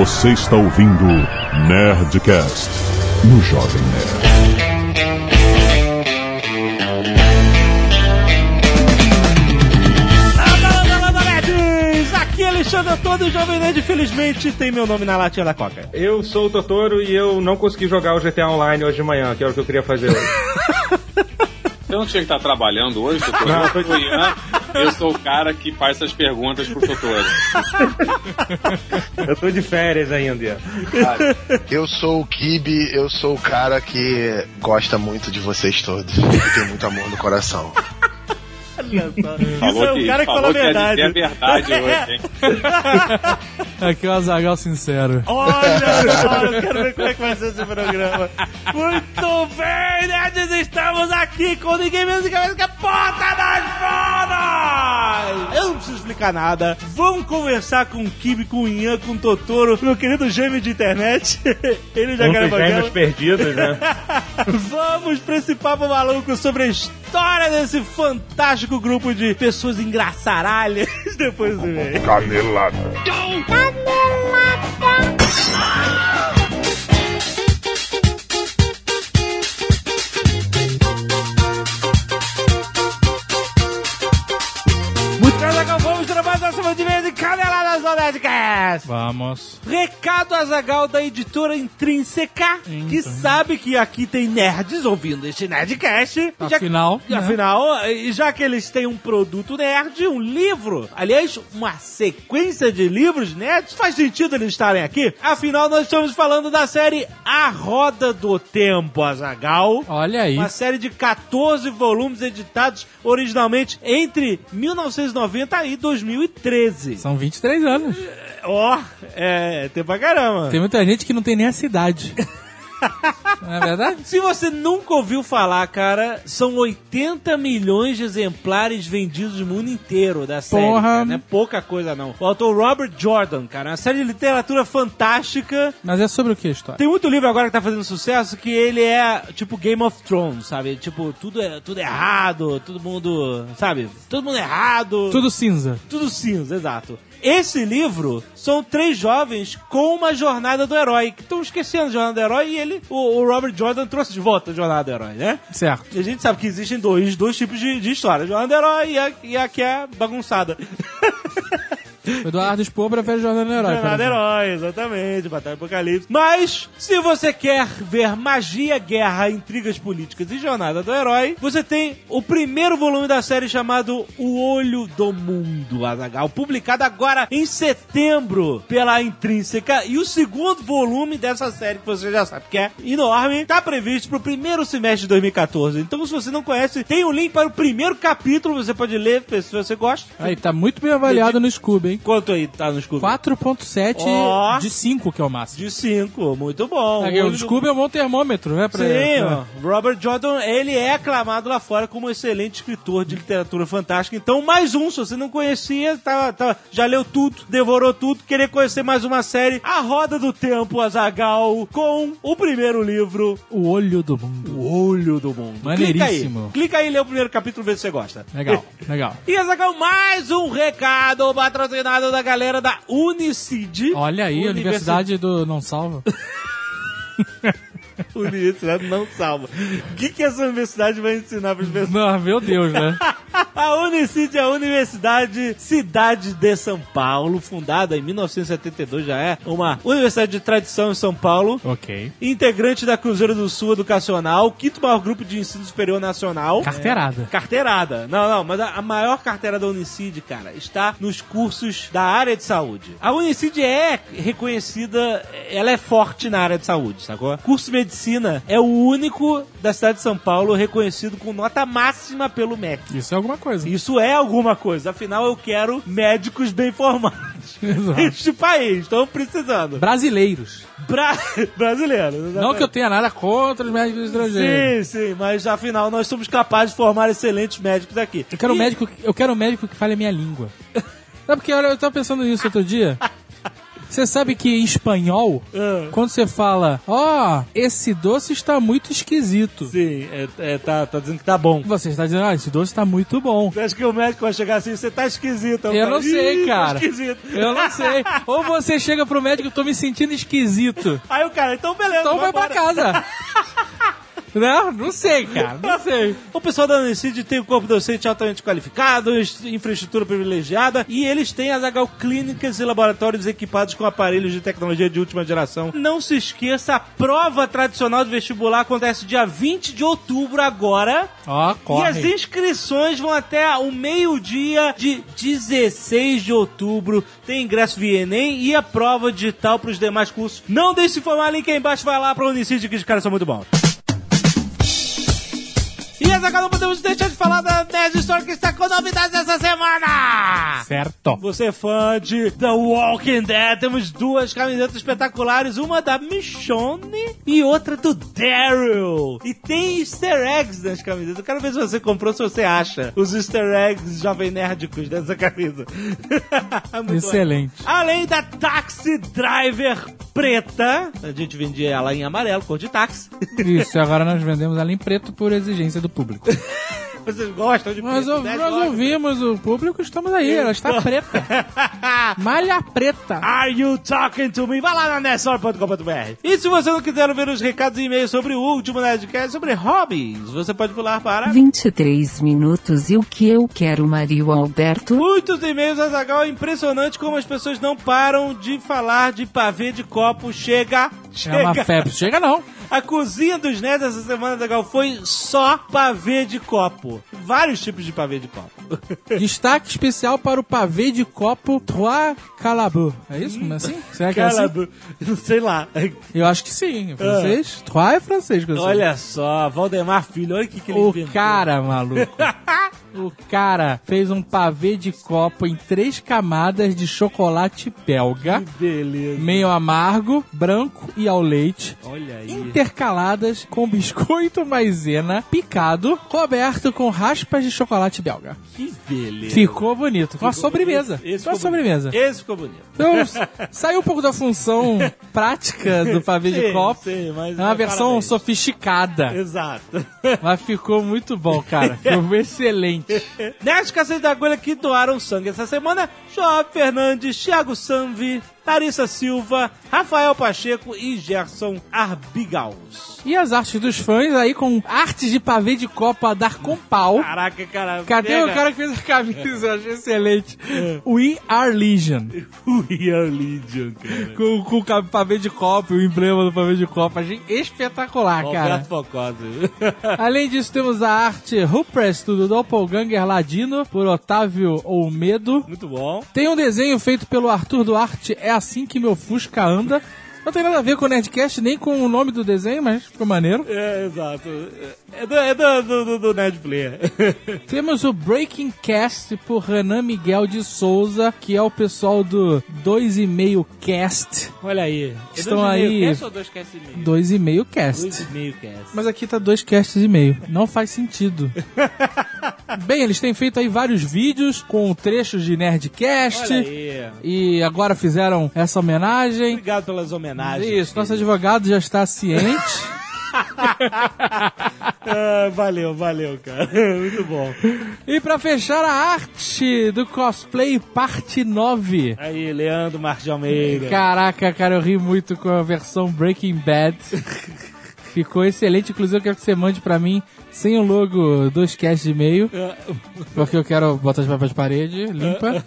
Você está ouvindo Nerdcast no Jovem Nerd. É Alexandre Antônio, o Jovem Nerd, felizmente tem meu nome na latinha da Coca. Eu sou o Totoro e eu não consegui jogar o GTA Online hoje de manhã, que era o que eu queria fazer hoje. Você não tinha que estar trabalhando hoje, doutor? Não, eu, o Ian, eu sou o cara que faz essas perguntas pro doutor. eu tô de férias ainda. Ian. Eu sou o Kibe, eu sou o cara que gosta muito de vocês todos. Que tem muito amor no coração. Olha só. Isso Falou é o que, cara que falou fala a que verdade. dizer a verdade hoje, hein? Aqui é o Azagal sincero. Olha só, eu quero ver como é que vai ser esse programa. Muito bem, nerds, estamos aqui com ninguém menos que a Porta das Fodas! Eu não preciso explicar nada. Vamos conversar com o Kibe, com o Ian, com o Totoro, meu querido gêmeo de internet. Ele já quer dos gêmeos perdidos, né? Vamos pra esse papo maluco sobre a história desse fantástico grupo de pessoas engraçaralhas depois do meio. Canelada. Muito de vez em Caneladas do Nerdcast. Vamos. Recado Azagal da editora Intrínseca, que sabe que aqui tem nerds ouvindo este Nerdcast. Já- Afinal, E né? afinal, e já que eles têm um produto nerd, um livro, aliás, uma sequência de livros nerds, faz sentido eles estarem aqui. Afinal, nós estamos falando da série A Roda do Tempo, Azagal. Olha aí. Uma série de 14 volumes editados originalmente entre 1990 e 2013. São 23 anos. Ó, é, tem pra caramba. Tem muita gente que não tem nem a cidade. não é verdade? Se você nunca ouviu falar, cara, são 80 milhões de exemplares vendidos no mundo inteiro da série. Porra. cara, Não é pouca coisa, não. O autor Robert Jordan, cara, uma série de literatura fantástica. Mas é sobre o que a história? Tem muito livro agora que tá fazendo sucesso que ele é tipo Game of Thrones, sabe? Tipo, tudo é tudo errado, todo mundo, sabe? Todo mundo errado. Tudo cinza. Tudo cinza, exato. Esse livro são três jovens com uma jornada do herói, que estão esquecendo a jornada do herói e ele, o, o Robert Jordan trouxe de volta a jornada do herói, né? Certo. E a gente sabe que existem dois, dois tipos de, de história, a jornada do herói e a, e a que é bagunçada. O Eduardo Spohr prefere Jornada do Herói. Jornada do. Herói, exatamente, Batalha do Apocalipse. Mas, se você quer ver magia, guerra, intrigas políticas e Jornada do Herói, você tem o primeiro volume da série chamado O Olho do Mundo, Azagal, publicado agora em setembro pela Intrínseca. E o segundo volume dessa série, que você já sabe que é enorme, está previsto para o primeiro semestre de 2014. Então, se você não conhece, tem um link para o primeiro capítulo, você pode ler se você gosta. Aí, tá muito bem avaliado no Scooby, hein? Quanto aí tá no Scooby? 4.7 Ó. de 5, que é o máximo. De 5, muito bom. É, o do- Scooby é um bom termômetro, né? Pra, Sim, pra-. Robert Jordan, ele é aclamado lá fora como um excelente escritor de literatura fantástica. Então, mais um, se você não conhecia, tá, tá- já leu tudo, devorou tudo, querer conhecer mais uma série, A Roda do Tempo, Azagal, com o primeiro livro, O Olho do Mundo. O Olho do Mundo. Maneiríssimo. Clica aí, Clica aí e lê o primeiro capítulo, vê se você gosta. Legal, legal. E Azagal, mais um recado patrocinado da galera da Unicid. Olha aí, a Universidade do Não Salva. Universidade não salva. O que, que essa universidade vai ensinar para as pessoas? Não, meu Deus, né? A Unicid é a Universidade Cidade de São Paulo, fundada em 1972, já é uma universidade de tradição em São Paulo. ok. Integrante da Cruzeiro do Sul Educacional, quinto maior grupo de ensino superior nacional. Carteirada. Carteirada. Não, não, mas a, a maior carteira da Unicid, cara, está nos cursos da área de saúde. A Unicid é reconhecida, ela é forte na área de saúde, sacou? Curso de medicina é o único da cidade de São Paulo reconhecido com nota máxima pelo MEC. Isso é alguma coisa. Isso é alguma coisa, afinal eu quero médicos bem formados. Exato. Este país, estão precisando. Brasileiros. Bra brasileiro. Não que eu tenha nada contra os médicos estrangeiros. Sim, sim, mas afinal nós somos capazes de formar excelentes médicos aqui. Eu quero um E- médico, eu quero um médico que fale a minha língua. Sabe porque olha, eu tava pensando nisso outro dia. Você sabe que em espanhol, Ah. quando você fala, ó, esse doce está muito esquisito. Sim, é, é, tá, tá dizendo que tá bom. Você está dizendo, ah, esse doce está muito bom. Você acha que o médico vai chegar assim, você tá esquisito. O Eu cara, não sei, "Ih, tá cara. esquisito. Eu não sei. Ou você chega pro médico, eu tô me sentindo esquisito. Aí o cara, então beleza. Então vai pra vambora. casa. Não, não sei, cara. Não sei. O pessoal da Unicid tem um corpo docente altamente qualificado, infraestrutura privilegiada e eles têm as HL clínicas e laboratórios equipados com aparelhos de tecnologia de última geração. Não se esqueça, a prova tradicional de vestibular acontece dia 20 de outubro agora. Ó, E as corre. inscrições vão até o meio-dia de 16 de outubro. Tem ingresso via Enem e a prova digital para os demais cursos. Não deixe se informar, link aí embaixo, vai lá para o Unicid que os caras são muito bons. E essa não podemos deixar de falar da Nerd Store que está com novidades essa semana! Certo. Você é fã de The Walking Dead, temos duas camisetas espetaculares, uma da Michonne e outra do Daryl. E tem easter eggs nas camisetas. Eu quero ver se você comprou, se você acha os easter eggs jovem nerdicos dessa camisa. Muito Excelente. Além da Taxi Driver preta, a gente vendia ela em amarelo, cor de táxi. Isso, agora nós vendemos ela em preto por exigência do público. Vocês gostam de Nós, preto, né? nós Gostam. ouvimos o público, estamos aí, ela está preta. Malha preta. Are you talking to me? Vai lá na nessor.com.br. E se você não quiser ver os recados e e-mails sobre o último Nerdcast, sobre hobbies, você pode pular para 23 minutos e o que eu quero, Mario Alberto? muitos e-mails, Azagal. É impressionante como as pessoas não param de falar de pavê de copo. Chega, É uma chega. febre. Chega não. A cozinha dos nerds essa semana, Azagal, foi só pavê de copo. Vários tipos de pavê de copo. Destaque especial para o pavê de copo Trois Calabou. É isso? Como é assim? Será que é assim? Não sei lá. Eu acho que sim. Em francês? Trois é francês. Olha só, Valdemar Filho, olha o que, que ele O inventou. cara, maluco. O cara fez um pavê de copo em três camadas de chocolate belga, Que beleza. meio amargo, branco e ao leite, Olha aí. intercaladas com biscoito maisena picado, coberto com raspas de chocolate belga. Que beleza. Ficou bonito. Com a sobremesa. Esse Com a sobremesa. bonito. Esse ficou bonito. Então, saiu um pouco da função prática do pavê de Sim, copo. sim, mas é uma versão parabéns. sofisticada. Exato. Mas ficou muito bom, cara. Ficou excelente. Nerds Cacete da Agulha que doaram sangue essa semana, Joab Fernandes, Thiago Sanvi, Larissa Silva, Rafael Pacheco e Gerson Arbigaus. E as artes dos fãs aí com artes de pavê de copo a dar com pau. Caraca, cara. Cadê pega o cara que fez a camisa? Eu achei excelente. We Are Legion. We Are Legion, cara. Com, com o pavê de copo, o emblema do pavê de copo. Achei espetacular, cara. Alberto Focosa. Além disso, temos a arte Ruprest do Doppelganger Ladino, por Otávio Olmedo. Muito bom. Tem um desenho feito pelo Arthur Duarte, É Assim Que Meu Fusca Anda. Não tem nada a ver com o Nerdcast, nem com o nome do desenho, mas ficou maneiro. É, exato. É do, é do, do, do, Nerd Player. Temos o Breaking Cast por Renan Miguel de Souza, que é o pessoal do 2,5 Cast. Olha aí. É Estão dois aí- cast ou dois cast e meio? 2,5 Cast. Dois e meio cast. Mas aqui tá dois casts e meio. Não faz sentido. Bem, eles têm feito aí vários vídeos com trechos de Nerdcast. E agora fizeram essa homenagem. Obrigado pelas homenagens. Isso, nosso advogado já está ciente. Ah, valeu, valeu, cara. Muito bom. e pra fechar a arte do cosplay parte 9. Aí, Leandro de Almeida. Caraca, cara, eu ri muito com a versão Breaking Bad. Ficou excelente, inclusive eu quero que você mande pra mim sem o logo dois casts e meio, porque eu quero botar papel de parede, limpa.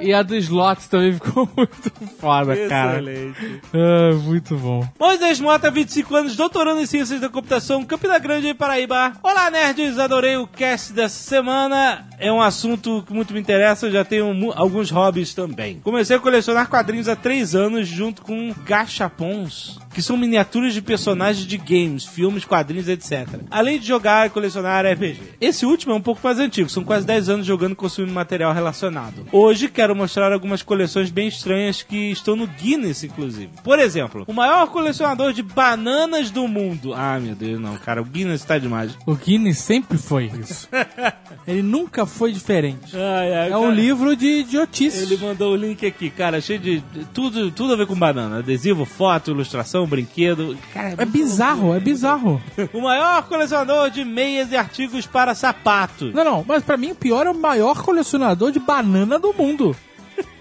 e a do slot também ficou muito foda, cara. Excelente. Ah, muito bom. Moisés Mota, 25 anos, doutorando em Ciências da Computação, Campina Grande, Paraíba. Olá, nerds! Adorei o cast dessa semana. É um assunto que muito me interessa, eu já tenho alguns hobbies também. Comecei a colecionar quadrinhos há três anos, junto com gachapons, que são miniaturas de personagens de games, filmes, quadrinhos, etc. Além de jogar jogar e colecionar RPG. Esse último é um pouco mais antigo, são quase 10 anos jogando e consumindo material relacionado. Hoje quero mostrar algumas coleções bem estranhas que estão no Guinness, inclusive. Por exemplo, o maior colecionador de bananas do mundo. Ah, meu Deus, não, cara, o Guinness tá demais. O Guinness sempre foi isso. Ele nunca foi diferente. Ai, ai, É um cara. livro de idiotice. Ele mandou o link aqui, cara, cheio de tudo, tudo a ver com banana. Adesivo, foto, ilustração, brinquedo. Cara, É bizarro, é bizarro. O maior colecionador de meias e artigos para sapatos. Não, não, mas pra mim o pior é o maior colecionador de banana do mundo.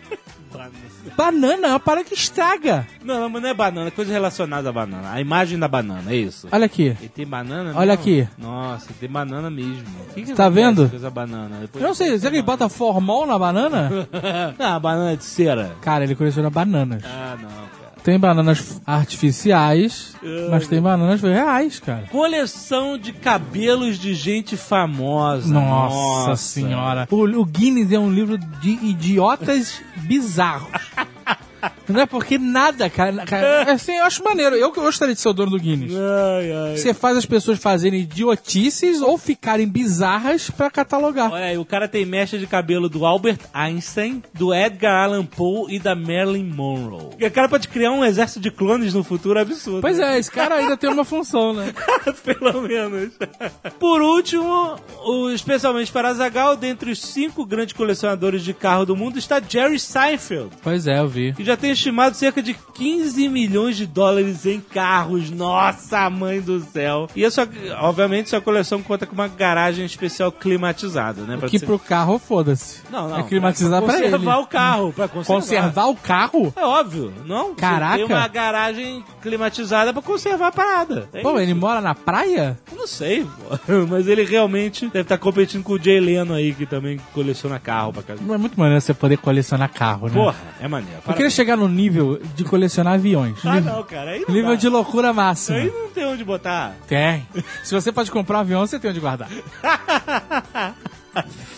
Banana é uma parada que estraga. Não, não, mas não é banana, é coisa relacionada à banana. A imagem da banana, é isso. Olha aqui. E tem banana Olha aqui. Nossa, tem banana mesmo. O que que Tá vendo? com essa banana? Depois Eu não sei, será que ele bota formol na banana? não, banana é de cera. Cara, ele coleciona bananas. Ah, não. Tem bananas artificiais, mas tem bananas reais, cara. Coleção de cabelos de gente famosa. Nossa, senhora. O, o Guinness é um livro de idiotas bizarros. Não é porque nada, cara. cara assim, eu acho maneiro. Eu que gostaria de ser o dono do Guinness. Ai, ai. Você faz as pessoas fazerem idiotices ou ficarem bizarras pra catalogar. Olha aí, o cara tem mecha de cabelo do Albert Einstein, do Edgar Allan Poe e da Marilyn Monroe. E o cara pode criar um exército de clones no futuro absurdo. Pois é, esse cara ainda tem uma função, né? Pelo menos. Por último, o- especialmente para Zagal, dentre os cinco grandes colecionadores de carro do mundo está Jerry Seinfeld, Pois é, eu vi. que já tem estimado cerca de 15 milhões de dólares em carros. Nossa, mãe do céu! E sua, obviamente, sua coleção conta com uma garagem especial climatizada, né? Pra Que você- pro carro, foda-se. Não, não. É climatizar pra ele. conservar o carro. Pra conservar. Conservar o carro? É óbvio, não? Caraca. Tem uma garagem climatizada pra conservar a parada. É Pô, isso. ele mora na praia? Eu Não sei, mas ele realmente deve estar competindo com o Jay Leno aí, que também coleciona carro pra casa. Não é muito maneiro você poder colecionar carro, né? Porra, é maneiro. Eu queria chegar no nível de colecionar aviões. Ah, nível não, cara. Aí não nível dá. de loucura máxima. Aí não tem onde botar. Tem. Se você pode comprar um avião, você tem onde guardar.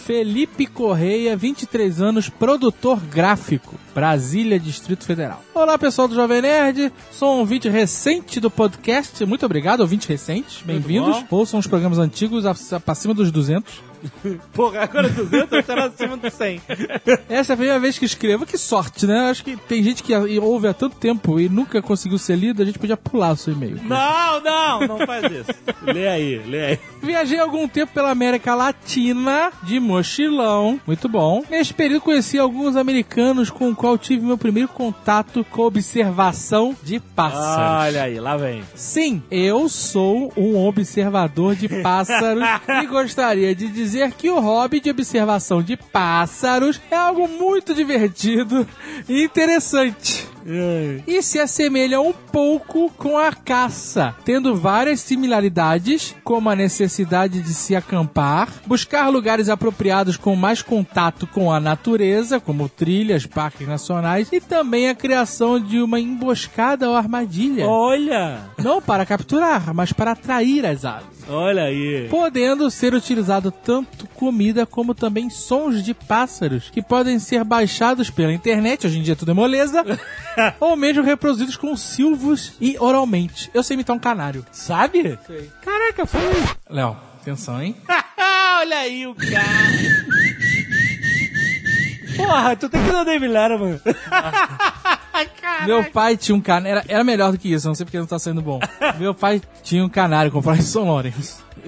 Felipe Correia, 23 anos, produtor gráfico, Brasília, Distrito Federal. Olá, pessoal do Jovem Nerd. Sou um ouvinte recente do podcast. Muito obrigado, ouvinte recente. Bem-vindos. Ouçam os programas antigos a- acima dos 200. Porra, agora 200 tá acima do 100. Essa é a primeira vez que escrevo. Que sorte, né? Acho que tem gente que ouve há tanto tempo e nunca conseguiu ser lida. A gente podia pular o seu e-mail. Não, não, não faz isso. Lê aí, lê aí. Viajei algum tempo pela América Latina de mochilão, muito bom. Nesse período conheci alguns americanos com o qual tive meu primeiro contato com observação de pássaros. Olha aí, lá vem. Sim, eu sou um observador de pássaros e gostaria de dizer que o hobby de observação de pássaros é algo muito divertido e interessante. E se assemelha um pouco com a caça, tendo várias similaridades, como a necessidade de se acampar, buscar lugares apropriados com mais contato com a natureza, como trilhas, parques nacionais, e também a criação de uma emboscada ou armadilha. Olha, Não para capturar, mas para atrair as aves. Olha aí. Podendo ser utilizado tanto comida como também sons de pássaros, que podem ser baixados pela internet, hoje em dia tudo é moleza, ou mesmo reproduzidos com silvos e oralmente. Eu sei imitar um canário. Sabe? Caraca, foi. Léo, atenção, hein? olha aí o cara. Porra, tu tem que dar David Letterman. Meu pai tinha um canário. Era, era melhor do que isso, não sei porque não tá saindo bom. Meu pai tinha um canário, comprou em São Lourenço.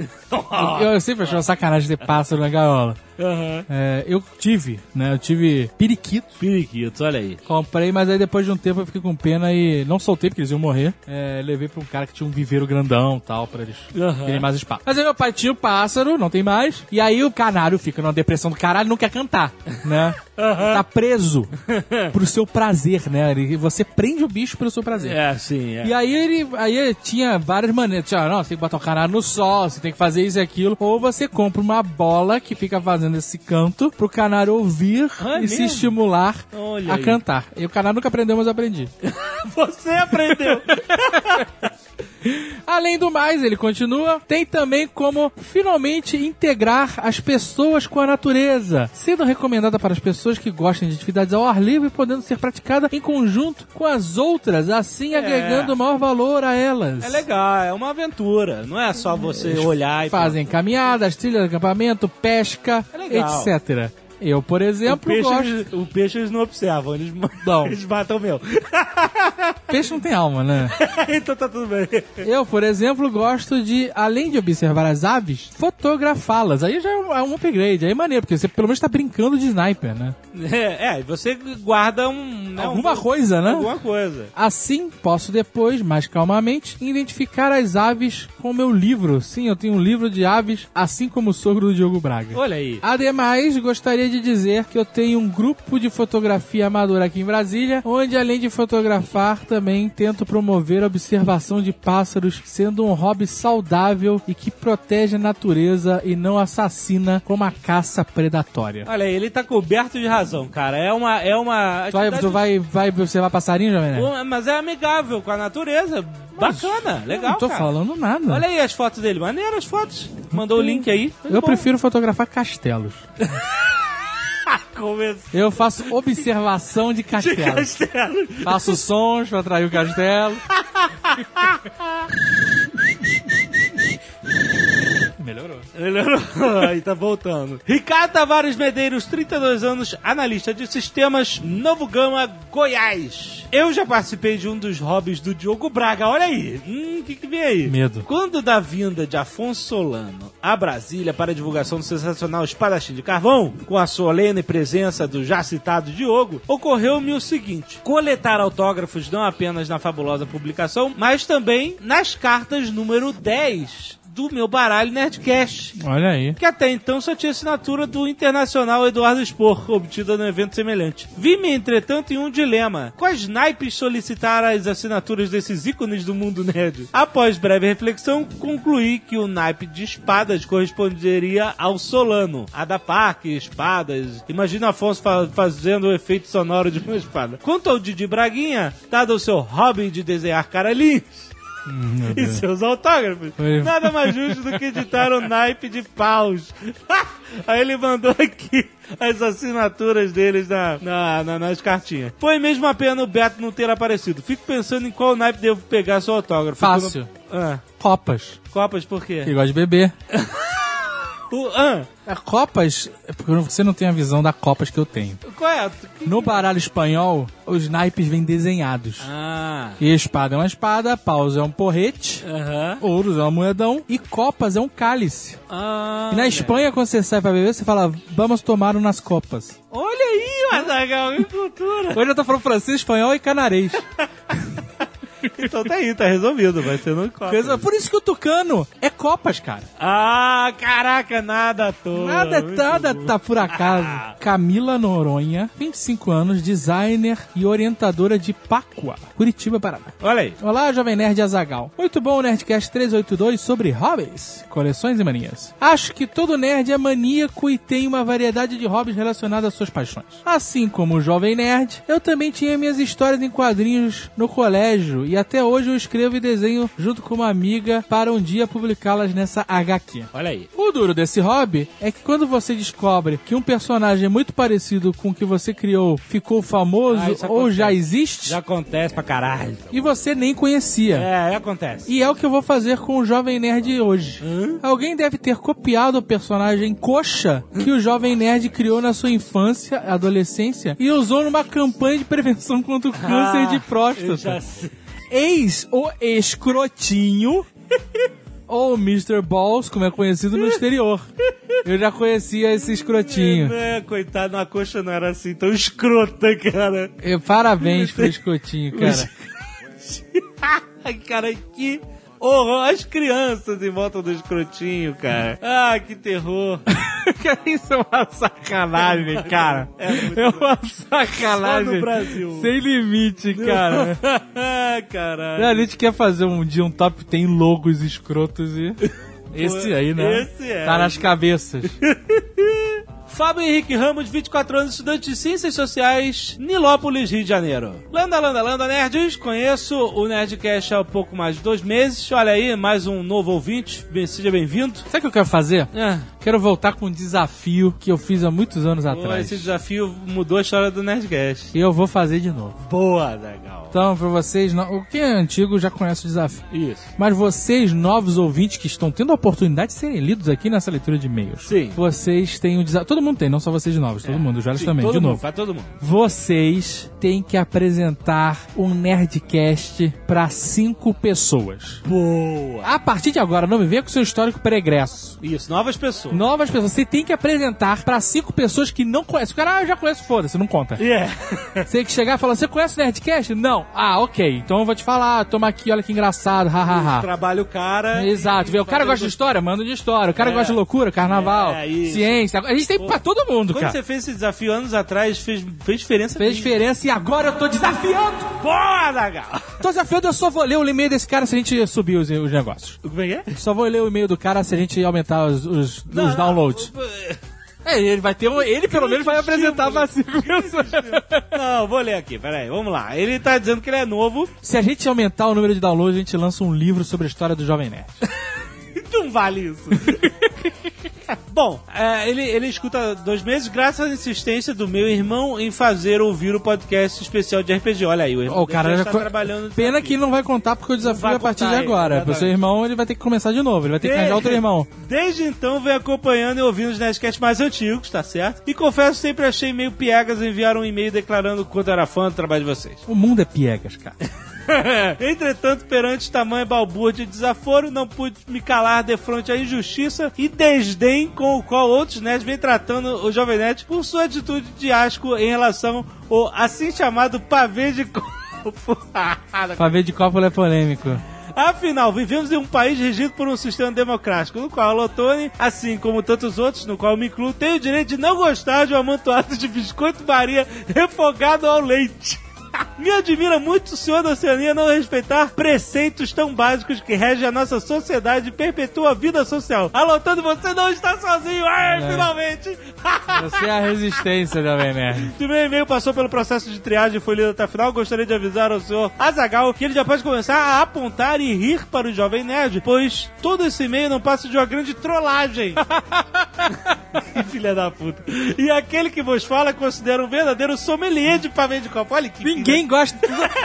Eu, eu sempre achei uma sacanagem ter pássaro na gaiola. Aham. É, eu tive, né? Eu tive periquitos. Periquitos, olha aí. Comprei, mas aí depois de um tempo eu fiquei com pena e não soltei porque eles iam morrer. É, levei pra um cara que tinha um viveiro grandão e tal, pra eles Aham. terem mais espaço. Mas aí meu pai tinha o pássaro, não tem mais. E aí o canário fica numa depressão do caralho não quer cantar, né? Tá preso pro seu prazer, né? Ele- Você prende o bicho pelo seu prazer. É, sim, é. E aí ele aí tinha várias maneiras. Tinha, não, você tem que botar o canário no sol, você tem que fazer isso e aquilo. Ou você compra uma bola que fica fazendo esse canto pro canário ouvir Ah, é e se mesmo? estimular Olha a aí. cantar. E o canário nunca aprendeu, mas eu aprendi. Você aprendeu. Além do mais, ele continua, tem também como finalmente integrar as pessoas com a natureza, sendo recomendada para as pessoas que gostem de atividades ao ar livre, podendo ser praticada em conjunto com as outras, assim agregando maior valor a elas. É legal, é uma aventura. Não é só você olhar e Fazem caminhadas, trilha de acampamento, pesca, É etc. Eu, por O exemplo, peixe, gosto. eles, o peixe eles não observam, eles, Não. eles matam o meu. Peixe não tem alma, né? então tá tudo bem. Eu, por exemplo, gosto de, além de observar as aves, fotografá-las. Aí já é um, é upgrade, aí é maneiro, porque você pelo menos tá brincando de sniper, né? É, é, e você guarda um. né, Alguma um- coisa, né? Alguma coisa. Assim, posso depois, mais calmamente, identificar as aves com meu livro. Sim, eu tenho um livro de aves, assim como o sogro do Diogo Braga. Olha aí. Ademais, gostaria de dizer que eu tenho um grupo de fotografia amadora aqui em Brasília, onde além de fotografar, também tento promover a observação de pássaros, sendo um hobby saudável e que protege a natureza e não assassina como a caça predatória. Olha aí, ele tá coberto de razão, cara. É uma. É uma Tu vai, atividade- tu vai, vai observar passarinho, Jovem Nerd? Mas é amigável com a natureza. Bacana, legal. Não tô cara. falando nada. Olha aí as fotos dele. Maneiras as fotos. Mandou o link aí. Eu prefiro fotografar castelos. Começou Eu faço observação de castelos. castelo. Faço sons pra atrair o castelo. Melhorou. Melhorou. Aí tá voltando. Ricardo Tavares Medeiros, 32 anos, analista de sistemas, Novo Gama, Goiás. Eu já participei de um dos hobbies do Diogo Braga. Olha aí. Hum, o que, que vem aí? Medo. Quando da vinda de Afonso Solano a Brasília para a divulgação do sensacional Espadachim de Carvão, com a solene presença do já citado Diogo, ocorreu-me o seguinte: coletar autógrafos não apenas na fabulosa publicação, mas também nas cartas número 10 do meu baralho Nerdcast. Olha aí. Que até então só tinha assinatura do internacional Eduardo Spor, obtida no evento semelhante. Vi-me, entretanto, em um dilema. Quais naipes solicitar as assinaturas desses ícones do mundo nerd? Após breve reflexão, concluí que o naipe de espadas corresponderia ao Solano. A da Parque, espadas. Imagina Afonso fa- fazendo o efeito sonoro de uma espada. Quanto ao Didi Braguinha, dado o seu hobby de desenhar caralhinhos, e seus autógrafos. Foi. Nada mais justo do que editar o naipe de paus. Aí ele mandou aqui as assinaturas deles na, na- na- nas cartinhas. Foi mesmo a pena o Beto não ter aparecido. Fico pensando em qual naipe devo pegar seu autógrafo. Fácil. Ah, Copas. copas por quê? Que gosta de beber. O, ah, É, Copas, é porque você não tem a visão da Copas que eu tenho. qual é? No baralho espanhol, os naipes vêm desenhados. Ah, E espada é uma espada, paus é um porrete, aham. ouros é um moedão e copas é um cálice. Ah, E na Espanha, quando você sai pra beber, você fala, vamos tomar umas copas. Olha aí, Mazagal, que cultura. Hoje eu tô falando francês, espanhol e canarês. Então tá aí, tá resolvido. Vai ser no copa. Por isso que o tucano é copas, cara. Ah, caraca, nada à toa. Nada, nada bom. tá por acaso. Camila Noronha, 25 anos, designer e orientadora de Páqua, Curitiba, Paraná. Olha aí. Olá, Jovem Nerd Azagal. Muito bom o Nerdcast 382 sobre hobbies, coleções e manias. Acho que todo nerd é maníaco e tem uma variedade de hobbies relacionados às suas paixões. Assim como o Jovem Nerd, eu também tinha minhas histórias em quadrinhos no colégio e até hoje eu escrevo e desenho junto com uma amiga para um dia publicá-las nessa HQ. Olha aí. O duro desse hobby é que quando você descobre que um personagem muito parecido com o que você criou ficou famoso Ah, ou acontece. já existe Já acontece pra caralho. e você nem conhecia. É, acontece. E é o que eu vou fazer com o Jovem Nerd hoje. Alguém deve ter copiado o personagem Coxa que o Jovem Nerd criou na sua infância, adolescência e usou numa campanha de prevenção contra o câncer de Ah, Eu próstata. Eis o escrotinho. Ou Mr. Balls, como é conhecido no exterior. Eu já conhecia esse escrotinho. É, coitado, a coxa não era assim tão escrota, cara. E parabéns pro escrotinho, cara. Cara, que horror. As crianças em volta do escrotinho, cara. Ah, que terror. Isso é uma sacanagem, cara. É, uma sacanagem. Só no Brasil. Sem limite, cara. caralho. A gente quer fazer um dia um top tem logos escrotos e. Esse aí, né? Esse é. Tá nas cabeças. Fábio Henrique Ramos, 24 anos, estudante de Ciências Sociais, Nilópolis, Rio de Janeiro. Landa, landa, landa, nerds. Conheço o Nerdcast há pouco mais de dois meses. Olha aí, mais um novo ouvinte. Bem- Seja bem-vindo. Sabe o que eu quero fazer? É, Quero voltar com um desafio que eu fiz há muitos anos pô, atrás. esse desafio mudou a história do Nerdcast. E eu vou fazer de novo. Boa, legal. Então, pra vocês, o que é antigo já conhece o desafio. Isso. Mas vocês, novos ouvintes que estão tendo a oportunidade de serem lidos aqui nessa leitura de e-mails. Sim. Vocês têm o desafio. Todo mundo tem, não só vocês novos, todo mundo, os Sim, também, todo de mundo, novo. Pra todo mundo. Vocês têm que apresentar um Nerdcast pra cinco pessoas. Boa. A partir de agora, não me venha com seu histórico pregresso. Isso, novas pessoas. Novas pessoas. Você tem que apresentar pra cinco pessoas que não conhecem. O cara, ah, eu já conheço, foda-se, não conta. Yeah. Você tem que chegar e falar, você conhece o Nerdcast? Não. Ah, ok. Então eu vou te falar, toma aqui, olha que engraçado, hahaha. Trabalha o cara. Exato, vê, o cara gosta de história, manda de história. O cara É. gosta de loucura, carnaval, É, isso. ciência. A gente tem pra todo mundo, Quando cara. você fez esse desafio anos atrás, fez, fez diferença? Fez mesmo. diferença e agora eu tô desafiando. Boa, Zagal! Tô desafiando, eu só vou ler o e-mail desse cara se a gente subir os, os negócios. Como é que é? Só vou ler o e-mail do cara se a gente aumentar os, os- os downloads. É, ele vai ter um, ele pelo menos vai apresentar pessoas. Não, vou ler aqui, peraí, vamos lá. Ele tá dizendo que ele é novo. Se a gente aumentar o número de downloads, a gente lança um livro sobre a história do Jovem Nerd. Não vale isso. Bom, é, ele, ele escuta dois meses graças à insistência do meu irmão em fazer ouvir o podcast especial de RPG. Olha aí, o irmão Ó, o cara já está co- trabalhando. no Pena que não vai contar porque o desafio vai é a partir de contar, agora. Pro seu irmão, ele vai ter que começar de novo. Ele vai ter que arranjar outro irmão. Desde então venho acompanhando e ouvindo os Nerdcasts mais antigos, tá certo? E confesso sempre achei meio piegas enviar um e-mail declarando o quanto era fã do trabalho de vocês. O mundo é piegas, cara. Entretanto, perante tamanho balbúrdia de desaforo, não pude me calar de frente à injustiça e desdém com o qual outros nerds vêm tratando o Jovem Nerd por sua atitude de asco em relação ao assim chamado pavê de copo. Pavê de copo é polêmico. Afinal, vivemos em um país regido por um sistema democrático, no qual a Lotone, assim como tantos outros, no qual me incluo, tem o direito de não gostar de um amontoado de biscoito Maria refogado ao leite. Me admira muito o senhor da Oceania não respeitar preceitos tão básicos que regem a nossa sociedade e perpetua a vida social. Alotando, você não está sozinho! Ai, É. finalmente! Você é a resistência, Jovem Nerd. Se meu e-mail passou pelo processo de triagem e foi lido até o final, gostaria de avisar ao senhor Azagal que ele já pode começar a apontar e rir para o Jovem Nerd, pois todo esse e-mail não passa de uma grande trollagem. Filha da puta. E aquele que vos fala considera um verdadeiro sommelier de pavê de copo. Olha que Ninguém gosta.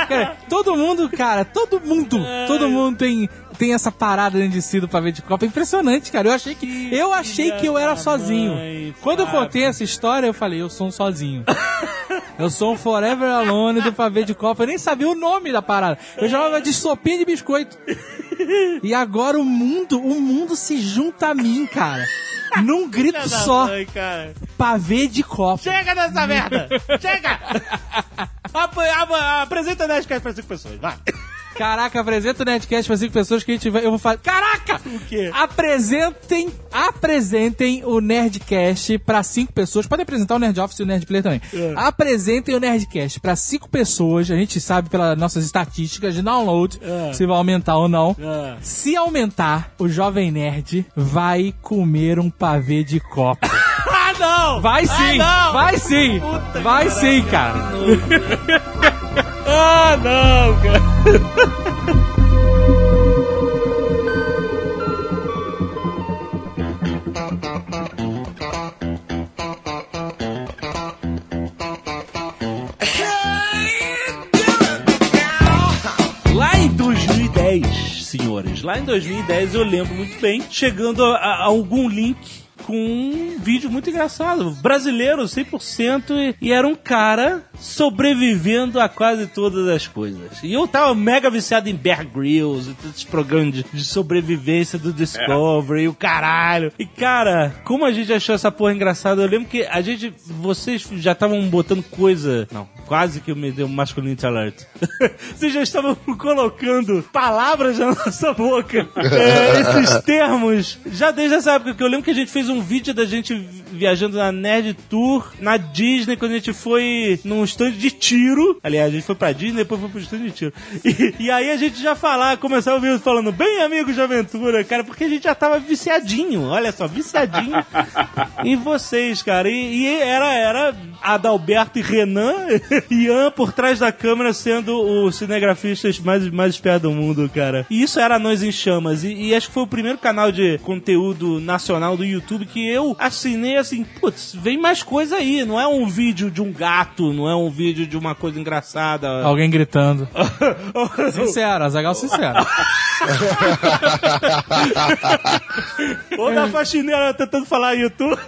Cara, todo mundo, cara, todo mundo, todo mundo tem, tem essa parada dentro de si do pavê de copo. É impressionante, cara. Eu achei que, eu achei que eu era sozinho. Quando eu contei essa história, eu falei, eu sou um sozinho. Eu sou um Forever Alone do pavê de copo. Eu nem sabia o nome da parada. Eu chamava de sopinha de biscoito. E agora o mundo, o mundo se junta a mim, cara. Num grito da só, mãe, cara. pavê de copo. Chega dessa merda! Chega! Ap ap apresenta 10 para cinco pessoas, vai. Caraca, apresenta o Nerdcast pra cinco pessoas que a gente vai. Eu vou fazer. Caraca! O quê? Apresentem, apresentem o Nerdcast pra cinco pessoas. Podem apresentar o Nerd Office e o Nerd Player também. É. Apresentem o Nerdcast pra cinco pessoas. A gente sabe pelas nossas estatísticas de download É. se vai aumentar ou não. Ah. Se aumentar, o Jovem Nerd vai comer um pavê de copo. Ah, não! Vai sim! Ah, não! vai sim! Puta vai sim, cara! Ah, não, cara! Lá em 2010, senhores, lá em 2010 eu lembro muito bem, chegando a, a algum link com um vídeo muito engraçado, brasileiro 100%, e, era um cara sobrevivendo a quase todas as coisas. E eu tava mega viciado em Bear Grylls, e todos esses programas de, de sobrevivência do Discovery, e o caralho. E cara, como a gente achou essa porra engraçada, eu lembro que a gente, vocês já estavam botando coisa, não, quase que eu me dei um masculinity alert. vocês já estavam colocando palavras na nossa boca, é, esses termos, já desde essa época que eu lembro que a gente fez um um vídeo da gente viajando na Nerd Tour, na Disney, quando a gente foi num stand de tiro. Aliás, a gente foi pra Disney, depois foi pro stand de tiro. E, e aí a gente já falar, começar o vídeo falando, bem amigos de aventura, cara, porque a gente já tava viciadinho, olha só, viciadinho em vocês, cara. E, e era, era Adalberto e Renan, Ian por trás da câmera sendo os cinegrafistas mais, mais espertos do mundo, cara. E isso era Nós em Chamas. E, e acho que foi o primeiro canal de conteúdo nacional do YouTube que eu assinei assim, putz, vem mais coisa aí. Não é um vídeo de um gato, não é um vídeo de uma coisa engraçada. Alguém gritando. sincero, Azagal sincero. Ou da faxineira tentando falar YouTube.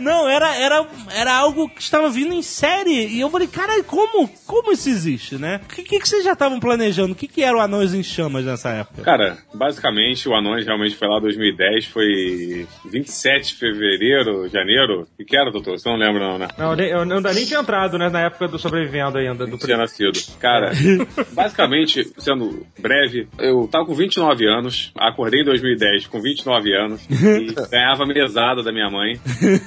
Não, era, era, era algo que estava vindo em série. E eu falei, cara, como? Como isso existe, né? O que, que, que vocês já estavam planejando? O que, que era o Anões em Chamas nessa época? Cara, basicamente o Anões realmente foi lá em 2010, foi 27 de fevereiro, janeiro. O que era, doutor? Você não lembra, não, né? Não, eu eu ainda nem tinha entrado né, na época do sobrevivendo ainda. Do Não tinha nascido. Cara, basicamente, sendo breve, eu tava com 29 anos, acordei em 2010 com 29 anos e ganhava mesada da minha mãe.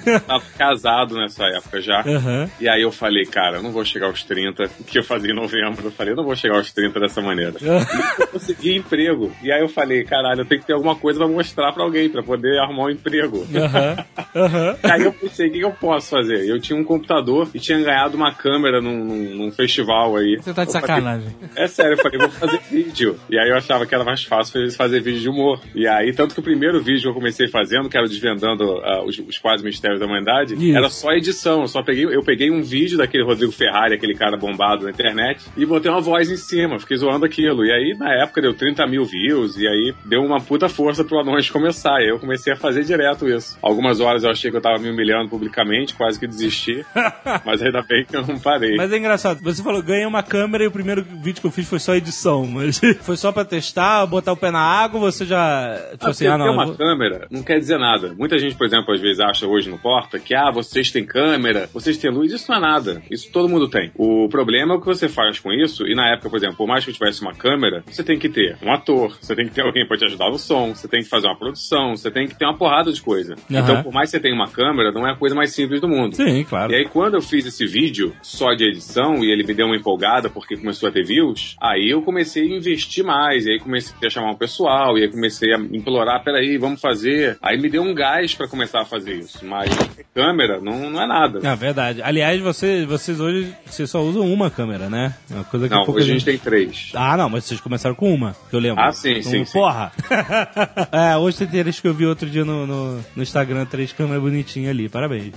Tava casado nessa época já. Aham. E aí eu falei, cara, eu não vou chegar aos 30, que eu fazia em novembro. Eu falei, eu não vou chegar aos 30 dessa maneira. E eu consegui emprego. E aí eu falei, caralho, eu tenho que ter alguma coisa pra mostrar pra alguém, pra poder arrumar um emprego. Aham. Aham. Aí eu pensei, o que que eu posso fazer? Eu tinha um computador e tinha ganhado uma câmera num, num- num festival aí. Você tá de Eu falei, sacanagem. é sério, eu falei, vou fazer vídeo. E aí eu achava que era mais fácil fazer vídeo de humor. E aí, tanto que o primeiro vídeo que eu comecei fazendo, que era desvendando ah, os, os quase mistérios da humanidade, Isso. era só edição. Eu só peguei, eu peguei um vídeo daquele Rodrigo Ferrari, aquele cara bombado na internet, e botei uma voz em cima, fiquei zoando aquilo. E aí, na época, deu 30 mil views, e aí deu uma puta força pro Anões começar. E aí eu comecei a fazer direto isso. Algumas horas eu achei que eu tava me humilhando publicamente, quase que desisti. mas ainda bem que eu não parei. Mas é engraçado, você falou, ganhei uma câmera e o primeiro vídeo que eu fiz foi só edição, mas foi só pra testar, botar o pé na água, você já. Tipo Ah, assim, ah, não. ter uma vou- câmera não quer dizer nada. Muita gente, por exemplo, às vezes acha hoje no Porta que, ah, vocês têm câmera, vocês têm luz. Isso não é nada. Isso todo mundo tem. O problema é o que você faz com isso. E na época, por exemplo, por mais que eu tivesse uma câmera, você tem que ter um ator, você tem que ter alguém pra te ajudar no som, você tem que fazer uma produção, você tem que ter uma porrada de coisa. Aham. Então, por mais que você tenha uma câmera, não é a coisa mais simples do mundo. Sim, claro. E aí, quando eu fiz esse vídeo só de edição e ele me deu uma empolgada porque começou a ter views, aí eu comecei a investir mais. E aí comecei a chamar um pessoal, e aí comecei a implorar: peraí, vamos fazer. Aí me deu um gás pra começar a fazer isso. Mas câmera não, não é nada. É verdade. Aliás, você, vocês hoje vocês só usam uma câmera, né? É uma coisa que Não, hoje a gente tem três. Ah, não, mas vocês começaram com uma, que eu lembro. Ah, sim, sim, sim. Porra! é, hoje tem três que eu vi outro dia no, no, no Instagram, três câmeras bonitinhas ali, parabéns.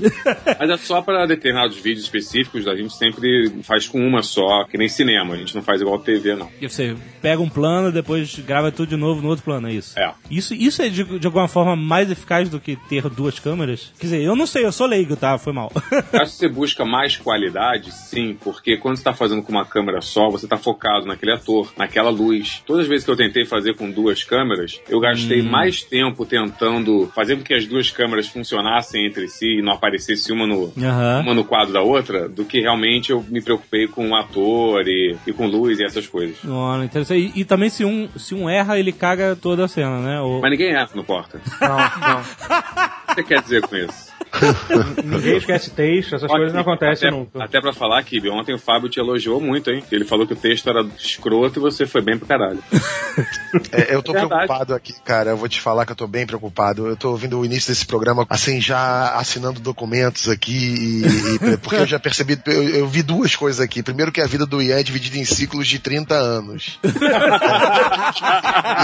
Mas é só pra determinados vídeos específicos, a gente sempre faz com uma só, que nem cinema. A gente não faz igual TV, não. e você pega um plano, depois grava tudo de novo no outro plano, é isso? É. Isso, isso é de, de alguma forma mais eficaz do que ter duas câmeras? Quer dizer, eu não sei, eu sou leigo, tá? Foi mal. Eu Acho que você busca mais qualidade, sim, porque quando você está fazendo com uma câmera só, você está focado naquele ator, naquela luz. Todas as vezes que eu tentei fazer com duas câmeras, eu gastei mais tempo tentando fazer com que as duas câmeras funcionassem entre si e não aparecesse uma no, Aham. uma no quadro da outra, do que realmente eu me preocupei com o ator e, e com luz e essas coisas. Olha, interessante. E, e também se um, se um erra, ele caga toda a cena, né? Ou... Mas ninguém erra no porta. Não, não. O que você quer dizer com isso? Ninguém esquece texto, essas coisas não acontecem até, nunca. Até pra falar, Kibi, ontem o Fábio te elogiou muito, hein? Ele falou que o texto era escroto e você foi bem pro caralho. É, eu tô Verdade. preocupado aqui, cara. Eu vou te falar que eu tô bem preocupado. Eu tô ouvindo o início desse programa, assim, já assinando documentos aqui, e, e- porque eu já percebi, eu, eu vi duas coisas aqui. Primeiro que a vida do Ian é dividida em ciclos de 30 anos.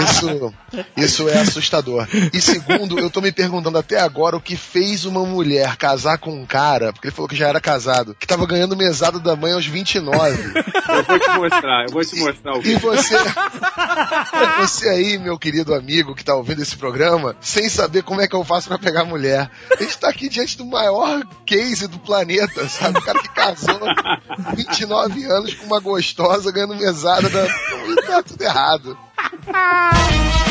Isso, isso é assustador. E segundo, eu tô me perguntando até agora o que fez uma mulher casar com um cara, porque ele falou que já era casado, que tava ganhando mesada da mãe aos 29. Eu vou te mostrar, eu vou te mostrar o E vídeo. você, você aí, meu querido amigo que tá ouvindo esse programa, sem saber como é que eu faço pra pegar mulher. A gente tá aqui diante do maior case do planeta, sabe? O cara que casou 29 anos com uma gostosa ganhando mesada da. Tá tudo errado.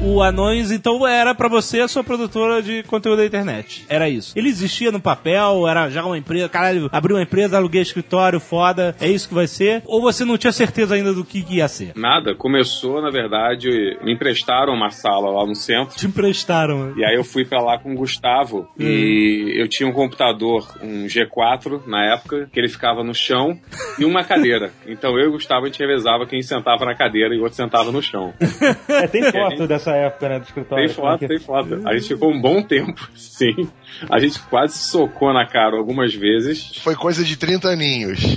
O Anões, então, era pra você a sua produtora de conteúdo da internet. Era isso. Ele existia no papel, era já uma empresa, caralho, abriu uma empresa, aluguei escritório, foda, é isso que vai ser? Ou você não tinha certeza ainda do que ia ser? Nada, começou, na verdade, me emprestaram uma sala lá no centro. Te emprestaram. E aí eu fui pra lá com o Gustavo e eu tinha um computador, um G4 na época, que ele ficava no chão e uma cadeira. Então eu e o Gustavo a gente revezava quem sentava na cadeira e o outro sentava no chão. É, tem foto dessa época, né, do escritório. Tem foto, tem foto. A gente ficou um bom tempo, sim. A gente quase socou na cara algumas vezes. Foi coisa de 30 aninhos.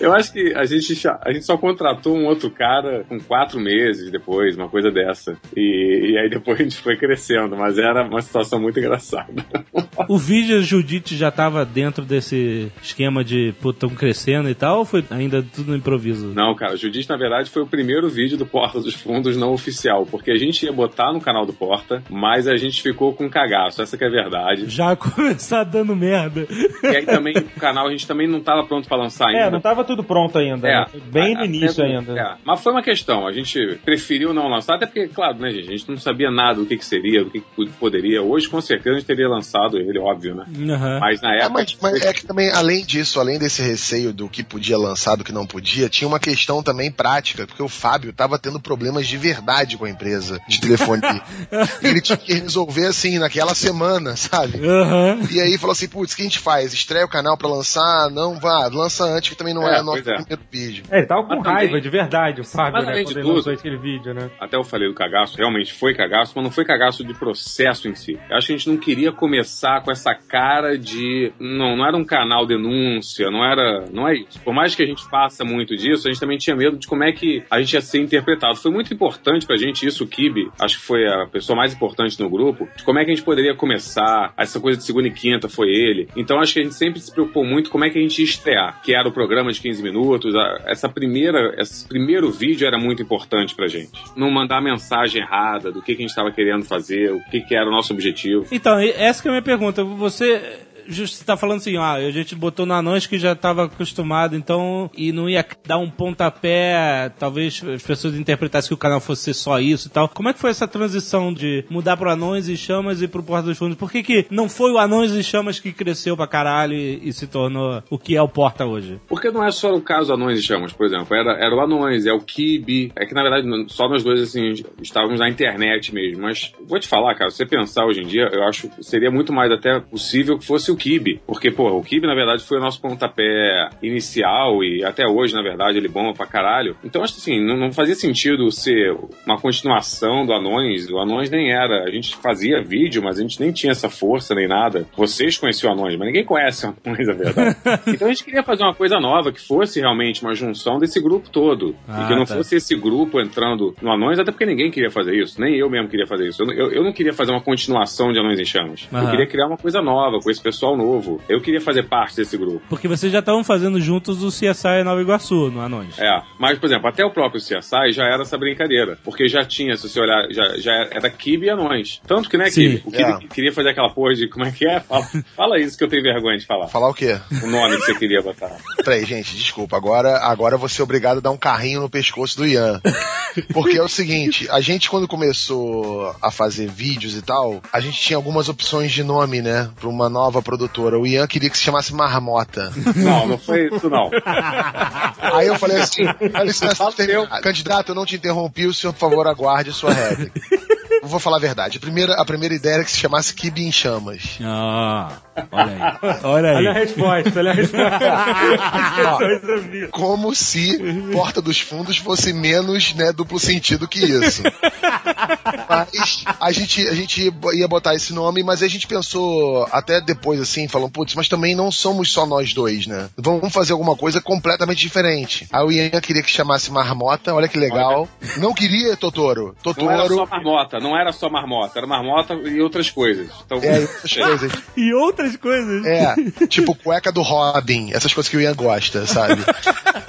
Eu acho que a gente, a gente só contratou um outro cara com quatro meses depois, uma coisa dessa. E, e aí depois a gente foi crescendo, mas era uma situação muito engraçada. O vídeo Judite já tava dentro desse esquema de, pô, tão crescendo e tal, ou foi ainda tudo no improviso? Não, cara, o Judite, na verdade, foi o primeiro vídeo do Porta dos Fundos não oficial, porque a gente ia botar no canal do Porta, mas a gente ficou com cagaço, essa que é a verdade. Já começar dando merda. E aí também, o canal a gente também não tava pronto pra lançar ainda. É, não tava tudo pronto ainda. É, né? Bem no a- início até- ainda. é. Mas foi uma questão, a gente preferiu não lançar, até porque, claro, né, gente, a gente não sabia nada do que, que seria, do que, que poderia. Hoje, com certeza, a gente teria lançado ele, óbvio, né? Aham. Mas na É, época. mas, mas é que também, além disso, além desse receio do que podia lançar, do que não podia, tinha uma questão também prática, porque o Fábio tava tendo problemas de verdade com a empresa de telefonia. Ele tinha que resolver assim, naquela semana, sabe? Aham. E aí falou assim, putz, o que a gente faz? Estreia o canal pra lançar? Não, vá, lança antes, que também não É, é, nosso pois é. primeiro vídeo. É, ele tava com Mas também- raiva, de verdade, o Fábio, né, quando lançou tudo- aquele vídeo, né? Até eu falei do cagaço, realmente foi cagaço, mas não foi cagaço de processo em si. Eu acho que a gente não queria começar com essa cara de. Não, não era um canal denúncia, não era. Não é isso. Por mais que a gente faça muito disso, a gente também tinha medo de como é que a gente ia ser interpretado. Foi muito importante pra gente isso, o Kibe, acho que foi a pessoa mais importante no grupo, de como é que a gente poderia começar. Essa coisa de segunda e quinta foi ele. Então acho que a gente sempre se preocupou muito como é que a gente ia estrear, que era o programa de 15 minutos. a- Essa primeira, esse primeiro vídeo era muito importante pra gente. Não mandar mensagem errada do que, que a gente estava querendo fazer, o que, que era o nosso objetivo. Então, essa que é a minha pergunta. Você just tá falando assim, ah, a gente botou no Anões que já estava acostumado, então, e não ia dar um pontapé, talvez as pessoas interpretassem que o canal fosse só isso e tal. Como é que foi essa transição de mudar pro Anões e Chamas e pro Porta dos Fundos? Por que que não foi o Anões e Chamas que cresceu pra caralho e, e se tornou o que é o Porta hoje? Porque não é só o caso Anões e Chamas, por exemplo. Era, era o Anões, é o Kibe. É que, na verdade, só nós dois, assim, estávamos na internet mesmo. Mas, vou te falar, cara, se você pensar hoje em dia, eu acho que seria muito mais até possível que fosse o Kibe. Porque, pô, o Kibe, na verdade, foi o nosso pontapé inicial e até hoje, na verdade, ele bomba pra caralho. Então, acho que, assim, não, não fazia sentido ser uma continuação do Anões. O Anões nem era. A gente fazia vídeo, mas a gente nem tinha essa força nem nada. Vocês conheciam o Anões, mas ninguém conhece o Anões, na verdade. Então a gente queria fazer uma coisa nova, que fosse realmente uma junção desse grupo todo. Ah, e que não tá. fosse esse grupo entrando no Anões, até porque ninguém queria fazer isso. Nem eu mesmo queria fazer isso. Eu, eu, eu não queria fazer uma continuação de Anões em Chamas. Eu Aham. queria criar uma coisa nova, com esse pessoal novo. Eu queria fazer parte desse grupo. Porque vocês já estavam fazendo juntos o CSI Nova Iguaçu, no Anões. É, mas, por exemplo, até o próprio CSI já era essa brincadeira. Porque já tinha, se você olhar, já, já era Kibe e Anões. Tanto que, né, Sim. Kibe? O Kibe É. queria fazer aquela porra de como é que é? Fala, fala isso que eu tenho vergonha de falar. Falar o quê? O nome que você queria botar. Peraí, gente, desculpa. Agora, agora eu vou ser obrigado a dar um carrinho no pescoço do Ian. Porque é o seguinte, a gente quando começou a fazer vídeos e tal, a gente tinha algumas opções de nome, né? Pra uma nova produtora. O Ian queria que se chamasse Marmota. Não, não foi isso, não. Aí eu falei assim, candidato, eu não te interrompi, o senhor, por favor, aguarde a sua réplica. Eu Vou falar a verdade. A primeira, a primeira ideia era que se chamasse Kibe em Chamas. Ah, olha aí. Olha aí. Olha a resposta, olha a resposta. Como se Porta dos Fundos fosse menos, né, duplo sentido que isso. Mas a gente, a gente ia botar esse nome, mas a gente pensou até depois assim, falando, putz, mas também não somos só nós dois, né? Vamos fazer alguma coisa completamente diferente. Aí o Ian queria que chamasse Marmota, olha que legal. Não queria Totoro. Não era só Totoro. marmota, não era só marmota, era marmota e outras coisas. Então, É, essas coisas. E outras coisas. É, tipo cueca do Robin, essas coisas que o Ian gosta, sabe?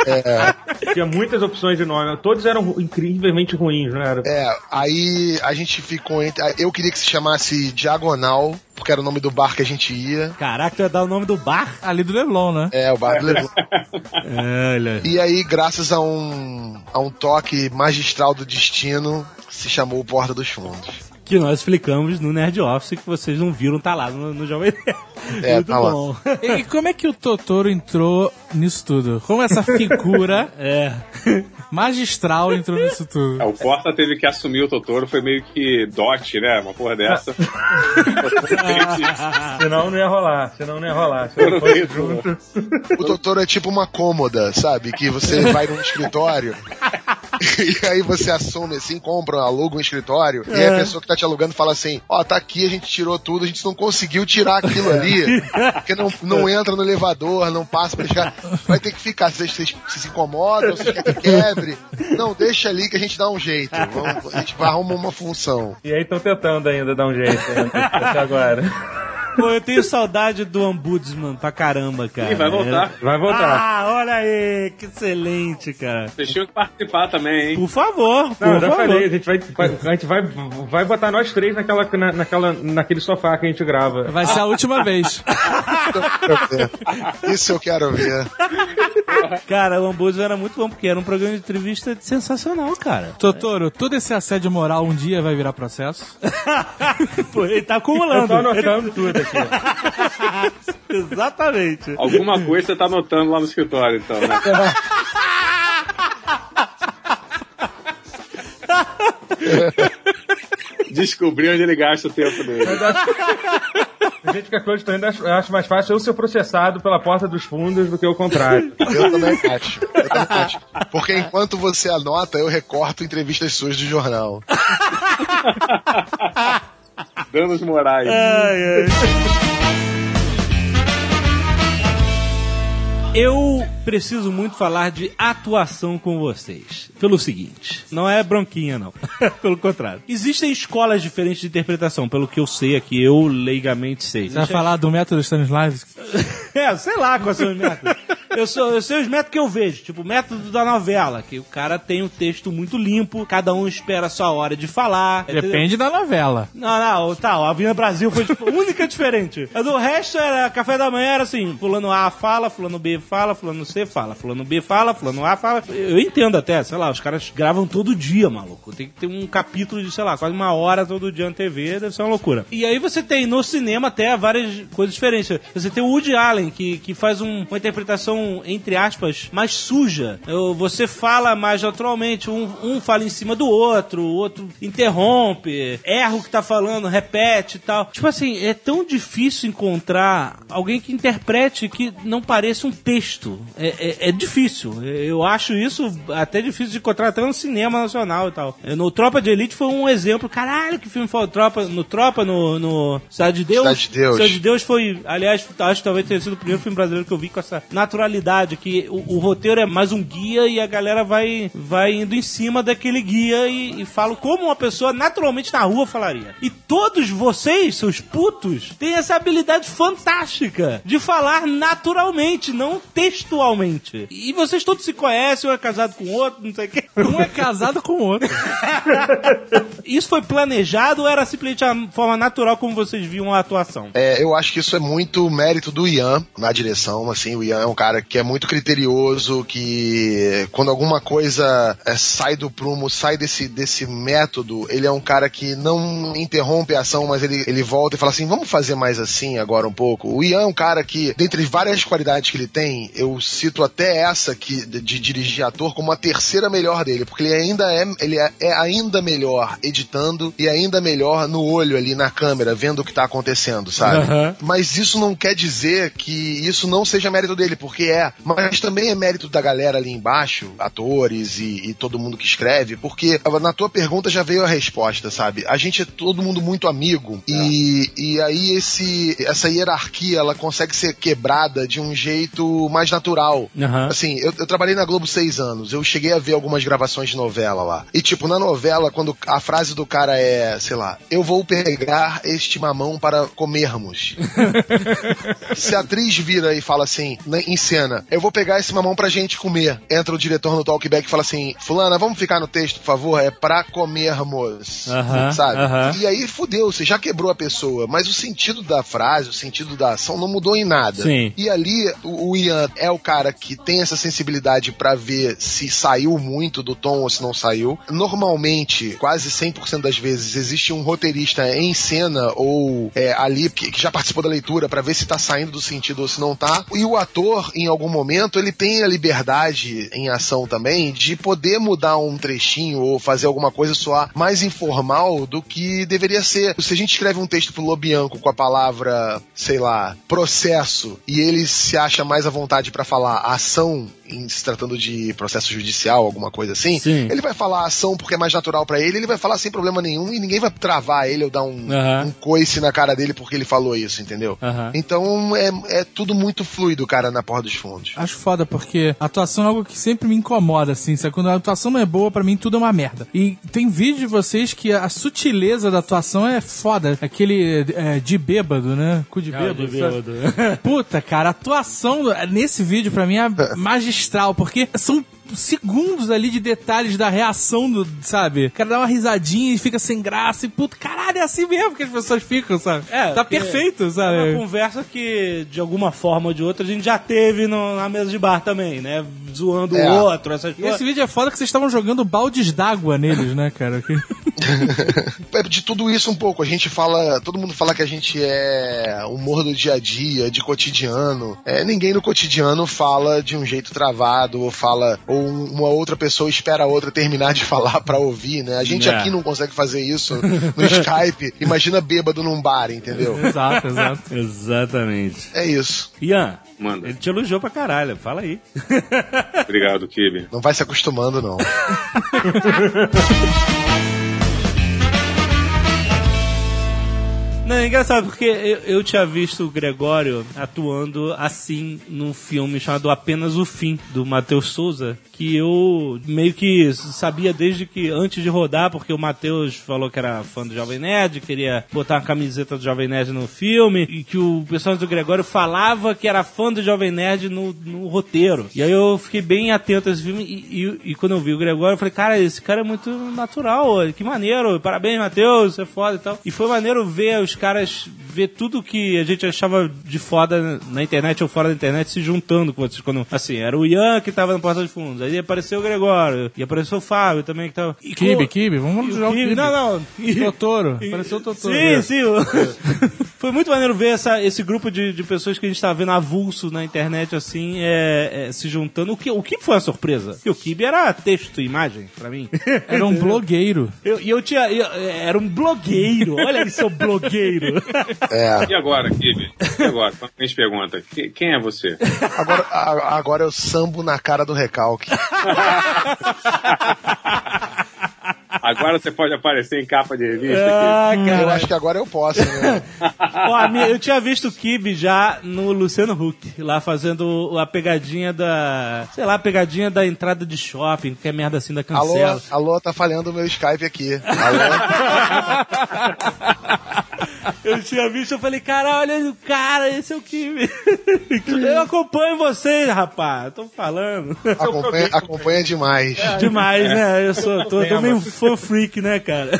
É, Tinha muitas opções de nome, todos eram incrivelmente ruins, não era? É, aí a gente ficou entre. Eu queria que se chamasse Diagonal, porque era o nome do bar que a gente ia. Caraca, tu ia dar o nome do bar? Ali do Leblon, né? É, o bar do Leblon. Olha. E aí, graças a um, a um toque magistral do destino, se chamou Porta dos Fundos. Que nós explicamos no Nerd Office que vocês não viram, tá lá no, no Jovem Nerd. É, Muito tá lá. bom. E, e como é que o Totoro entrou nisso tudo? Como essa figura É. magistral entrou nisso tudo? É, o Porta teve que assumir o Totoro, foi meio que dote, né? Uma porra dessa. Senão não ia rolar. Senão não ia rolar. Se eu fosse junto. O Totoro é tipo uma cômoda, sabe? Que você vai num escritório e aí você assume assim, compra, aluga um escritório e aí a pessoa que tá te alugando fala assim: Ó, tá aqui, a gente tirou tudo, a gente não conseguiu tirar aquilo ali, porque não, não entra no elevador, não passa pra chegar. Vai ter que ficar, vocês, vocês se incomodam, vocês querem que quebre. Não, deixa ali que a gente dá um jeito. Vamos, a gente vai arrumar uma função. E aí estão tentando ainda dar um jeito. né? Até agora. Pô, eu tenho saudade do Ombudsman pra caramba, cara. Ih, vai voltar. Vai voltar. Ah, olha aí, que excelente, cara. Vocês tinham que participar também, hein? Por favor, por Não, eu já favor. falei, a gente vai, a gente vai, vai botar nós três naquela, na, naquela, naquele sofá que a gente grava. Vai ser a última vez. Isso eu quero ver. Cara, o Ombudsman era muito bom, porque era um programa de entrevista sensacional, cara. Totoro, todo esse assédio moral um dia vai virar processo? Pô, ele tá Eu acumulando. tô anotando tudo aqui. Exatamente. Alguma coisa você tá anotando lá no escritório, então, né? Descobrir onde ele gasta o tempo dele. A gente que acreditando, acho, eu acho mais fácil eu ser processado pela porta dos fundos do que o contrário. Eu também acho. Eu também acho. Porque enquanto você anota, eu recorto entrevistas suas do jornal. Danos morais. Eu preciso muito falar de atuação com vocês. Pelo seguinte, não é bronquinha, não. pelo contrário. Existem escolas diferentes de interpretação, pelo que eu sei aqui, eu leigamente sei. Você vai falar do método Stanislavski? É, sei lá quais são os métodos. Eu, sou, eu sei os métodos que eu vejo, tipo o método da novela, que o cara tem um texto muito limpo, cada um espera a sua hora de falar. entendeu? Depende da novela. Não, não, tá, a Avenida Brasil foi tipo, única diferente. A do resto era, café da manhã era assim, fulano A fala, fulano B fala, fulano C fala, fulano B fala, fulano A fala. Eu entendo até, sei lá, os caras gravam todo dia, maluco. Tem que ter um capítulo de, sei lá, quase uma hora todo dia na TV, deve ser uma loucura. E aí você tem no cinema até várias coisas diferentes. Você tem o Woody Allen, que, que faz um- uma interpretação, entre aspas, mais suja. Eu- Você fala mais naturalmente, um, um fala em cima do outro, o outro interrompe, erra o que tá falando, repete e tal. Tipo assim, é tão difícil encontrar alguém que interprete que não pareça um texto. É, é- é difícil. Eu acho isso até difícil de encontrar até no cinema nacional e tal. No Tropa de Elite foi um exemplo. Caralho, que filme foi o Tropa? No Tropa, no, no Cidade de Deus? Cidade de Deus. Cidade de Deus foi, aliás, acho que talvez tenha sido o primeiro filme brasileiro que eu vi com essa naturalidade, que o, o roteiro é mais um guia e a galera vai, vai indo em cima daquele guia e, e fala como uma pessoa naturalmente na rua falaria. E todos vocês, seus putos, têm essa habilidade fantástica de falar naturalmente, não textualmente. E vocês todos se conhecem, um é casado com o outro, não sei o quê. Um é casado com o outro. Isso foi planejado ou era simplesmente a forma natural como vocês viam a atuação? É, eu acho que isso é muito mérito do Ian na direção, assim, o Ian é um cara que é muito criterioso, que quando alguma coisa é, sai do prumo, sai desse, desse método, ele é um cara que não interrompe a ação, mas ele, ele volta e fala assim, vamos fazer mais assim agora um pouco. O Ian é um cara que, dentre várias qualidades que ele tem, eu cito até essa que, de, dirigir ator como a terceira melhor dele, porque ele ainda é, ele é, é ainda melhor editando e ainda melhor no olho ali na câmera, vendo o que tá acontecendo, sabe? Aham. Mas isso não quer dizer que isso não seja mérito dele, porque é. Mas também é mérito da galera ali embaixo, atores e, e todo mundo que escreve, porque na tua pergunta já veio a resposta, sabe? A gente é todo mundo muito amigo e, e aí esse, essa hierarquia ela consegue ser quebrada de um jeito mais natural. Aham. Assim, eu, eu trabalhei na Globo seis anos, eu cheguei a ver algumas gravações de novela lá. E tipo, na novela, quando a frase do cara é, sei lá, eu vou pegar este mamão para comermos. Se a atriz vira e fala assim, em cena, eu vou pegar esse mamão pra gente comer. Entra o diretor no talkback e fala assim, fulana, vamos ficar no texto, por favor? É pra comermos. Aham, sabe? aham. E aí fudeu, você já quebrou a pessoa, mas o sentido da frase, o sentido da ação não mudou em nada. Sim. E ali, o, o Ian é o cara que tem essa sensibilidade pra ver se saiu muito do tom ou se não saiu. Normalmente, quase 100% das vezes, existe um roteirista em cena ou é, ali que, que já participou da leitura pra ver se tá saindo do sentido ou se não tá. E o ator, em algum momento, ele tem a liberdade em ação também de poder mudar um trechinho ou fazer alguma coisa soar mais informal do que deveria ser. Se a gente escreve um texto pro Lobianco com a palavra, sei lá, processo, e ele se acha mais à vontade pra falar ação em se tratando de processo judicial, alguma coisa assim, Sim. ele vai falar ação porque é mais natural pra ele, ele vai falar sem problema nenhum e ninguém vai travar ele ou dar um, um coice na cara dele porque ele falou isso, entendeu? Então é, é tudo muito fluido, cara, na porra dos fundos. Acho foda, porque a atuação é algo que sempre me incomoda, assim. Sabe? Quando a atuação não é boa, pra mim tudo é uma merda. E tem vídeo de vocês que a sutileza da atuação é foda. Aquele é, de bêbado, né? Cu de bêbado. de bêbado. Puta, cara, a atuação nesse vídeo pra mim é magistral, porque são segundos ali de detalhes da reação do, sabe? O cara dá uma risadinha e fica sem graça e puta, caralho, é assim mesmo que as pessoas ficam, sabe? É, tá perfeito, É uma sabe? conversa que, de alguma forma ou de outra, a gente já teve no- na mesa de bar também, né? Zoando É. o outro, essas coisas. esse vídeo é foda que vocês estavam jogando baldes d'água neles, né, cara? É de tudo isso um pouco. A gente fala, todo mundo fala que a gente é humor do dia a dia, de cotidiano. É, ninguém no cotidiano fala de um jeito travado ou fala ou uma outra pessoa espera a outra terminar de falar pra ouvir, né? A gente É. aqui não consegue fazer isso no Skype. Imagina bêbado num bar, entendeu? exato, exato. Exatamente. É isso. Ian, Manda. ele te elogiou pra caralho, fala aí. Obrigado, Kibe. Não vai se acostumando, não. Não, é engraçado, porque eu, eu tinha visto o Gregório atuando assim num filme chamado Apenas o Fim, do Matheus Souza, que eu meio que sabia desde que antes de rodar, porque o Matheus falou que era fã do Jovem Nerd, queria botar uma camiseta do Jovem Nerd no filme, e que o personagem do Gregório falava que era fã do Jovem Nerd no, no roteiro. E aí eu fiquei bem atento a esse filme, e, e- e quando eu vi o Gregório, eu falei, cara, esse cara é muito natural, que maneiro, parabéns, Matheus, você é foda e tal. E foi maneiro ver os caras, ver tudo que a gente achava de foda na internet ou fora da internet se juntando com vocês. Quando, assim, era o Ian que tava no Porta dos Fundos, aí apareceu o Gregório, e apareceu o Fábio também que tava. E Kibe, com- Kibe, vamos jogar o Kibe-. Não, não. E- Totoro, apareceu o Totoro. Sim, sim. foi muito maneiro ver essa, esse grupo de, de pessoas que a gente tá vendo avulso na internet, assim, é, é, se juntando. O que, o que foi uma surpresa? Porque o Kibe era texto e imagem, pra mim. Era um blogueiro. Eu- E eu, tinha. eu- era um blogueiro. Olha aí, seu blogueiro. É. E agora, Kibe? E agora? Quando a gente pergunta, que- quem é você? Agora, agora eu sambo na cara do recalque. Agora você pode aparecer em capa de revista, ah, Eu cara. acho que agora eu posso, né? Ó, eu tinha visto o Kibe já no Luciano Huck, lá fazendo a pegadinha da. Sei lá, a pegadinha da entrada de shopping, que é merda assim da Alô, cancela. alô, tá falhando o meu Skype aqui. Alô? Eu tinha visto, eu falei, cara, olha o cara, esse é o Kibe. Eu acompanho vocês, rapaz, tô falando. Acompanha, acompanha demais. Demais, né? Eu sou tô, tô meio fã freak, né, cara?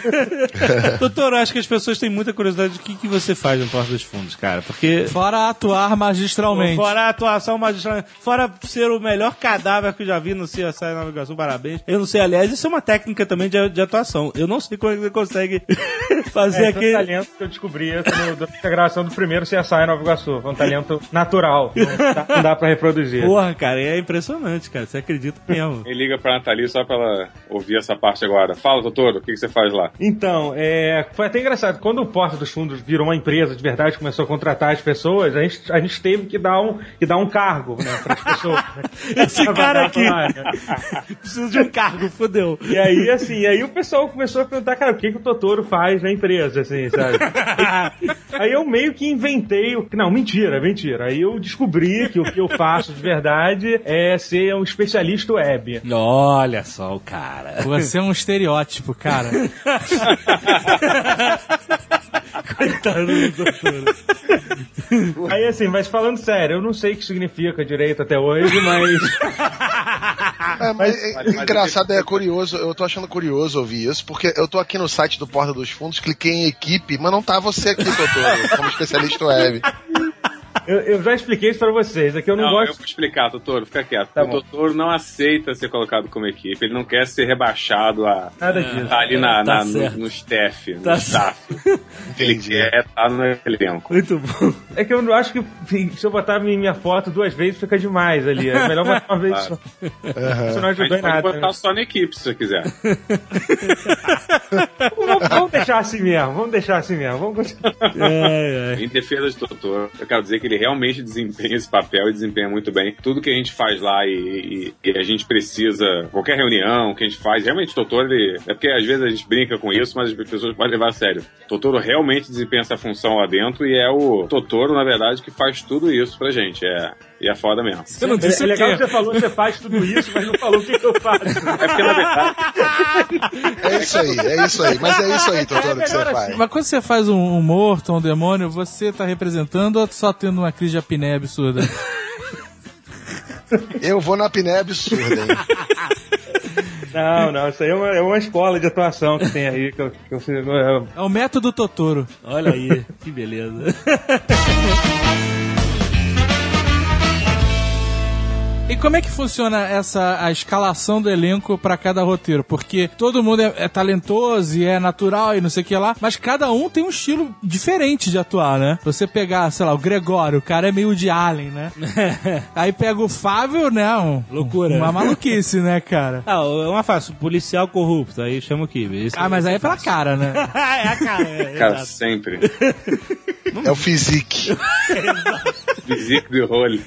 Doutor, eu acho que as pessoas têm muita curiosidade do que, que você faz no Porta dos Fundos, cara. Porque. Fora atuar magistralmente. Fora a atuação magistral, fora ser o melhor cadáver que eu já vi no CSI Nova Iguaçu, parabéns. Eu não sei, aliás, isso é uma técnica também de, de atuação. Eu não sei como você consegue fazer É, é aquele. talento que eu descobri no- durante a gravação do primeiro CSI Nova Iguaçu. Foi um talento natural. Não dá, não dá pra reproduzir. Porra, cara, é impressionante, cara. Você acredita mesmo. Quem liga pra Nathalie só pra ela ouvir essa parte agora. Fala, doutor, o que, que você faz lá? Então, é, foi até engraçado. Quando o Porta dos Fundos virou uma empresa de verdade, começou a contratar as pessoas, a gente, a gente teve que dar um, que dar um cargo né, para as pessoas. Esse cara aqui né? precisa de um cargo, fodeu. E aí, assim, aí o pessoal começou a perguntar, cara, o que, que o Totoro faz na empresa, assim, sabe? Aí eu meio que inventei. o- Não, mentira, mentira. Aí eu descobri que o que eu faço de verdade é ser um especialista web. Olha só o cara. Você é um estereótipo, cara. Coitado do doutor. Aí assim, mas falando sério, eu não sei o que significa direito até hoje, mas. É, mas, é- mas- engraçado, é curioso, eu tô achando curioso ouvir isso, porque eu tô aqui no site do Porta dos Fundos, cliquei em equipe, mas não tá você aqui, doutor, como especialista web. Eu, eu já expliquei isso pra vocês. Aqui eu não, Não, eu gosto. vou explicar, Totoro, fica quieto. Tá o bom. Totoro não aceita ser colocado como equipe, ele não quer ser rebaixado a Nada disso. tá ali na, Tá na- no, no staff, no Tá staff. Ele quer estar no elenco. Muito bom. É que eu não acho que se eu botar minha foto duas vezes fica demais ali. É melhor botar uma vez só. Isso não A ajudou gente em pode nada. botar né? só na equipe, se você quiser. Vamos, vamos deixar assim mesmo. Vamos deixar assim mesmo. Vamos continuar. É, é. Em defesa de Totoro, eu quero dizer que ele realmente desempenha esse papel e desempenha muito bem. Tudo que a gente faz lá e, e- e a gente precisa, qualquer reunião que a gente faz, realmente Totoro, ele, é porque às vezes a gente brinca com isso, mas as pessoas podem levar a sério. Totoro realmente desempenha essa função lá dentro e é o Totoro, na verdade, que faz tudo isso pra gente. É, e é foda mesmo. Você não É, disse é o legal quê? que você falou que você faz tudo isso, mas não falou o que, que eu faço. É porque, na verdade, É isso aí, é isso aí, mas é isso aí, doutor, que você faz. Mas quando você faz um, um morto, um demônio, você tá representando ou só tendo uma crise de apneia absurda? Eu vou na apneia absurda, hein? Não, não, isso aí é uma, é uma escola de atuação que tem aí. Que eu, que eu, eu- É o método Totoro. Olha aí, que beleza. E como é que funciona essa a escalação do elenco pra cada roteiro? Porque todo mundo é, é talentoso e é natural e não sei o que lá, mas cada um tem um estilo diferente de atuar, né? Você pegar, sei lá, o Gregório, o cara é meio de Allen, né? Aí pega o Fábio, né? Um, Loucura. Uma maluquice, né, cara? Ah, é uma fácil, policial corrupto, aí chama o Kibe. Ah, mas aí é pela cara, né? é a cara, é, cara, exato. sempre. É o physique. Físico de role.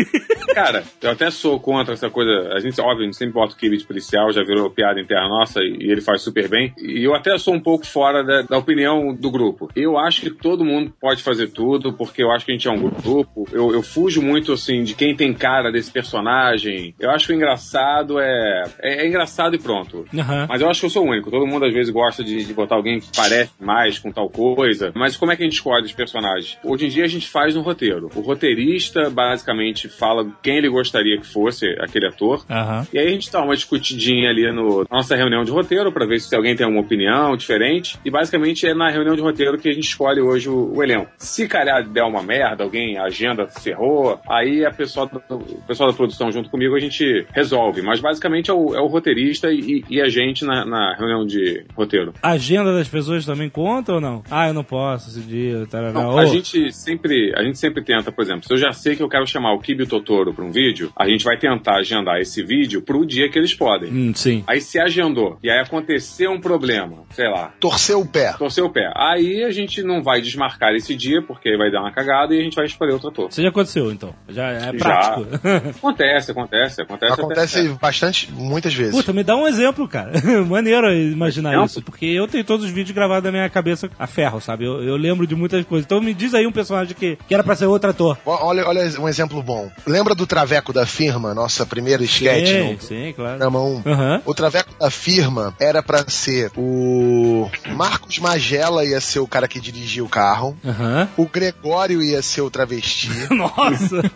Cara, eu até sou contra essa coisa. A gente, óbvio, a gente sempre bota o Kibe de policial, já virou piada interna nossa e, ele faz super bem. E eu até sou um pouco fora da, da opinião do grupo. Eu acho que todo mundo pode fazer tudo, porque eu acho que a gente é um grupo. Eu, eu fujo muito, assim, de quem tem cara desse personagem. Eu acho que o engraçado é. É, é engraçado e pronto. Aham. Mas eu acho que eu sou o único. Todo mundo às vezes gosta de, de botar alguém que parece mais com tal coisa. Mas como é que a gente escolhe os personagens? Hoje em dia a gente faz no roteiro. O roteirista basicamente fala quem ele gostaria que fosse aquele ator. Aham. E aí a gente dá uma discutidinha ali no na nossa reunião de roteiro pra ver se alguém tem uma opinião diferente. E basicamente é na reunião de roteiro que a gente escolhe hoje o, o elenco. Se calhar der uma merda, alguém, a agenda ferrou, aí a pessoa, o pessoal da produção junto comigo a gente resolve. Mas basicamente é o, é o roteirista e, e a gente na, na reunião de roteiro. A agenda das pessoas também conta ou não? Ah, eu não posso esse dia, tarará. Não, a gente sempre, a gente sempre tenta, por exemplo, se eu já sei que eu quero chamar o Kibi Totoro para um vídeo, a gente vai tentar agendar esse vídeo pro dia que eles podem. Hum, sim. Aí se agendou e aí aconteceu um problema, sei lá, Torceu o pé. torceu o pé. Aí a gente não vai desmarcar esse dia porque vai dar uma cagada e a gente vai escolher outro ator. Isso já aconteceu, então. Já é Já. prático. Acontece, acontece, acontece. Acontece bastante, muitas vezes. Puta, me dá um exemplo, cara. Maneiro imaginar Exemplo? isso. Porque eu tenho todos os vídeos gravados na minha cabeça a ferro, sabe? Eu, eu lembro de muitas coisas. Então me diz aí um personagem que, que era pra ser outro ator. Olha, olha um exemplo bom. Lembra do Traveco da firma, nossa primeira sketch Sim, no sim, claro. programa 1? Aham. O Traveco da firma era pra ser o Marcos Magela ia ser o cara que dirigia o carro. Aham. O Gregório ia ser o travesti. Nossa!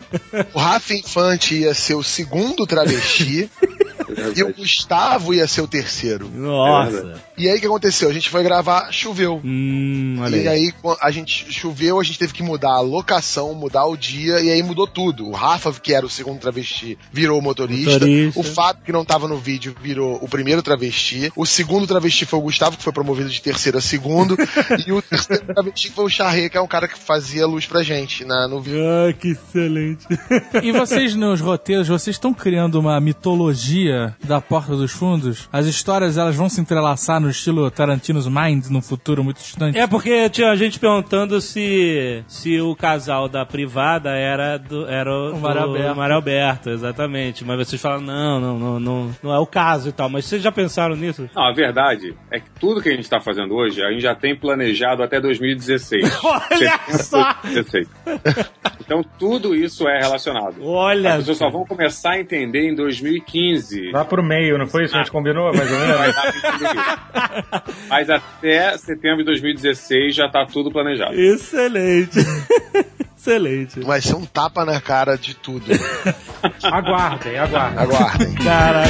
o Rafa Infante ia ser o segundo travesti. e o Gustavo ia ser o terceiro. Nossa! E aí o que aconteceu? A gente foi gravar, choveu. Hum, olha E aí. aí, a gente choveu, a gente teve que mudar a locação, mudar o dia, e aí mudou tudo. O Rafa, que era o segundo travesti, virou o motorista. Motorista. O Fábio, que não tava no vídeo, virou o primeiro travesti. O segundo travesti foi o Gustavo, que foi promovido de terceiro a segundo. e o terceiro travesti foi o Charré, que é um cara que fazia luz pra gente na, no vídeo. Ah, que excelente. E vocês nos roteiros, vocês estão criando uma mitologia da Porta dos Fundos? As histórias elas vão se entrelaçar no estilo Tarantino's Mind num futuro muito distante? É porque tinha gente perguntando se, se o casal da privada era do era o, O Mário Alberto. Mário Alberto, exatamente. Mas vocês falam, não, não, não, não, não é o caso e tal. Mas vocês já pensaram nisso? Não, a verdade é que tudo que a gente está fazendo hoje, a gente já tem planejado até 2016. Olha só! 2016. Então tudo isso é relacionado. Olha. As pessoas só vão começar a entender em 2015. Lá pro meio, não foi isso a gente combinou? Mais ou Vai menos? Mas até setembro de 2016 já tá tudo planejado. Excelente. Excelente. Vai ser um tapa na cara de tudo. Aguardem, aguardem. Aguardem. Caraca.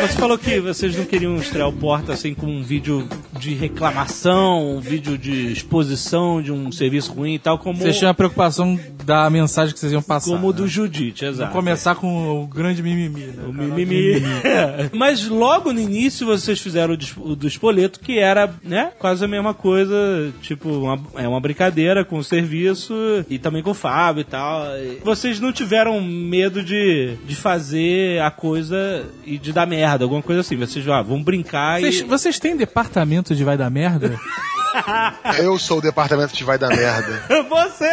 Você falou que vocês não queriam estrear o Porta assim com um vídeo de reclamação, um vídeo de exposição de um serviço ruim e tal, como, Vocês tinham a preocupação da mensagem que vocês iam passar. como o né? do Judite, exato. Começar com o grande mimimi, né? O mimimi. Mas logo no início vocês fizeram o do espoleto, que era, né, quase a mesma coisa, tipo, uma, é uma brincadeira com o serviço e também com o Fábio e tal. Vocês não tiveram medo de, de fazer a coisa e de dar merda, alguma coisa assim. Vocês, ah, vão brincar Vocês, e... vocês têm departamento de vai dar merda? Eu sou o departamento de vai dar merda. Você!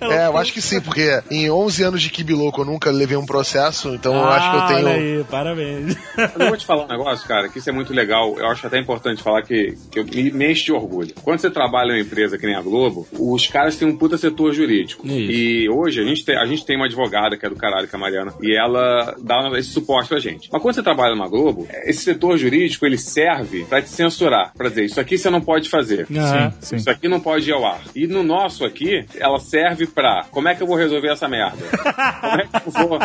É, eu acho que sim, porque em 11 anos de Kibi Louco eu nunca levei um processo, então eu acho que eu Ah, tenho. Olha aí, parabéns. Mas eu vou te falar um negócio, cara, que isso é muito legal. Eu acho até importante falar que, que eu me, me enche de orgulho. Quando você trabalha em uma empresa que nem a Globo, os caras têm um puta setor jurídico. Isso. E hoje a gente, tem, a gente tem uma advogada que é do caralho, que é a Mariana, e ela dá esse suporte pra gente. Mas quando você trabalha numa Globo, esse setor jurídico ele serve pra te censurar, pra dizer isso aqui você não pode fazer. Ah, sim. Isso aqui não pode ir ao ar. E no nosso aqui, ela serve pra como é que eu vou resolver essa merda? Como é que eu vou.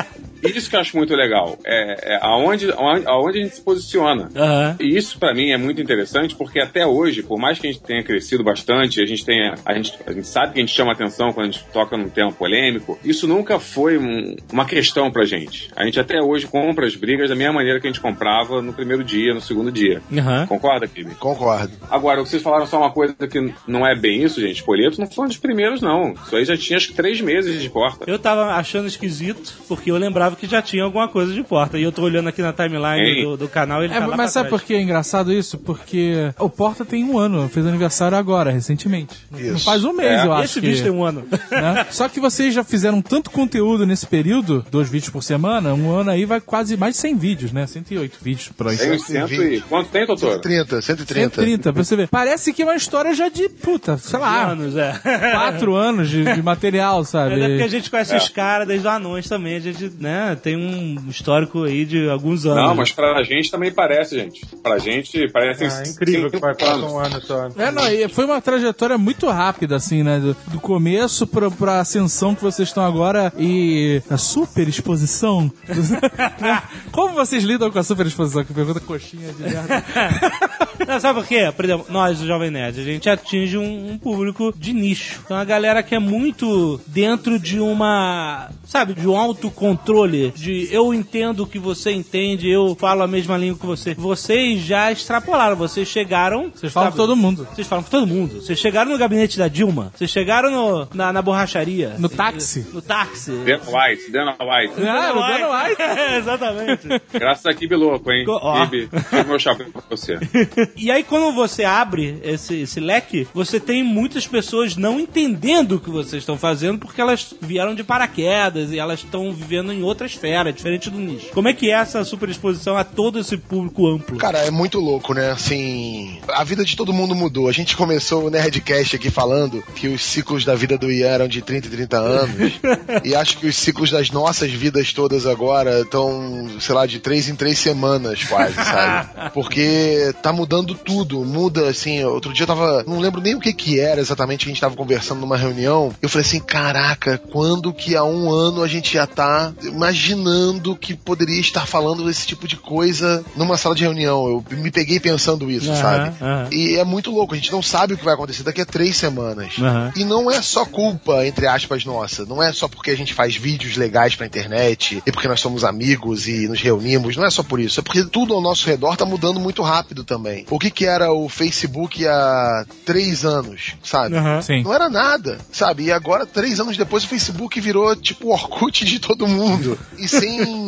Isso que eu acho muito legal. É, é aonde, aonde, a gente se posiciona. Aham. E isso pra mim é muito interessante porque até hoje, por mais que a gente tenha crescido bastante, a gente tenha, a gente, a gente sabe que a gente chama atenção quando a gente toca num tema polêmico, isso nunca foi um- uma questão pra gente. A gente até hoje compra as brigas da mesma maneira que a gente comprava no primeiro dia, no segundo dia. Aham. Concorda, Kibi? Concordo. Agora, o que vocês falaram só uma coisa que não é bem isso, gente. Espoleto não foi um dos primeiros, não. Isso aí já tinha acho que três meses de porta. Eu tava achando esquisito, porque eu lembrava que já tinha alguma coisa de porta. E eu tô olhando aqui na timeline do, do canal e ele É, tá lá mas sabe trás. por que é engraçado isso? Porque o Porta tem um ano, fez aniversário agora, recentemente. Não Isso. faz um mês, É. eu acho. Esse que, vídeo tem um ano. né? Só que vocês já fizeram tanto conteúdo nesse período, dois vídeos por semana, um ano aí vai quase mais de 100 vídeos, né? 108 vídeos por aí. Tem uns cento e... Quanto tem, doutor? 130, 130. 130, pra você ver. Parece que é uma história já de, puta, sei lá, anos, é. quatro anos de, de material, Mas é porque a sabe? gente conhece os caras desde os anões também. A gente, né, tem um histórico aí de alguns anos. Não, mas pra gente também parece, gente. Pra gente parece... Ah, é incrível que vai passar um ano só. É, não, e foi uma trajetória muito rápida, assim, né? Do, do começo pra, pra ascensão que vocês estão agora e a super exposição. Né? Como vocês lidam com a super exposição? Que pergunta coxinha de merda. Não, sabe por quê? Por exemplo, nós do Jovem Nerd, a gente atinge um, um público de nicho. Então a galera que é muito dentro de uma, sabe, de um autocontrole, de eu entendo o que você entende, eu falo a mesma língua que você. Vocês já extrapolaram, vocês chegaram... Vocês falam com todo mundo. Vocês falam com todo mundo. Vocês chegaram no gabinete da Dilma, vocês chegaram no- na, na borracharia. No táxi. No táxi. Dana White, Dana White. Ah, o Dana White. É, exatamente. Graças a Kibi louco, hein? Ó. Kibi, meu chapéu pra você. E aí, quando você abre esse, esse leque, você tem muitas pessoas não entendendo o que vocês estão fazendo porque elas vieram de paraquedas e elas estão vivendo em outra esfera, diferente do nicho. Como é que é essa superexposição a todo esse público amplo? Cara, é muito louco, né? Assim, a vida de todo mundo mudou. A gente começou o Nerdcast aqui falando que os ciclos da vida do Ian eram de 30 e 30 anos. e acho que os ciclos das nossas vidas todas agora estão, sei lá, de três em três semanas quase, sabe? Porque tá mudando tudo. Muda, assim, outro dia eu tava. Não lembro nem o que que era exatamente que a gente tava conversando numa reunião. Eu falei assim, caraca, quando que há um ano a gente já tá imaginando que poderia estar falando esse tipo de coisa numa sala de reunião? Eu me peguei pensando isso, Aham, sabe? aham. E é muito louco, a gente não sabe o que vai acontecer daqui a três semanas. Aham. E não é só culpa, entre aspas, nossa. Não é só porque a gente faz vídeos legais pra internet e porque nós somos amigos e nos reunimos. Não é só por isso. É porque tudo ao nosso redor tá mudando muito rápido também. O que que era o Facebook há três anos, sabe? Sim. Não era nada, sabe? E agora, três anos depois, o Facebook virou tipo o Orkut de todo mundo. E sem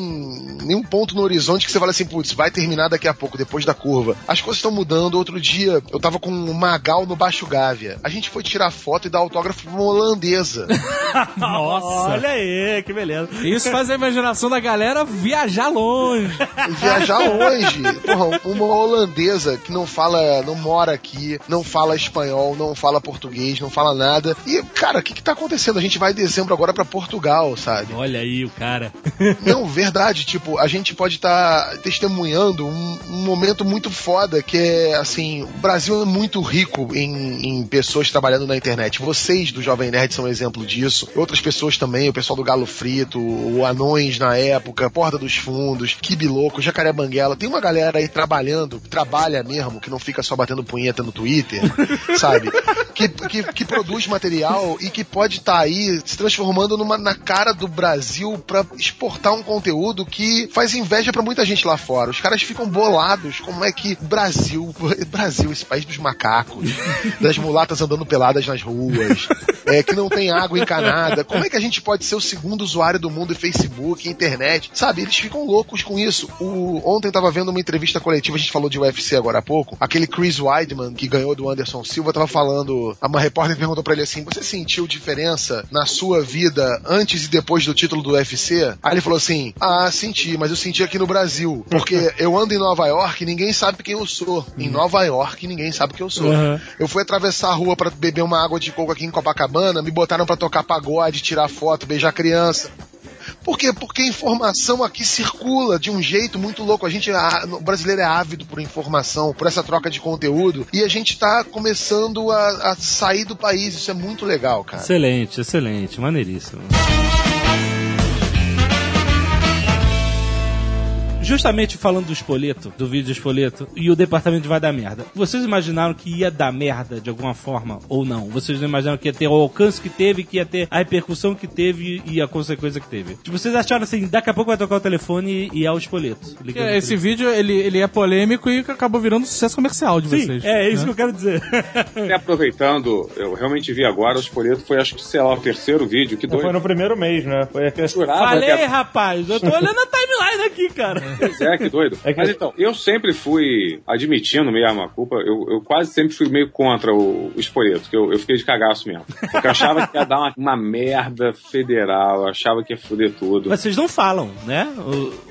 nenhum ponto no horizonte que você fala assim, putz, vai terminar daqui a pouco, depois da curva. As coisas estão mudando. Outro dia, eu tava com o Magal no Baixo Gávea. A gente foi tirar foto e dar autógrafo pra uma holandesa. Nossa. Olha aí, que beleza. Isso faz a imaginação da galera viajar longe. Viajar longe. Porra, uma holandesa que não fala, não mora aqui, não fala espanhol, não fala português, não fala nada. E, cara, o que que tá acontecendo? A gente vai em dezembro agora pra Portugal, sabe? Olha aí o cara. Não, verdade, tipo, a gente pode estar testemunhando um, um momento muito foda que é, assim, o Brasil é muito rico em, em pessoas trabalhando na internet. Vocês do Jovem Nerd são um exemplo disso. Outras pessoas também, o pessoal do Galo Frito, o Anões na época, Porta dos Fundos, Kibi Louco, Jacaré Banguela. Tem uma galera aí trabalhando, trabalha mesmo, que não fica só batendo punheta no Twitter, sabe? Que, que, que produz material e que pode estar aí se transformando numa, na cara do Brasil pra exportar um conteúdo que faz inveja pra muita gente lá fora. Os caras ficam bolados como é que Brasil, Brasil, esse país dos macacos, das mulatas andando peladas nas ruas, é, que não tem água encanada. Como é que a gente pode ser o segundo usuário do mundo em Facebook, internet? Sabe, eles ficam loucos com isso. O, ontem tava vendo uma entrevista coletiva, a gente falou de UFC agora há pouco, aquele Chris Weidman, que ganhou do Anderson Silva, tava falando, uma repórter perguntou pra ele assim, você sentiu diferença na sua vida antes e depois do título do UFC? Aí ele falou assim, ah, senti, mas eu senti aqui no Brasil, porque eu ando em Nova York e ninguém sabe quem eu sou. Em Nova York ninguém sabe quem eu sou. Uhum. Eu fui atravessar a rua pra beber uma água de coco aqui em Copacabana, me botaram pra tocar pagode, tirar foto, beijar criança. Por quê? Porque a informação aqui circula de um jeito muito louco. A gente, a- o brasileiro é ávido por informação, por essa troca de conteúdo, e a gente tá começando a, a sair do país. Isso é muito legal, cara. Excelente, excelente, maneiríssimo. Justamente falando do espoleto, do vídeo do espoleto, e o departamento vai dar merda. Vocês imaginaram que ia dar merda de alguma forma ou não? Vocês não imaginaram que ia ter o alcance que teve, que ia ter a repercussão que teve e a consequência que teve? Tipo, vocês acharam assim, daqui a pouco vai tocar o telefone e é o espoleto. É, Esse vídeo, ele, ele é polêmico e acabou virando um sucesso comercial de Sim, vocês. é isso né? que eu quero dizer. Até aproveitando, eu realmente vi agora, o Espoleto foi, acho que, sei lá, o terceiro vídeo. Que Foi doido. no primeiro mês, né? Foi. Jurava Falei, que a- rapaz, eu tô olhando a timeline aqui, cara. Pois é, que doido. É que- Mas então, eu sempre fui, admitindo mesmo a culpa, eu, eu quase sempre fui meio contra o, o Espoleto, que eu, eu fiquei de cagaço mesmo. Porque eu achava que ia dar uma, uma merda federal, achava que ia foder tudo. Mas vocês não falam, né?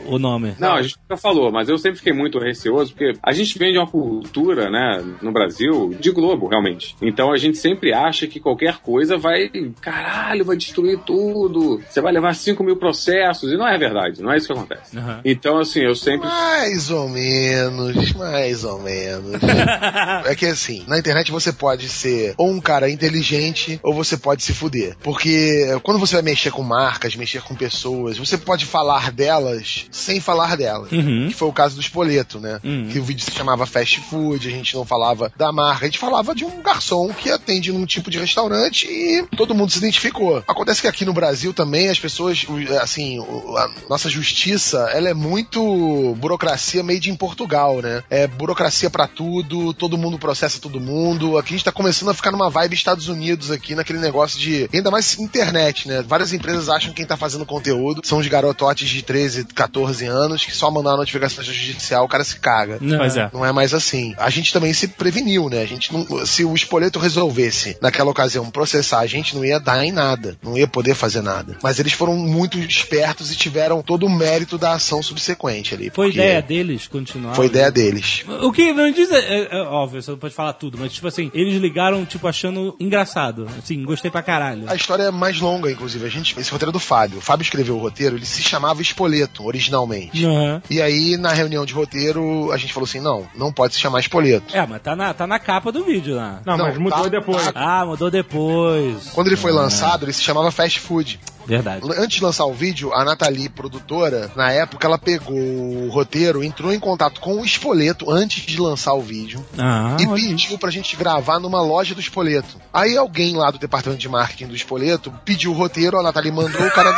O, o nome. Não, a gente nunca falou, mas eu sempre fiquei muito receoso, porque a gente vem de uma cultura, né, no Brasil, de globo, realmente. Então a gente sempre acha que qualquer coisa vai, caralho, vai destruir tudo, você vai levar 5 mil processos, e não é verdade, não é isso que acontece. Aham. Então, assim, eu sempre. Mais ou menos, mais ou menos. é que assim, na internet você pode ser ou um cara inteligente ou você pode se fuder. Porque quando você vai mexer com marcas, mexer com pessoas, você pode falar delas sem falar delas. Uhum. Que foi o caso do Espoleto, né? Uhum. Que o vídeo se chamava Fast Food, a gente não falava da marca, a gente falava de um garçom que atende num tipo de restaurante e todo mundo se identificou. Acontece que aqui no Brasil também as pessoas, assim, a nossa justiça, ela é muito burocracia made em Portugal, né? É burocracia pra tudo, todo mundo processa todo mundo. Aqui a gente tá começando a ficar numa vibe Estados Unidos aqui, naquele negócio de, ainda mais internet, né? Várias empresas acham que quem tá fazendo conteúdo são os garototes de 13, 14 anos que só mandar uma notificação judicial o cara se caga. Não. Pois é. Não é mais assim. A gente também se preveniu, né? A gente não, se o Espoleto resolvesse, naquela ocasião, processar, a gente não ia dar em nada. Não ia poder fazer nada. Mas eles foram muito espertos e tiveram todo o mérito da ação subsequente ali. Foi ideia deles continuar? Foi ideia deles. O que não diz é, é- é óbvio, você não pode falar tudo, mas tipo assim, eles ligaram, tipo, achando engraçado. Assim, gostei pra caralho. A história é mais longa, inclusive. A gente, esse roteiro é do Fábio. O Fábio escreveu o roteiro, ele se chamava Espoleto, originalmente. Aham. E aí, na reunião de roteiro, a gente falou assim: não, não pode se chamar Espoleto. É, mas tá na, tá na capa do vídeo lá. Não, Não, mas mudou tá- depois. tá. Ah, mudou depois. Quando ele foi lançado, ele se chamava Fast Food. Verdade. Antes de lançar o vídeo, a Nathalie, produtora, na época ela pegou o roteiro, entrou em contato com o Espoleto antes de lançar o vídeo Ah, e olha. pediu pra gente gravar numa loja do Espoleto. Aí alguém lá do departamento de marketing do Espoleto pediu o roteiro, a Nathalie mandou, o cara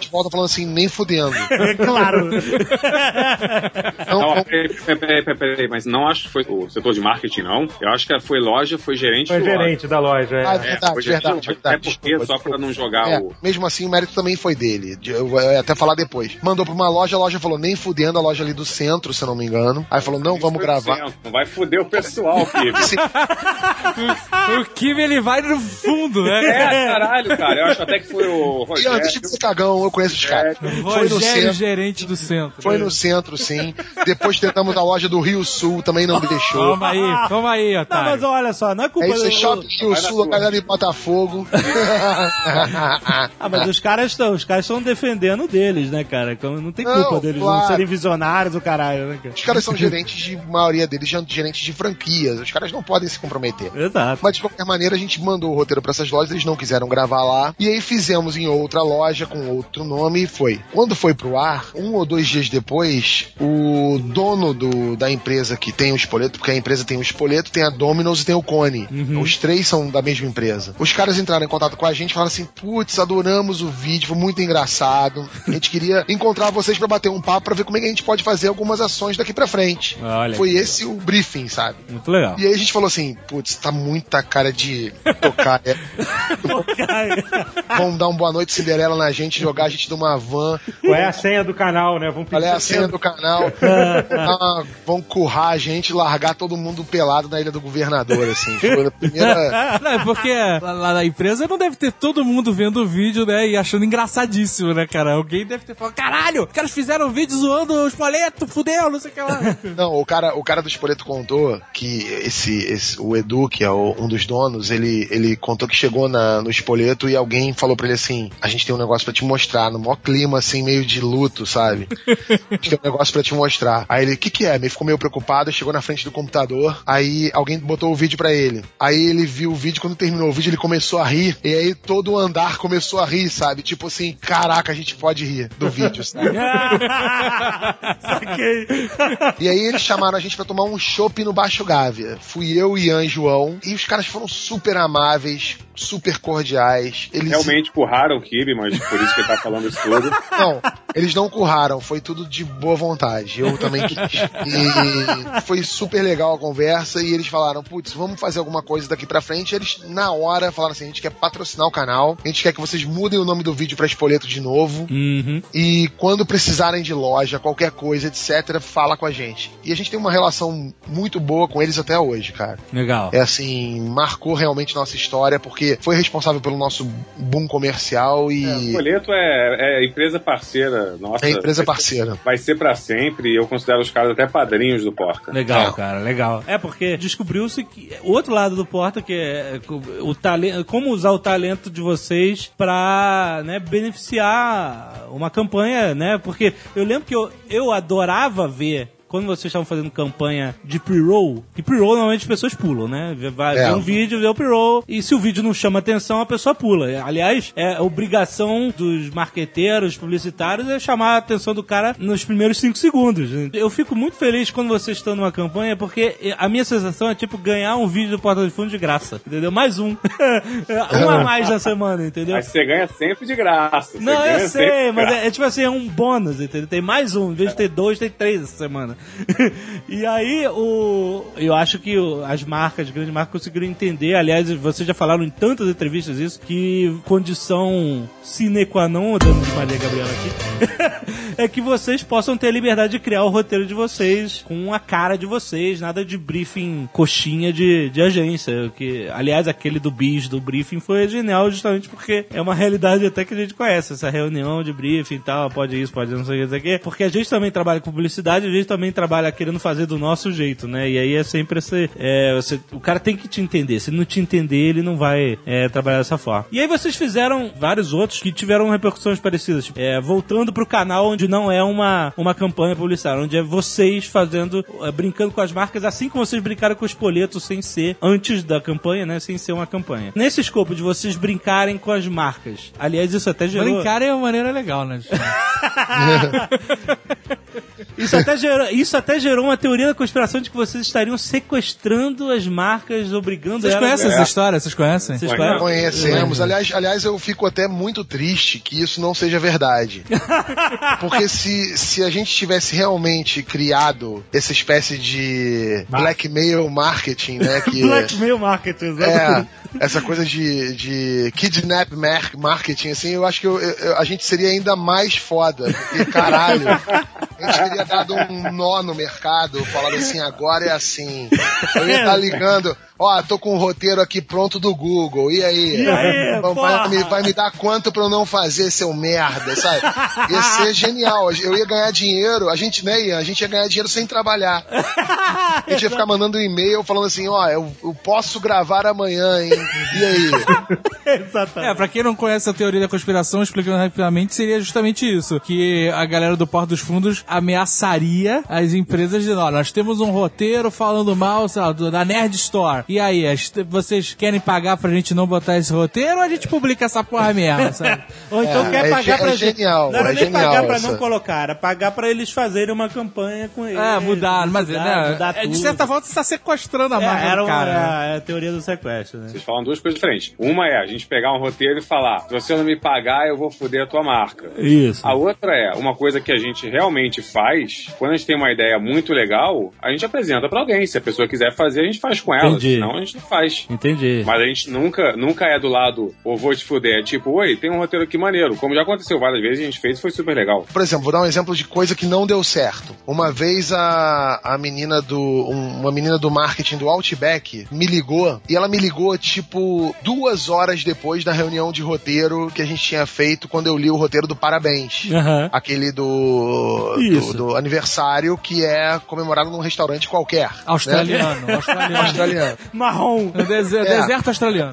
de volta falando assim, nem fudendo. É claro. Não, Não, não, peraí, peraí, peraí, peraí, peraí, mas não acho que foi o setor de marketing, não. Eu acho que foi loja, foi gerente Foi de loja. gerente da loja. Ah, É. verdade, foi gerente de verdade. É porque Desculpa, só pra desculpa. não jogar É, o. mesmo mesmo assim o mérito também foi dele. De- Eu vou até falar depois. Mandou pra uma loja, a loja falou, nem fudendo, a loja ali do centro, se eu não me engano. Aí falou, não, vamos gravar. Não vai foder o pessoal, Kibe. Sim, O Kim, ele vai no fundo, né? É, caralho, cara. Eu acho até que foi o e Rogério. antes de ser cagão, eu conheço os caras. Foi no centro. gerente do centro. Foi no centro, sim. Depois tentamos a loja do Rio Sul, também não me deixou. Toma aí, toma aí, Não, otário. mas olha só, não é culpa É isso, é do- Shopping Rio Sul, tua. localidade de Botafogo. Ah, mas os caras estão, os caras estão defendendo deles, né, cara? Não tem Não, culpa deles não claro. serem visionários do caralho, né, cara? Os caras são gerentes de, maioria deles, gerentes de franquias. Os caras não podem se comprometer. Exato. Mas de qualquer maneira, a gente mandou o roteiro pra essas lojas, eles não quiseram gravar lá. E aí fizemos em outra loja com outro nome e foi. Quando foi pro ar, um ou dois dias depois, o dono do, da empresa que tem o espoleto, porque a empresa tem o espoleto, tem a Domino's e tem o Cone. Os três são da mesma empresa. Os caras entraram em contato com a gente e falaram assim: putz, adoramos o vídeo, foi muito engraçado. A gente queria encontrar vocês pra bater um papo pra ver como é que a gente pode fazer algumas ações daqui pra frente. Olha Foi esse o briefing, sabe? Muito legal. E aí a gente falou assim, putz, tá muita cara de tocar. é. Vamos dar uma boa noite Cinderela na gente, jogar a gente numa van, Qual é a senha do canal, né? Vamos qual é a senha do canal, ah, vão currar a gente largar todo mundo pelado na ilha do governador, assim. Foi a primeira. Não, é porque lá na empresa não deve ter todo mundo vendo o vídeo, né? E achando engraçadíssimo, né, cara? Alguém deve ter falado, caralho, os caras fizeram um vídeo zoando os poletos, fudeu, não sei o que lá. Não, o cara, o cara do Espoleto contou que esse, esse- o Edu, que é o- um dos donos, ele, ele contou que chegou na, no Espoleto e alguém falou pra ele assim: a gente tem um negócio pra te mostrar, no maior clima, assim, meio de luto, sabe? A gente tem um negócio pra te mostrar. Aí ele, o que que é? Ele ficou meio preocupado, chegou na frente do computador, aí alguém botou o vídeo pra ele. Aí ele viu o vídeo, quando terminou o vídeo, ele começou a rir, e aí todo o andar começou a rir, sabe? Tipo assim, caraca, a gente pode rir do vídeo, sabe? Saquei. E aí eles chamaram a gente pra tomar um chopp no Baixo Gávea. Fui eu, Ian e João. E os caras foram super amáveis, super cordiais. Eles Realmente curraram o Kibe, mas por isso que ele tá falando isso tudo. Não, eles não curraram, foi tudo de boa vontade. Eu também quis. E foi super legal a conversa. E eles falaram: putz, vamos fazer alguma coisa daqui pra frente. Eles, na hora, falaram assim: a gente quer patrocinar o canal, a gente quer que vocês mudem o nome do vídeo pra Espoleto de novo. Uhum. E quando precisarem de loja, qualquer coisa, etc., fala com a gente. E a gente tem uma relação muito boa com eles até hoje, cara. Legal. É assim, marcou realmente nossa história, porque foi responsável pelo nosso boom comercial e O Folheto é, é empresa parceira nossa. é empresa Vai ser- parceira. Vai ser pra sempre e eu considero os caras até padrinhos do Porta. Legal, É. cara, legal. É porque descobriu-se que o outro lado do Porta, que é o talento, como usar o talento de vocês pra né, beneficiar uma campanha, né? Porque eu lembro que eu, eu adorava ver. Quando vocês estavam fazendo campanha de pre-roll, e pre-roll normalmente as pessoas pulam, né? Vê- Vai É. ver um vídeo, vê o pre-roll, e se o vídeo não chama atenção, a pessoa pula. Aliás, é obrigação dos marqueteiros, publicitários, é chamar a atenção do cara nos primeiros cinco segundos. Eu fico muito feliz quando vocês estão numa campanha, porque a minha sensação é tipo ganhar um vídeo do Porta de Fundo de graça, entendeu? Mais um. um a mais na semana, entendeu? Mas você ganha sempre de graça. Você Não, eu sei, mas é, é tipo assim, é um bônus, entendeu? Tem mais um, em vez de ter dois, tem três essa semana. e aí, o, eu acho que as marcas, as grandes marcas, conseguiram entender, aliás, vocês já falaram em tantas entrevistas isso, que condição sine qua non, dando de Maria Gabriela aqui, é que vocês possam ter a liberdade de criar o roteiro de vocês com a cara de vocês, nada de briefing coxinha de, de agência. Que, aliás, aquele do bis do briefing foi genial justamente porque é uma realidade até que a gente conhece, essa reunião de briefing e tal, pode isso, pode não sei o que. Porque a gente também trabalha com publicidade, a gente também trabalha querendo fazer do nosso jeito, né? E aí é sempre esse. é, você, o cara tem que te entender. Se ele não te entender, ele não vai é, trabalhar dessa forma. E aí vocês fizeram vários outros que tiveram repercussões parecidas. Tipo, é, voltando pro canal onde não é uma, uma campanha publicitária, onde é vocês fazendo, é, brincando com as marcas, assim como vocês brincaram com os poletos sem ser, antes da campanha, né? Sem ser uma campanha. Nesse escopo de vocês brincarem com as marcas. Aliás, isso até gerou. Brincar é uma maneira legal, né? Isso até, gerou, isso até gerou uma teoria da conspiração de que vocês estariam sequestrando as marcas, obrigando Vocês elas... conhecem essa história? Vocês conhecem? Vocês Conhece. conhecem? Conhecemos. Aliás, aliás, eu fico até muito triste que isso não seja verdade. Porque se, se a gente tivesse realmente criado essa espécie de blackmail marketing, né? Que, Blackmail marketing, é, exatamente. essa coisa de, de kidnap mar- marketing, assim, eu acho que eu- eu- a gente seria ainda mais foda. Porque, caralho, a gente teria dado um nó no mercado, falando assim, agora é assim. Eu ia estar ligando, ó, tô com o roteiro aqui pronto do Google, e aí? E aí, Vai- porra? vai, me, vai me dar quanto pra eu não fazer, seu merda, sabe? Ia ser genial. Eu ia ganhar dinheiro, a gente, né, Ian? A gente ia ganhar dinheiro sem trabalhar. A gente ia ficar mandando um e-mail falando assim, ó, eu, eu posso gravar amanhã, hein? E aí? Exatamente. É, pra quem não conhece a teoria da conspiração, explicando rapidamente, seria justamente isso: que a galera do Porto dos Fundos ameaçaria as empresas de ó, nós temos um roteiro falando mal, sei lá, da Nerd Store. E aí, vocês querem pagar pra gente não botar esse roteiro ou a gente publica essa porra mesmo, sabe? Ou então É, quer é pagar ge- pra é gente. genial, Não era é nem genial pagar pra essa. não colocar, era pagar pra eles fazerem uma campanha com eles. É, mudar, mas mudar, né, mudar é, de tudo. certa forma você tá sequestrando a É, marca era uma, cara. né? é a teoria do sequestro, né? Vocês falam duas coisas diferentes. Uma é a gente pegar um roteiro e falar: se você não me pagar, eu vou foder a tua marca. Isso. A outra é uma coisa que a gente realmente faz. Quando a gente tem uma ideia muito legal, a gente apresenta pra alguém. Se a pessoa quiser fazer, a gente faz com ela. Entendi. Senão a gente não faz. Entendi. Mas a gente nunca, nunca é do lado, ou vou te fuder. É tipo, oi, tem um roteiro aqui maneiro. Como já aconteceu várias vezes, a gente fez e foi super legal. Por exemplo, vou dar um exemplo de coisa que não deu certo. Uma vez a, a menina do. um- uma menina do marketing do Outback me ligou e ela me ligou, tipo, duas horas depois da reunião de roteiro que a gente tinha feito quando eu li o roteiro do Parabéns. Aham. Aquele do, Isso. do. do aniversário que é comemorado num restaurante qualquer. né? Australiano, australiano. Marrom. No dese- É. Deserto australiano.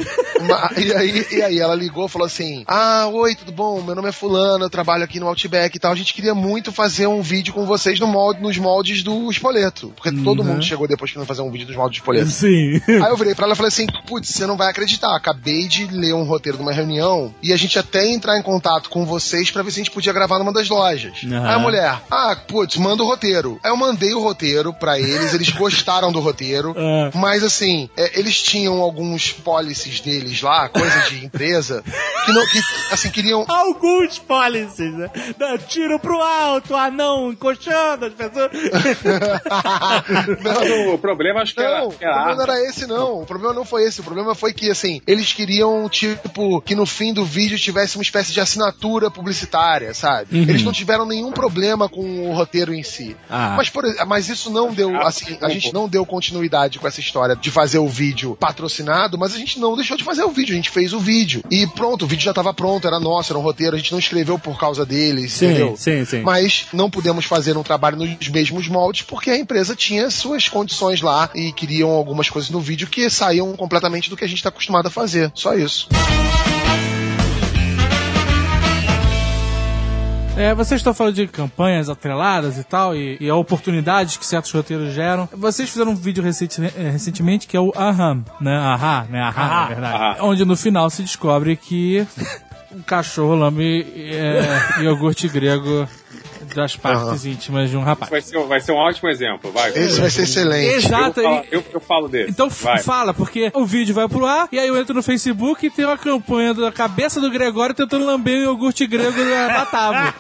E, aí, e aí ela ligou e falou assim: Ah, oi, tudo bom? Meu nome é Fulano, eu trabalho aqui no Outback e tal. A gente queria muito fazer um vídeo com vocês no molde, nos moldes do espoleto. Porque todo mundo chegou depois que não fazer um vídeo dos moldes do espoleto. Sim. Aí eu virei pra ela e falei assim: Putz, você não vai acreditar. Acabei de ler um roteiro de uma reunião e a gente até entrar em contato com vocês pra ver se a gente podia gravar numa das lojas. Aham. Aí a mulher: Ah, putz, manda o roteiro. Aí eu mandei o roteiro pra eles, eles gostaram do roteiro. Ah. Mas assim, é, eles tinham alguns policies deles lá, coisas de empresa, que não, que, assim, queriam. Alguns policies, né? Tiro pro alto, anão encoxando as pessoas. não, O problema acho que era, Não, o era problema não arma. era esse, não. O problema não foi esse. O problema foi que, assim, eles queriam, tipo, que no fim do vídeo tivesse uma espécie de assinatura publicitária, sabe? Eles não tiveram nenhum problema com o roteiro em si. Ah. Mas, por, mas isso não deu, Ah, assim, a gente não deu continuidade com essa história de fazer o vídeo patrocinado, mas a gente não deixou de fazer o vídeo, a gente fez o vídeo. E pronto, o vídeo já tava pronto, era nosso, era um roteiro, a gente não escreveu por causa deles, Sim, entendeu? sim, sim. Mas não pudemos fazer um trabalho nos mesmos moldes porque a empresa tinha suas condições lá e queriam algumas coisas no vídeo que saíam completamente do que a gente está acostumado a fazer. Só isso. É, vocês estão falando de campanhas atreladas e tal, e, e oportunidades que certos roteiros geram. Vocês fizeram um vídeo recenti- eh, recentemente que é o Aham, né? Ahá, né? Ahá, Ahá. na verdade. Ahá. Onde no final se descobre que um cachorro lambe é, iogurte grego das partes íntimas de um rapaz. Vai ser, vai ser um ótimo exemplo, vai. Esse vai ser excelente. Exato, eu, e- eu, eu falo desse. Então vai. fala, porque o vídeo vai pro ar, e aí eu entro no Facebook e tem uma campanha da cabeça do Gregório tentando lamber o iogurte grego da, da tábua.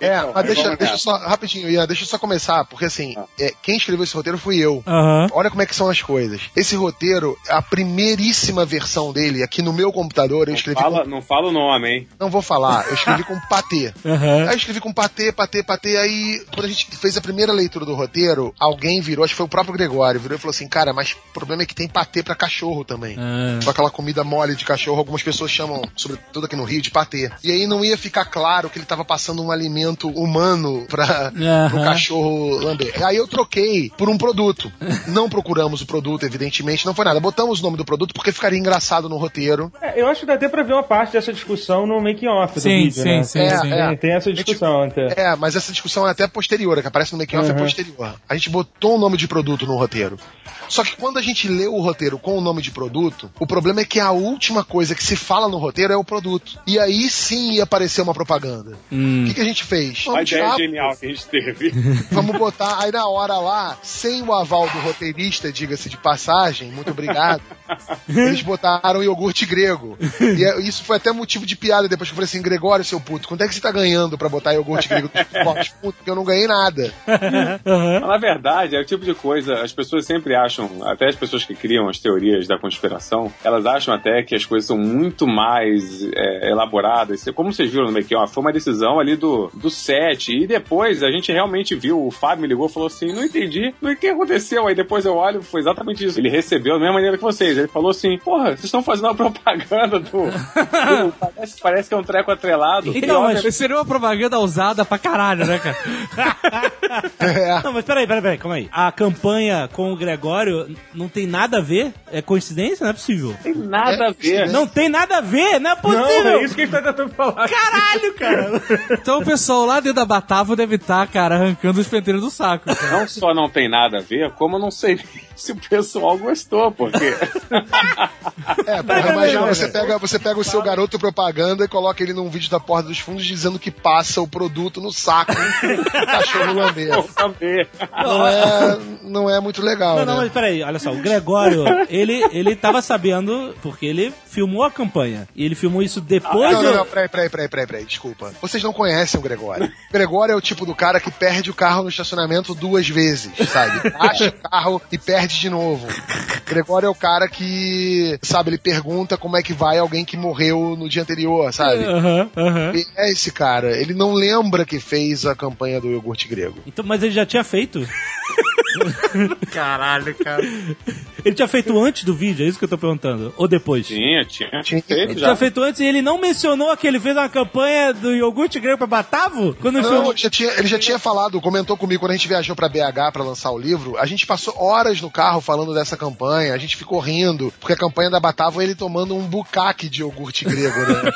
É, mas deixa, deixa só, rapidinho, Ian, deixa eu só começar, porque assim, é, quem escreveu esse roteiro fui eu. Aham. Olha como é que são as coisas. Esse roteiro, a primeiríssima versão dele, aqui no meu computador, eu Não escrevi fala, com... não fala o nome, hein? Não vou falar, eu escrevi com patê. Aham. Aí eu escrevi com patê, patê, patê. Aí, quando a gente fez a primeira leitura do roteiro, alguém virou, acho que foi o próprio Gregório, virou e falou assim: Cara, mas o problema é que tem patê pra cachorro também. Com aquela comida mole de cachorro, algumas pessoas chamam, sobretudo aqui no Rio, de patê. E aí não ia ficar claro que ele tava passando um alimento humano pra, Aham. pro cachorro lamber. Aí eu troquei por um produto. Não procuramos o produto, evidentemente, não foi nada. Botamos o nome do produto porque ficaria engraçado no roteiro. É, eu acho que dá até pra ver uma parte dessa discussão no making off do Sim, vídeo, sim, né? sim, É, sim. é. Tem, tem essa discussão até. É, mas essa discussão é até posterior, a que aparece no making off é Uhum. posterior. A gente botou um nome de produto no roteiro. Só que quando a gente lê o roteiro com o nome de produto, o problema é que a última coisa que se fala no roteiro é o produto. E aí sim ia aparecer uma propaganda. O que, que a gente fez? A Vamos ideia tirar, genial que a gente teve. vamos botar aí na hora lá, sem o aval do roteirista, diga-se de passagem, muito obrigado. Eles botaram iogurte grego. E é- isso foi até motivo de piada depois que eu falei assim, Gregório, seu puto, quanto é que você tá ganhando pra botar iogurte grego nos cortes? Puto, que eu não ganhei nada. Aham. Na verdade, é o tipo de coisa, as pessoas sempre acham, até as pessoas que criam as teorias da conspiração, elas acham até que as coisas são muito mais é, elaboradas. Como vocês viram no make foi uma decisão ali do, do set. E depois a gente realmente viu, o Fábio me ligou e falou assim: não entendi, não o que aconteceu. Aí depois eu olho, foi exatamente isso. Ele recebeu da mesma maneira que vocês. Ele falou assim: porra, vocês estão fazendo uma propaganda do. do- parece, parece que é um treco atrelado. Então, mas- Seria uma propaganda ousada pra caralho, né, cara? É. Não, mas peraí, peraí, peraí, calma aí. A campanha com o Gregório não tem nada a ver? É coincidência? Não é possível. Não tem nada a ver. Não tem nada a ver, não é Não, possível. é isso que a gente tá tentando falar. Caralho, cara. Então o pessoal lá dentro da Batavo deve estar, cara, arrancando os penteiros do saco. cara. Não só não tem nada a ver, como eu não sei se o pessoal gostou, porque. É, porra, imagina, você pega, você pega o seu garoto propaganda e coloca ele num vídeo da Porta dos Fundos dizendo que passa o produto no saco do cachorro ver. Não é, não é muito legal, Não, não, né? mas peraí, olha só, o Gregório, ele, ele tava sabendo, porque ele filmou a campanha. E ele filmou isso depois Não, do... não, não, peraí, peraí, peraí, peraí, peraí, desculpa. Vocês não conhecem o Gregório. O Gregório é o tipo do cara que perde o carro no estacionamento duas vezes, sabe? Acha o carro e perde de novo. O Gregório é o cara que, sabe, ele pergunta como é que vai alguém que morreu no dia anterior, sabe? Aham, aham. Ele é esse cara. Ele não lembra que fez a campanha do iogurte grego. Então, mas ele já tinha feito? Caralho, cara. Ele tinha feito antes do vídeo, é isso que eu tô perguntando? Ou depois? Tinha, tinha, Tinha. feito Ele já. tinha feito antes e ele não mencionou que ele fez uma campanha do iogurte grego pra Batavo? Quando ele Não, filmou... ele já, tinha, ele já tinha falado, comentou comigo quando a gente viajou pra BH pra lançar o livro. A gente passou horas no carro falando dessa campanha, a gente ficou rindo, porque a campanha da Batavo é ele tomando um bucaque de iogurte grego, né?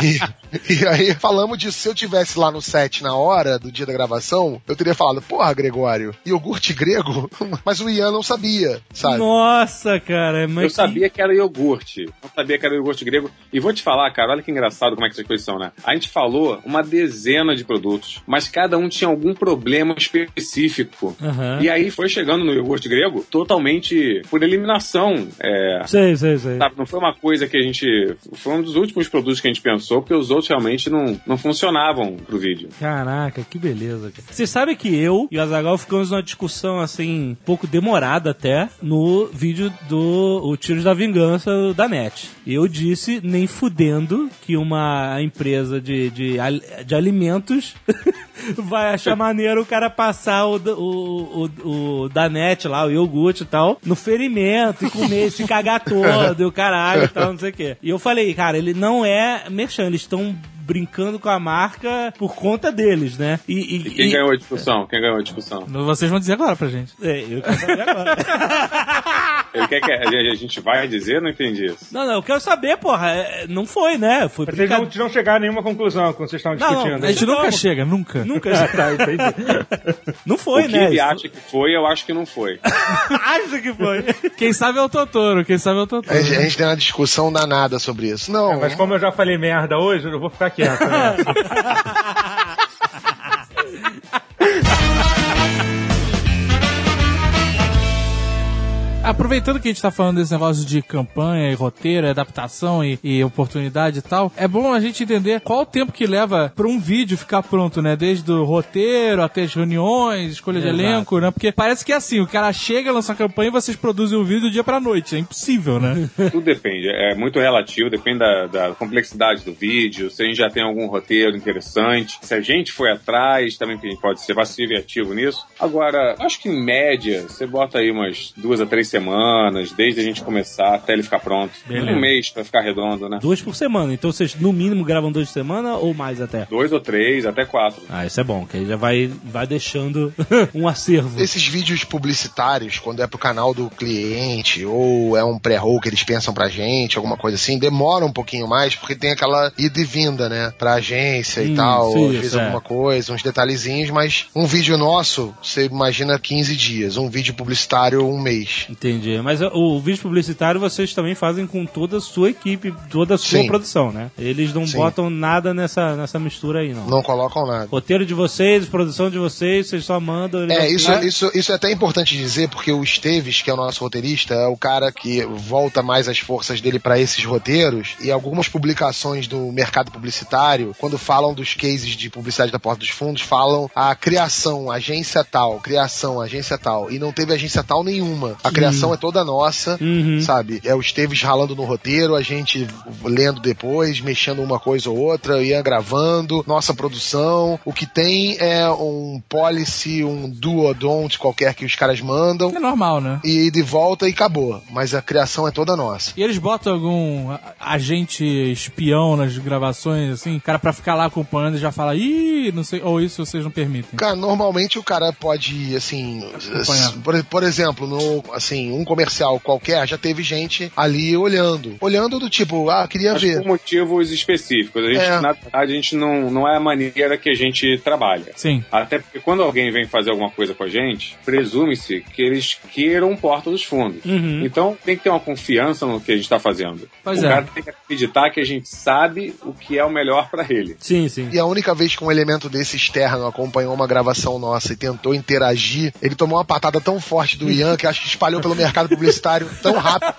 e, e aí falamos disso. Se eu tivesse lá no set na hora do dia da gravação, eu teria falado, porra, Gregório, iogurte grego? Mas o Ian não sabia, sabe? Nossa, cara, mas Eu que- sabia que era iogurte. Não sabia que era iogurte grego. E vou te falar, cara, olha que engraçado como é que essas coisas são, né? A gente falou uma dezena de produtos, mas cada um tinha algum problema específico. Aham. E aí foi chegando no iogurte grego totalmente por eliminação. É, Sei, sei, sei. sabe, não foi uma coisa que a gente. Foi um dos últimos produtos que a gente pensou, porque os outros realmente não, não funcionavam pro vídeo. Caraca, que beleza. cara. Você sabe que eu e o Azagal ficamos numa discussão assim, um pouco demorada até, no vídeo do o Tiros da Vingança da NET. Eu disse, nem fudendo, que uma empresa de, de, de alimentos vai achar maneiro o cara passar o, o, o, o da NET lá, o iogurte e tal, no ferimento e comer, se cagar todo, e o caralho e tal, não sei o quê. E eu falei, cara, ele não é merchan, eles estão brincando com a marca por conta deles, né? E, e- E quem e- ganhou a discussão? Quem ganhou a discussão? Vocês vão dizer agora pra gente. É, eu quero saber agora. Ele quer que a a gente vai dizer? Não entendi isso. Não, não, eu quero saber, porra. é, Não foi, né? Foi Vocês não, não chegaram a nenhuma conclusão quando vocês estavam Não, não, discutindo. A gente Não. nunca chega, nunca. Nunca. tá, entendi. Não foi, o que né? ele acha que foi, eu acho que não foi. Acha que foi. Quem sabe é o Totoro, quem sabe é o Totoro. A gente, a gente tem uma discussão danada sobre isso. Não, É, mas como eu já falei merda hoje, eu vou ficar quieto. Né? Aproveitando que a gente tá falando desse negócio de campanha e roteiro, adaptação e, e oportunidade e tal, é bom a gente entender qual o tempo que leva pra um vídeo ficar pronto, né? Desde o roteiro até as reuniões, escolha de Exato. elenco, né? Porque parece que é assim, o cara chega, lança a campanha e vocês produzem o vídeo do dia pra noite. É impossível, né? Tudo depende, é muito relativo, depende da, da complexidade do vídeo, se a gente já tem algum roteiro interessante, se a gente foi atrás, também que a gente pode ser passivo e ativo nisso. Agora, acho que em média, você bota aí umas duas a três semanas, desde a gente começar até ele ficar pronto. Beleza. Um mês pra ficar redondo, né? Duas por semana. Então vocês, no mínimo, gravam duas por semana ou mais até? Dois ou três, até quatro. Ah, isso é bom, que aí já vai, vai deixando um acervo. Esses vídeos publicitários, quando é pro canal do cliente, ou é um pré-roll que eles pensam pra gente, alguma coisa assim, demora um pouquinho mais, porque tem aquela ida e vinda, né? Pra agência e Hum, tal, sim, às vezes é. alguma coisa, uns detalhezinhos, mas um vídeo nosso, você imagina 15 dias, um vídeo publicitário, um mês. Entendi. Mas o, vídeo publicitário vocês também fazem com toda a sua equipe, toda a sua Sim. produção, né? Eles não Sim. botam nada nessa, nessa mistura aí, não. Não colocam nada. Roteiro de vocês, produção de vocês, vocês só mandam. É, isso, isso, isso é até importante dizer, porque o Esteves, que é o nosso roteirista, é o cara que volta mais as forças dele pra esses roteiros. E algumas publicações do mercado publicitário, quando falam dos cases de publicidade da Porta dos Fundos, falam a criação, agência tal, criação, agência tal. E não teve agência tal nenhuma. A criação é toda nossa, Uhum. sabe? É o Esteves ralando no roteiro, a gente lendo depois, mexendo uma coisa ou outra, ia gravando, nossa produção. O que tem é um policy, um do or don't qualquer que os caras mandam. É normal, né? E de volta e acabou. Mas a criação é toda nossa. E eles botam algum agente espião nas gravações, assim, cara pra ficar lá acompanhando e já fala, ih, não sei, ou isso vocês não permitem. Cara, normalmente o cara pode, assim, Acompanhar. por, por exemplo, no, assim, um comercial qualquer, já teve gente ali olhando. Olhando do tipo, ah, queria Mas ver. por motivos específicos. A gente, É. Na verdade, a gente não, não é a maneira que a gente trabalha. Sim. Até porque quando alguém vem fazer alguma coisa com a gente, presume-se que eles queiram porta dos fundos. Uhum. Então tem que ter uma confiança no que a gente está fazendo. Pois o é. cara tem que acreditar que a gente sabe o que é o melhor para ele. Sim, sim. E a única vez que um elemento desse externo acompanhou uma gravação nossa e tentou interagir, ele tomou uma patada tão forte do Ian que acho que espalhou pelo mercado publicitário tão rápido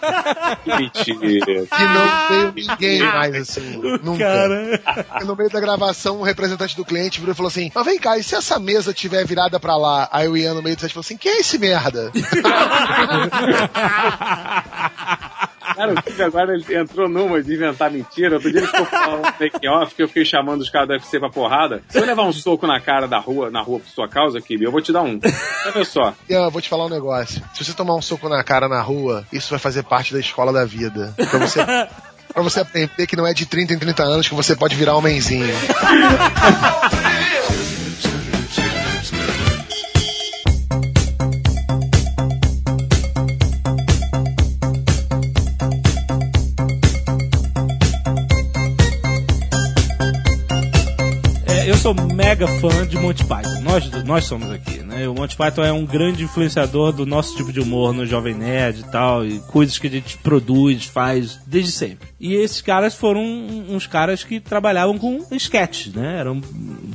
Mentira. que não veio ninguém mais, assim. Nunca. Cara. E no meio da gravação, um representante do cliente virou e falou assim: Mas vem cá, e se essa mesa tiver virada pra lá? Aí o Ian no meio do set falou assim: Quem é esse merda? Cara, o Steve agora ele entrou numa de inventar mentira. Outro dia ele ficou falando um fake off que eu fiquei chamando os caras do UFC pra porrada. Se eu levar um soco na cara da rua, na rua por sua causa, Kibi, eu vou te dar um. Olha só. Ian, eu vou te falar um negócio. Se você tomar um soco na cara na rua, isso vai fazer parte da escola da vida. Pra você. Pra você aprender que não é de 30 em 30 anos que você pode virar um sou mega fã de Monty Python. Nós, nós somos aqui, né? O Monty Python é um grande influenciador do nosso tipo de humor no Jovem Nerd e tal, e coisas que a gente produz, faz desde sempre. E esses caras foram uns caras que trabalhavam com sketches, né? Era um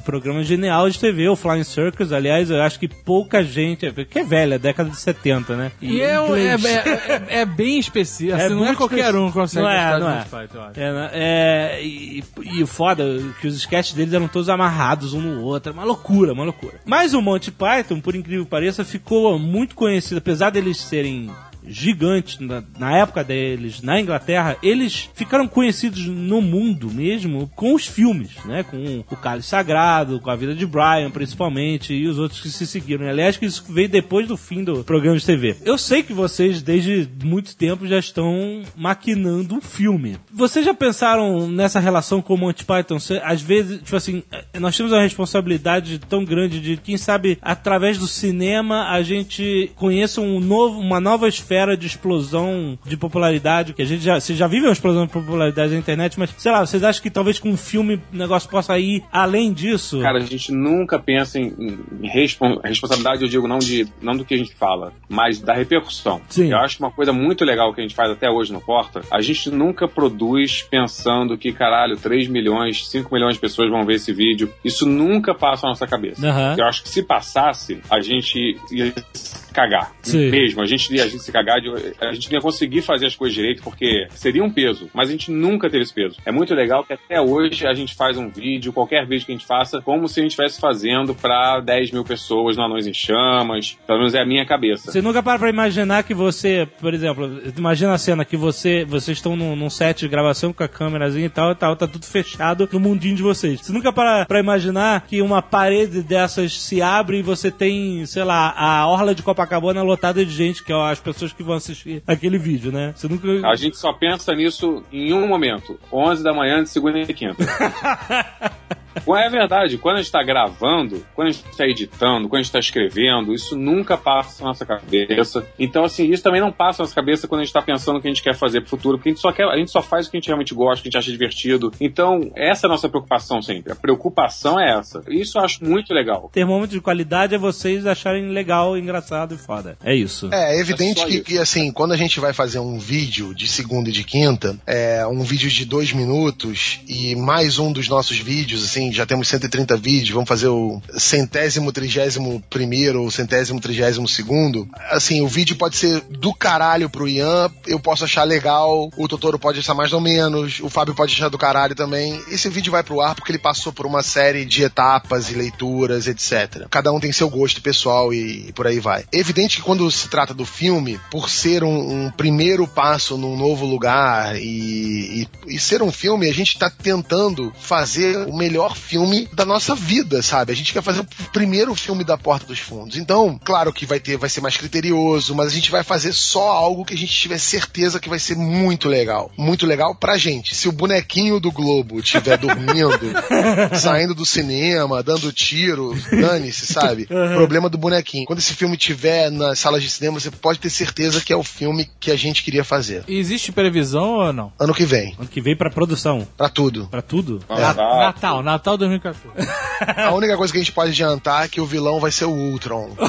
programa genial de TV, o Flying Circus. Aliás, eu acho que pouca gente, que é velha, década de 70, né? E é, um- é, é- é- é bem específico, assim, não é qualquer um que consegue Não é, não é. Python, eu acho. É, né? É, e, e o foda é que os sketches deles eram todos amarrados um no outro. Uma loucura, uma loucura. Mas o Monty Python, por incrível que pareça, ficou muito conhecido, apesar deles serem gigantes na, na época deles na Inglaterra, eles ficaram conhecidos no mundo mesmo com os filmes, né? Com o Cálice Sagrado, com a vida de Brian, principalmente, e os outros que se seguiram. Aliás, que isso veio depois do fim do programa de TV. Eu sei que vocês, desde muito tempo, já estão maquinando um filme. Vocês já pensaram nessa relação com o Monty Python? Às vezes, tipo assim, eh, nós temos uma responsabilidade tão grande de, quem sabe, através do cinema, a gente conheça um novo, uma nova esfera de explosão de popularidade, que a gente já, vocês já vivem uma explosão de popularidade na internet, mas, sei lá, vocês acham que talvez com um filme o negócio possa ir além disso? Cara, a gente nunca pensa em, em respon- responsabilidade, eu digo, não, de, não do que a gente fala, mas da repercussão. Sim. Eu acho que uma coisa muito legal que a gente faz até hoje no Porta, a gente nunca produz pensando que, caralho, 3 milhões, 5 milhões de pessoas vão ver esse vídeo. Isso nunca passa na nossa cabeça. Aham. Eu acho que se passasse, a gente ia se cagar. Sim. Mesmo, a gente ia a gente se cagar, de- a gente não ia conseguir fazer as coisas direito, porque seria um peso, mas a gente nunca teve esse peso. É muito legal que até hoje a gente faz um vídeo, qualquer vídeo que a gente faça, como se a gente estivesse fazendo pra 10 mil pessoas no Anões em Chamas. Pelo menos é a minha cabeça. Você nunca para pra imaginar que você, por exemplo, imagina a cena que você, vocês estão num, num set de gravação com a câmerazinha e tal, e tal, tá tudo fechado no mundinho de vocês. Você nunca para pra imaginar que uma parede dessas se abre e você tem, sei lá, a orla de Copacabana lotada de gente, que é as pessoas pessoas que vão assistir aquele vídeo, né? Você nunca. A gente só pensa nisso em um momento: 11 da manhã de segunda e quinta. É verdade, quando a gente tá gravando, quando a gente tá editando, quando a gente tá escrevendo, isso nunca passa na nossa cabeça. Então, assim, isso também não passa na nossa cabeça quando a gente tá pensando o que a gente quer fazer pro futuro, porque a gente só quer, a gente só faz o que a gente realmente gosta, o que a gente acha divertido. Então, essa é a nossa preocupação sempre. A preocupação é essa. Isso eu acho muito legal. Termômetro de qualidade é vocês acharem legal, engraçado e foda. É isso. É, é evidente É que, que, assim, quando a gente vai fazer um vídeo de segunda e de quinta, é um vídeo de dois minutos e mais um dos nossos vídeos, assim, já temos 130 vídeos, vamos fazer o centésimo, trigésimo primeiro ou centésimo, trigésimo segundo. Assim, o vídeo pode ser do caralho pro Ian, eu posso achar legal, o Totoro pode achar mais ou menos, o Fábio pode achar do caralho também. Esse vídeo vai pro ar porque ele passou por uma série de etapas e leituras, etc. Cada um tem seu gosto pessoal e, e por aí vai. É evidente que quando se trata do filme, por ser um, um primeiro passo num novo lugar e, e- e ser um filme, a gente tá tentando fazer o melhor filme da nossa vida, sabe? A gente quer fazer o primeiro filme da Porta dos Fundos. Então, claro que vai ter, vai ser mais criterioso, mas a gente vai fazer só algo que a gente tiver certeza que vai ser muito legal. Muito legal pra gente. Se o bonequinho do Globo estiver dormindo, saindo do cinema, dando tiro, dane-se, sabe? Problema do bonequinho. Quando esse filme tiver nas salas de cinema, você pode ter certeza que é o filme que a gente queria fazer. E Existe previsão ou não? Ano que vem, Ano que vem pra produção. pra tudo. Pra tudo. Tá. Natal, Natal 2014. A única coisa que a gente pode adiantar é que o vilão vai ser o Ultron.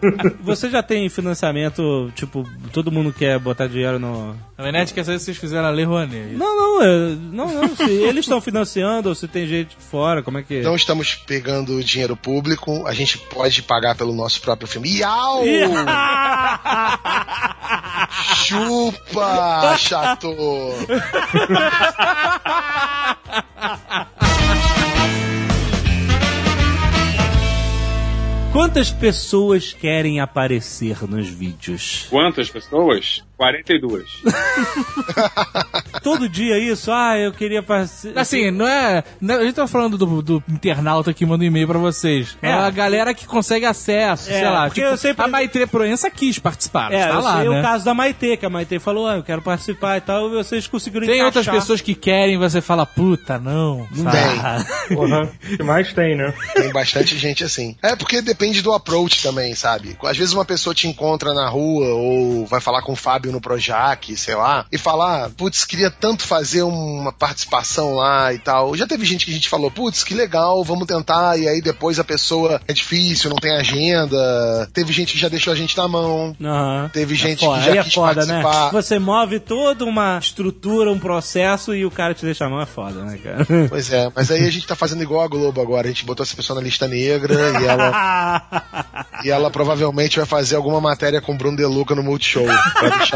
Você já tem financiamento, tipo, todo mundo quer botar dinheiro no. A Menete quer saber se vocês fizeram a Lei Rouanet. Não, não, é, não, não. Se eles estão financiando ou se tem gente fora, como é que. Não estamos pegando dinheiro público, a gente pode pagar pelo nosso próprio filme. Iau! Chupa, chato! Quantas pessoas querem aparecer nos vídeos? Quantas pessoas? 42. Todo dia isso? Ah, eu queria aparecer. Assim, não é. não- a gente tá falando do, do internauta que manda um e-mail pra vocês. É, É. a galera que consegue acesso, É, sei lá. porque Tipo, eu sempre- A Maitre Proença quis participar. É, tá eu lá, sei né? o caso da Maitê, que a Maitê falou, ah, eu quero participar e tal, e vocês conseguiram Tem outras encaixar. pessoas que querem, você fala, puta, não. Não sabe? tem. Porra, que mais tem, né? Tem bastante gente assim. É porque depende do approach também, sabe? Às vezes uma pessoa te encontra na rua ou vai falar com o Fábio no Projac, sei lá, e falar, putz, queria tanto fazer uma participação lá e tal. Já teve gente que a gente falou, putz, que legal, vamos tentar, e aí depois a pessoa é difícil, não tem agenda. Teve gente que já deixou a gente na mão. Aham. Teve gente foda, que já é quis foda, né? participar. Você move toda uma estrutura, um processo e o cara te deixa a mão, é foda, né, cara? Pois é, mas aí a gente tá fazendo igual a Globo agora. A gente botou essa pessoa na lista negra e ela, e ela provavelmente vai fazer alguma matéria com o Bruno Deluca no Multishow. Pra deixar...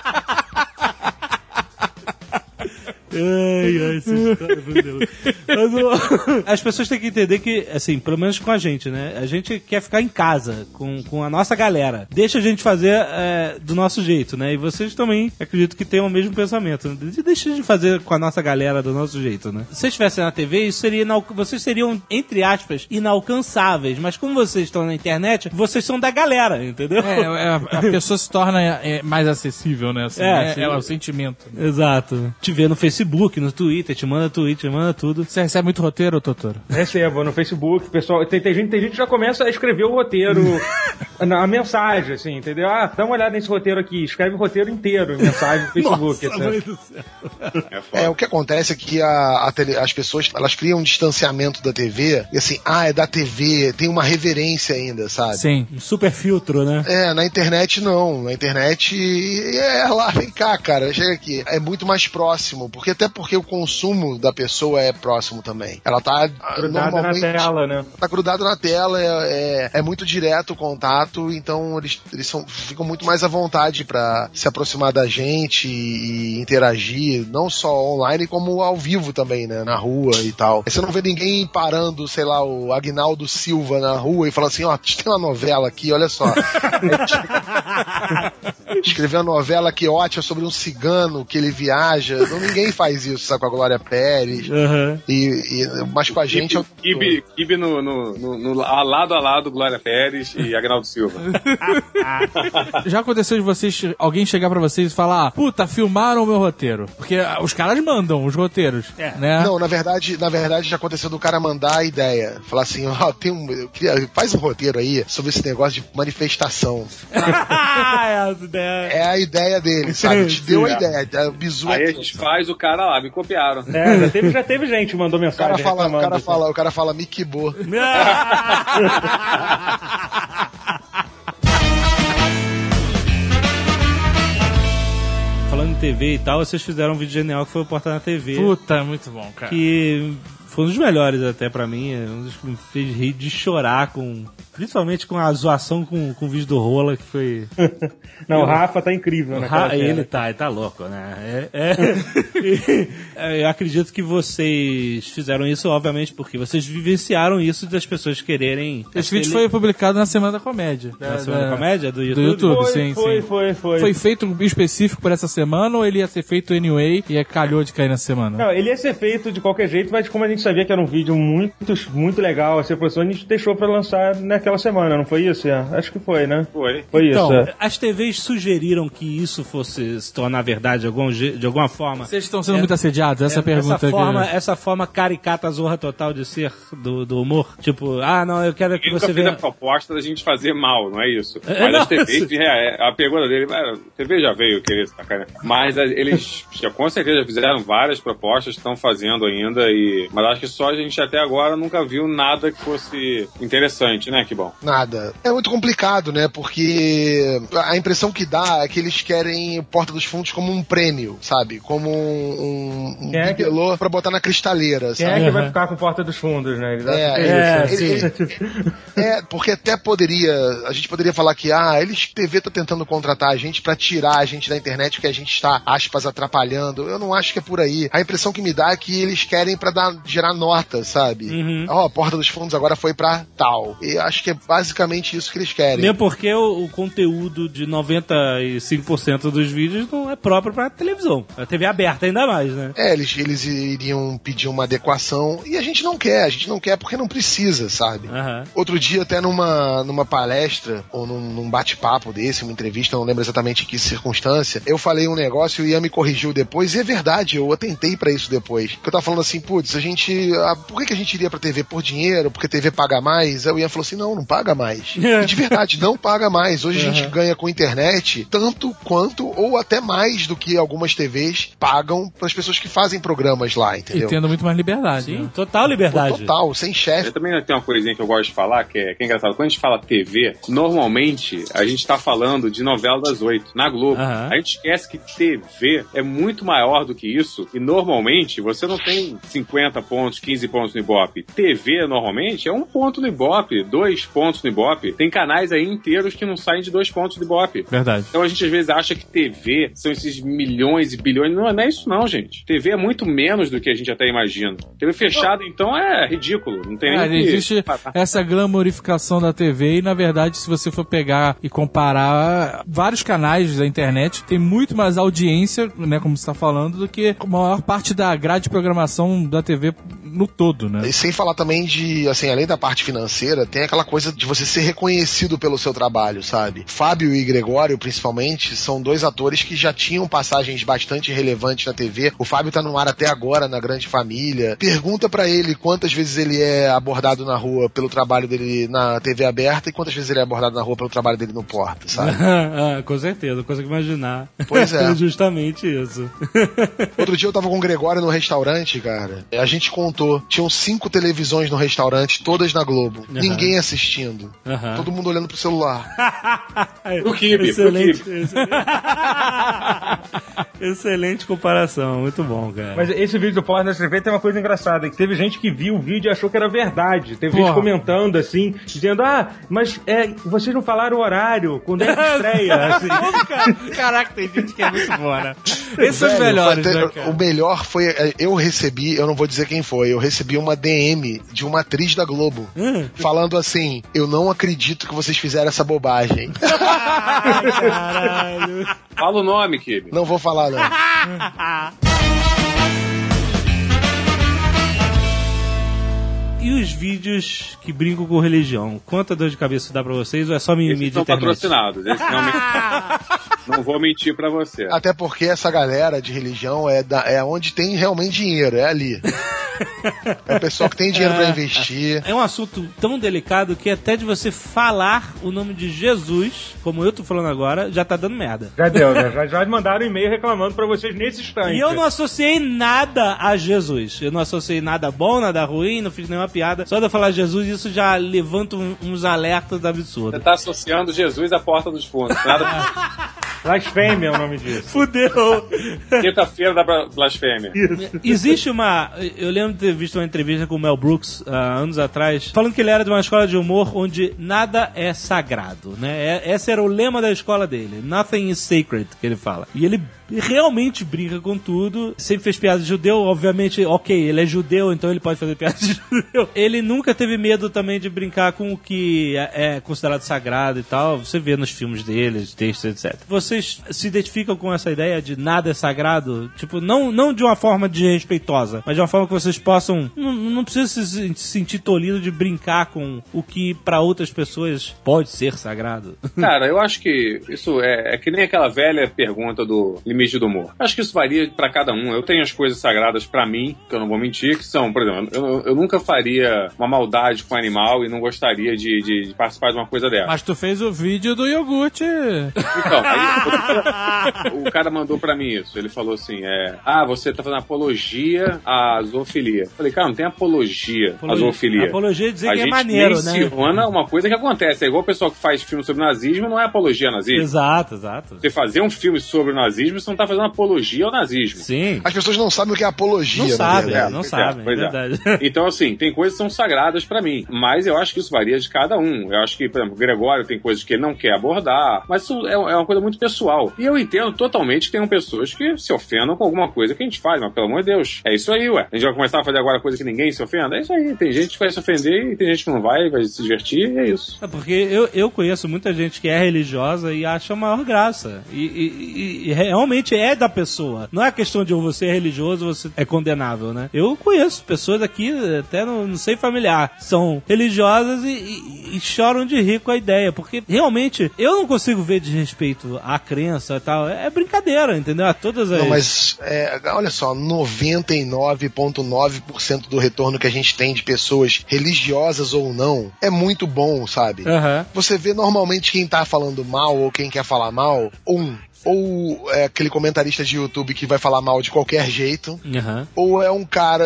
Ai, ai, essa história, meu Deus. Mas, As pessoas têm que entender que, assim, pelo menos com a gente, né? A gente quer ficar em casa com, com a nossa galera. Deixa a gente fazer é, do nosso jeito, né? E vocês também, acredito que tenham o mesmo pensamento. Né? De- Deixa a gente fazer com a nossa galera do nosso jeito, né? Se vocês estivessem na TV, isso seria inal... vocês seriam, entre aspas, inalcançáveis. Mas como vocês estão na internet, vocês são da galera, entendeu? É, é, a, a pessoa se torna é, mais acessível, né? Assim, É, é, é o sentimento. né? Exato. Te vê no Facebook, no Twitter, te manda tweet, te manda tudo. Você recebe muito roteiro, Totoro? Recebo no Facebook, pessoal. Tem, tem gente, tem gente que já começa a escrever o roteiro, a mensagem, assim, entendeu? Ah, dá uma olhada nesse roteiro aqui, escreve o roteiro inteiro em mensagem no Facebook. Nossa, etc. mãe do céu. É. É, o que acontece é que a, a tele- as pessoas elas criam um distanciamento da TV e assim, ah, é da TV, tem uma reverência ainda, sabe? Sim. Um super filtro, né? É, na internet não. Na internet é lá, vem cá, cara, chega aqui. É muito mais próximo, porque até porque o consumo da pessoa é próximo também. Ela tá Grudada na tela, né? tá grudado na tela, é, é, é muito direto o contato, então eles, eles são, ficam muito mais à vontade pra se aproximar da gente e, e interagir, não só online, como ao vivo também, né? Na rua e tal. Você não vê ninguém parando, sei lá, o Agnaldo Silva na rua e falando assim, ó, tem uma novela aqui, olha só. escrever uma novela que é ótima sobre um cigano que ele viaja. Não, ninguém faz isso, sabe, com a Glória Pérez. Aham. E, e- mas com a gente é o Kibe, Kibe no, no, no, no- a lado a lado, Glória Pérez e Agnaldo Silva. Já aconteceu de vocês, alguém chegar pra vocês e falar, ah, puta, filmaram o meu roteiro. Porque ah, os caras mandam os roteiros, É. né? Não, na verdade, na verdade já aconteceu do cara mandar a ideia. Falar assim, ó, tem um. eu queria- faz um roteiro aí sobre esse negócio de manifestação. É a ideia dele, sabe? Te deu a ideia. é O bizu Aí a gente faz o cara lá, me copiaram. É, já teve, já teve gente que mandou O cara mensagem fala, o cara fala, o cara fala Mikibô. Falando em TV e tal, vocês fizeram um vídeo genial que foi o Porta na TV. Puta, muito bom, cara. Que foi um dos melhores até pra mim. é Um dos que me fez rir de chorar com. Principalmente com a zoação com, com o vídeo do Rola, que foi. Não, o Rafa tá incrível, né? Ra- ele tá, ele tá louco, né? É, é- É, eu acredito que vocês fizeram isso, obviamente, porque vocês vivenciaram isso das pessoas quererem. Esse vídeo aquele- foi publicado na Semana da Comédia. na Da- semana da- da comédia do Do YouTube. YouTube, Foi, sim, foi, sim. foi, foi, Foi feito específico por essa semana ou ele ia ser feito anyway e é calhou de cair na semana? Não, ele ia ser feito de qualquer jeito, mas como a gente sabia que era um vídeo muito, muito legal a ser produção, a gente deixou pra lançar naquela semana, não foi isso? É, acho que foi, né? Foi. Foi Então, isso. é. as TVs sugeriram que isso fosse se tornar verdade de, algum, de alguma forma. Vocês estão sendo muito assediados? Essa é pergunta essa forma, que... essa forma caricata zorra total de ser do, do humor. Tipo, ah, não, eu quero que Ele nunca você fez veja. a proposta da gente fazer mal, não é isso. É, Mas não, as TVs, isso- é, é, a pergunta dele, "Ah, a TV já veio querer sacanear. Mas a- eles já, com certeza fizeram várias propostas, estão fazendo ainda, e mas acho que só a gente até agora nunca viu nada que fosse interessante, né? Que bom. Nada. É muito complicado, né? Porque a impressão que dá é que eles querem Porta dos Fundos como um prêmio, sabe? Como um, um Quem é que- pra botar na cristaleira, Quem sabe? é que vai ficar com Porta dos Fundos, né? Ele dá- É, É, ele- sim. ele- é, porque até poderia, a gente poderia falar que, ah, eles, TV tá tentando contratar a gente pra tirar a gente da internet porque a gente está, aspas, atrapalhando. Eu não acho que é por aí. A impressão que me dá é que eles querem pra dar, gerar nota, sabe? Uhum. Ó, a porta dos fundos agora foi pra tal. E acho que é basicamente isso que eles querem. Mesmo porque o, o conteúdo de 95% dos vídeos não é próprio pra televisão. A TV aberta ainda mais, né? É, eles, eles iriam pedir uma adequação e a gente não quer, a gente não quer porque não precisa, sabe? Aham. Outro dia, até numa, numa palestra, ou num, num bate-papo desse, uma entrevista, não lembro exatamente em que circunstância, eu falei um negócio e o Ian me corrigiu depois, e é verdade, eu atentei pra isso depois. Porque eu tava falando assim, putz, a gente. Ah, por que, que a gente iria pra TV por dinheiro? Porque a TV paga mais? Aí o Ian falou assim: não, não paga mais. E de verdade, não paga mais. Hoje a gente ganha com internet tanto quanto, ou até mais do que algumas TVs pagam pras pessoas que fazem programas lá, E entendeu? tendo muito mais liberdade. Sim, né? total liberdade. Total, sem Eu chefe. também tem uma coisinha que eu gosto de falar, que é, que é engraçado. Quando a gente fala TV, normalmente a gente tá falando de novela das oito, na Globo. Aham. A gente esquece que TV é muito maior do que isso, e normalmente você não tem 50 pontos, 15 pontos no Ibope. TV, normalmente, é um ponto no Ibope, dois pontos no Ibope. Tem canais aí inteiros que não saem de dois pontos no Ibope. Verdade. Então a gente às vezes acha que TV são esses milhões e bilhões. Não, não é isso não, gente. TV é muito menos do que a gente até imagina. TV fechada, então, é ridículo. Não tem Ah, nem o que... existe essa glamorificação da TV e, na verdade, se você for pegar e comparar vários canais da internet, tem muito mais audiência, né, como você está falando, do que a maior parte da grade de programação da TV no todo, né? E sem falar também de, assim, além da parte financeira, tem aquela coisa de você ser reconhecido pelo seu trabalho, sabe? Fábio e Gregório, principalmente, são dois atores que já tinham passagens bastante relevantes na TV. O Fábio tá no ar até agora na Grande Família. Pergunta pra ele quantas vezes ele é abordado na rua pelo trabalho dele na TV aberta e quantas vezes ele é abordado na rua pelo trabalho dele no Porta, sabe? Ah, com certeza, consigo imaginar. Pois é. Justamente isso. Outro dia eu tava com o Gregório no restaurante, cara. A gente contou. Tinham cinco televisões no restaurante, todas na Globo. Ninguém assistindo. Aham. Todo mundo olhando pro celular. Pro Kibe, pro excelente, excelente. comparação, muito bom, cara. Mas esse vídeo do Porta na TV tem uma coisa engraçada, que teve gente que viu o vídeo e achou que era verdade. Teve Porra. gente comentando assim, dizendo, ah, mas é, vocês não falaram o horário, quando é que estreia? assim. Caraca, tem gente que é muito boa, né? Esses são os melhores, até- né, cara? O melhor foi. é, Eu recebi, eu não vou dizer quem foi, eu recebi uma DM de uma atriz da Globo. Hum. Falando assim: Eu não acredito que vocês fizeram essa bobagem. Caralho. Fala o nome, Kibe. Não vou falar, não. E os vídeos que brincam com religião? Quanta dor de cabeça dá pra vocês ou é só mimimi Esses de são internet? patrocinados. Esses realmente... não vou mentir pra você. Até porque essa galera de religião é, da, é onde tem realmente dinheiro, é ali. É o pessoal que tem dinheiro pra investir. É um assunto tão delicado que até de você falar o nome de Jesus, como eu tô falando agora, já tá dando merda. Já deu, né? Já, já mandaram um e-mail reclamando pra vocês nesse instante. E eu não associei nada a Jesus. Eu não associei nada bom, nada ruim, não fiz nenhuma piada. Só de eu falar Jesus, isso já levanta um- uns alertas Você absurdos. tá associando Jesus à porta dos fundos. Nada... Blasfêmia é o nome disso. Fudeu! Quinta-feira da bla- blasfêmia. Existe uma. Eu lembro de ter visto uma entrevista com o Mel Brooks há anos atrás, falando que ele era de uma escola de humor onde nada é sagrado, né? É- Esse era o lema da escola dele. Nothing is sacred, que ele fala. E ele realmente brinca com tudo. Sempre fez piada de judeu, obviamente, ok, ele é judeu, então ele pode fazer piada de judeu. Ele nunca teve medo também de brincar com o que é é considerado sagrado e tal. Você vê nos filmes dele, textos, etc. Vocês se identificam com essa ideia de nada é sagrado? Tipo, não, não de uma forma desrespeitosa, mas de uma forma que vocês possam. Não, não precisa se se sentir tolhido de brincar com o que para outras pessoas pode ser sagrado. Cara, eu acho que isso é, é que nem aquela velha pergunta do limite do humor. Acho que isso varia pra cada um. Eu tenho as coisas sagradas pra mim, que eu não vou mentir, que são, por exemplo, eu, eu nunca faria uma maldade com um animal e não gostaria de, de- de participar de uma coisa dessa. Mas tu fez o vídeo do iogurte. Então, aí o cara mandou pra mim isso. Ele falou assim: é, Ah, você tá fazendo apologia à zoofilia. Eu falei, cara, não tem apologia à zoofilia. Apologia é dizer a que é maneiro, né? menciona uma coisa que acontece. É igual o pessoal que faz filme sobre nazismo, não é apologia ao nazismo. Exato, exato. Você fazer um filme sobre o nazismo, você não tá fazendo apologia ao nazismo. Sim. As pessoas não sabem o que é apologia, Não sabem, verdade. não é, sabem, é pois é. verdade. Então, assim, tem coisas que são sagradas pra mim, mas eu acho que isso varia de cada um. Eu acho que, por exemplo, o Gregório tem coisas que ele não quer abordar, mas isso é, é uma coisa muito pessoal. E eu entendo totalmente que tem pessoas que se ofendam com alguma coisa que a gente faz, mas pelo amor de Deus, é isso aí, ué. A gente vai começar a fazer agora coisa que ninguém se ofenda? É isso aí. Tem gente que vai se ofender e tem gente que não vai, vai se divertir, e é isso. É porque eu, eu conheço muita gente que é religiosa e acha a maior graça. E, e- e- e realmente é da pessoa. Não é questão de você é religioso, você é condenável, né? Eu conheço pessoas aqui, até não, não sei familiar, são religiosas e, e- e choram de rir com a ideia. Porque realmente eu não consigo ver desrespeito à crença e tal. É brincadeira, entendeu? A todas as. Não, mas é, olha só, 99,9% do retorno que a gente tem de pessoas religiosas ou não é muito bom, sabe? Aham. Você vê normalmente quem tá falando mal ou quem quer falar mal, um, ou é aquele comentarista de YouTube que vai falar mal de qualquer jeito, Aham. ou é um cara,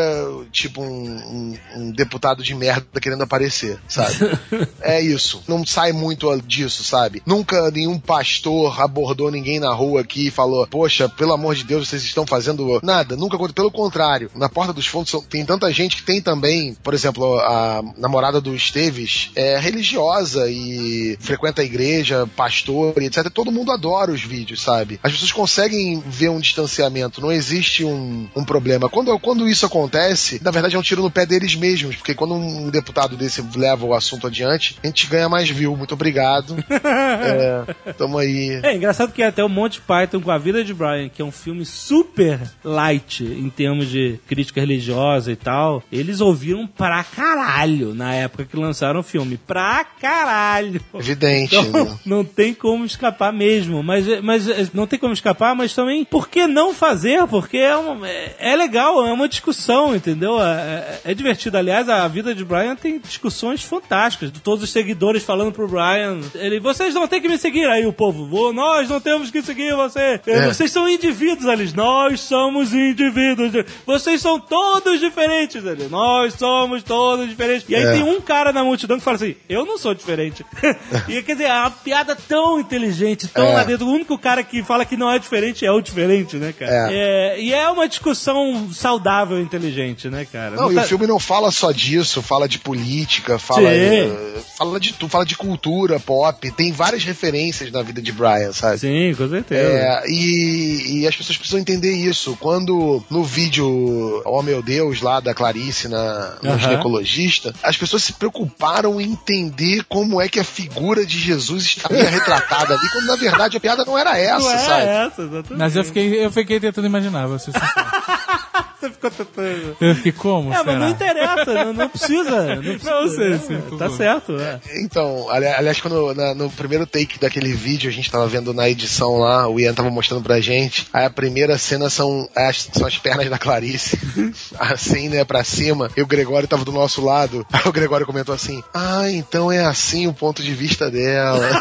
tipo um, um- um deputado de merda querendo aparecer, sabe? é isso. Não sai muito disso, sabe? Nunca nenhum pastor abordou ninguém na rua aqui e falou: Poxa, pelo amor de Deus, vocês estão fazendo nada. Nunca aconteceu. Pelo contrário, na porta dos fundos tem tanta gente que tem também, por exemplo, a namorada do Esteves é religiosa e frequenta a igreja, pastor e etc. Todo mundo adora os vídeos, sabe? As pessoas conseguem ver um distanciamento, não existe um, um problema. Quando, quando isso acontece, na verdade é um tiro no pé deles mesmos, porque quando um deputado desse leva o assunto adiante, a gente ganha mais view. Muito obrigado. é, tamo aí. É engraçado que até o Monty Python com a vida de Brian, que é um filme super light em termos de crítica religiosa e tal, eles ouviram pra caralho na época que lançaram o filme. Pra caralho. Evidente. Então, né? não tem como escapar mesmo. Mas, mas não tem como escapar, mas também, por que não fazer? Porque é, uma- é, é legal, é uma discussão, entendeu? É, é- é divertido. Aliás, a vida de Brian tem discussões fantásticas. Todos os seguidores falando pro Brian. Ele, vocês não têm que me seguir. Aí o povo, "Vô, nós não temos que seguir você. É. Vocês são indivíduos, eles. Nós somos indivíduos. Vocês são todos diferentes, ele. Nós somos todos diferentes. E aí É. tem um cara na multidão que fala assim: Eu não sou diferente. e quer dizer, é uma piada tão inteligente, tão lá dentro. O único cara que fala que não é diferente é o diferente, né, cara? É, e é uma discussão saudável e inteligente, né, cara? Não, e tá- o filme não fala só disso, fala de política, fala, eh, fala de tudo, fala de cultura pop, tem várias referências na vida de Brian, sabe? Sim, com certeza. É, e, e as pessoas precisam entender isso. Quando no vídeo Oh meu Deus, lá da Clarice na, no Aham. ginecologista, as pessoas se preocuparam em entender como é que a figura de Jesus estaria retratada ali, quando na verdade a piada não era essa, não é sabe? essa, exatamente. Mas eu fiquei, eu fiquei tentando imaginar, vou ser sincero. Você ficou tentando. Eu fiquei como? É, mas será? não interessa, não, não precisa. Não, precisa, Não, sei, é, Tá pô. certo, é. Então, ali- aliás, quando na- no primeiro take daquele vídeo, a gente tava vendo na edição lá, o Ian tava mostrando pra gente. Aí a primeira cena são as, são as pernas da Clarice, assim, né, pra cima. E o Gregório tava do nosso lado. Aí o Gregório comentou assim: Ah, então é assim o ponto de vista dela.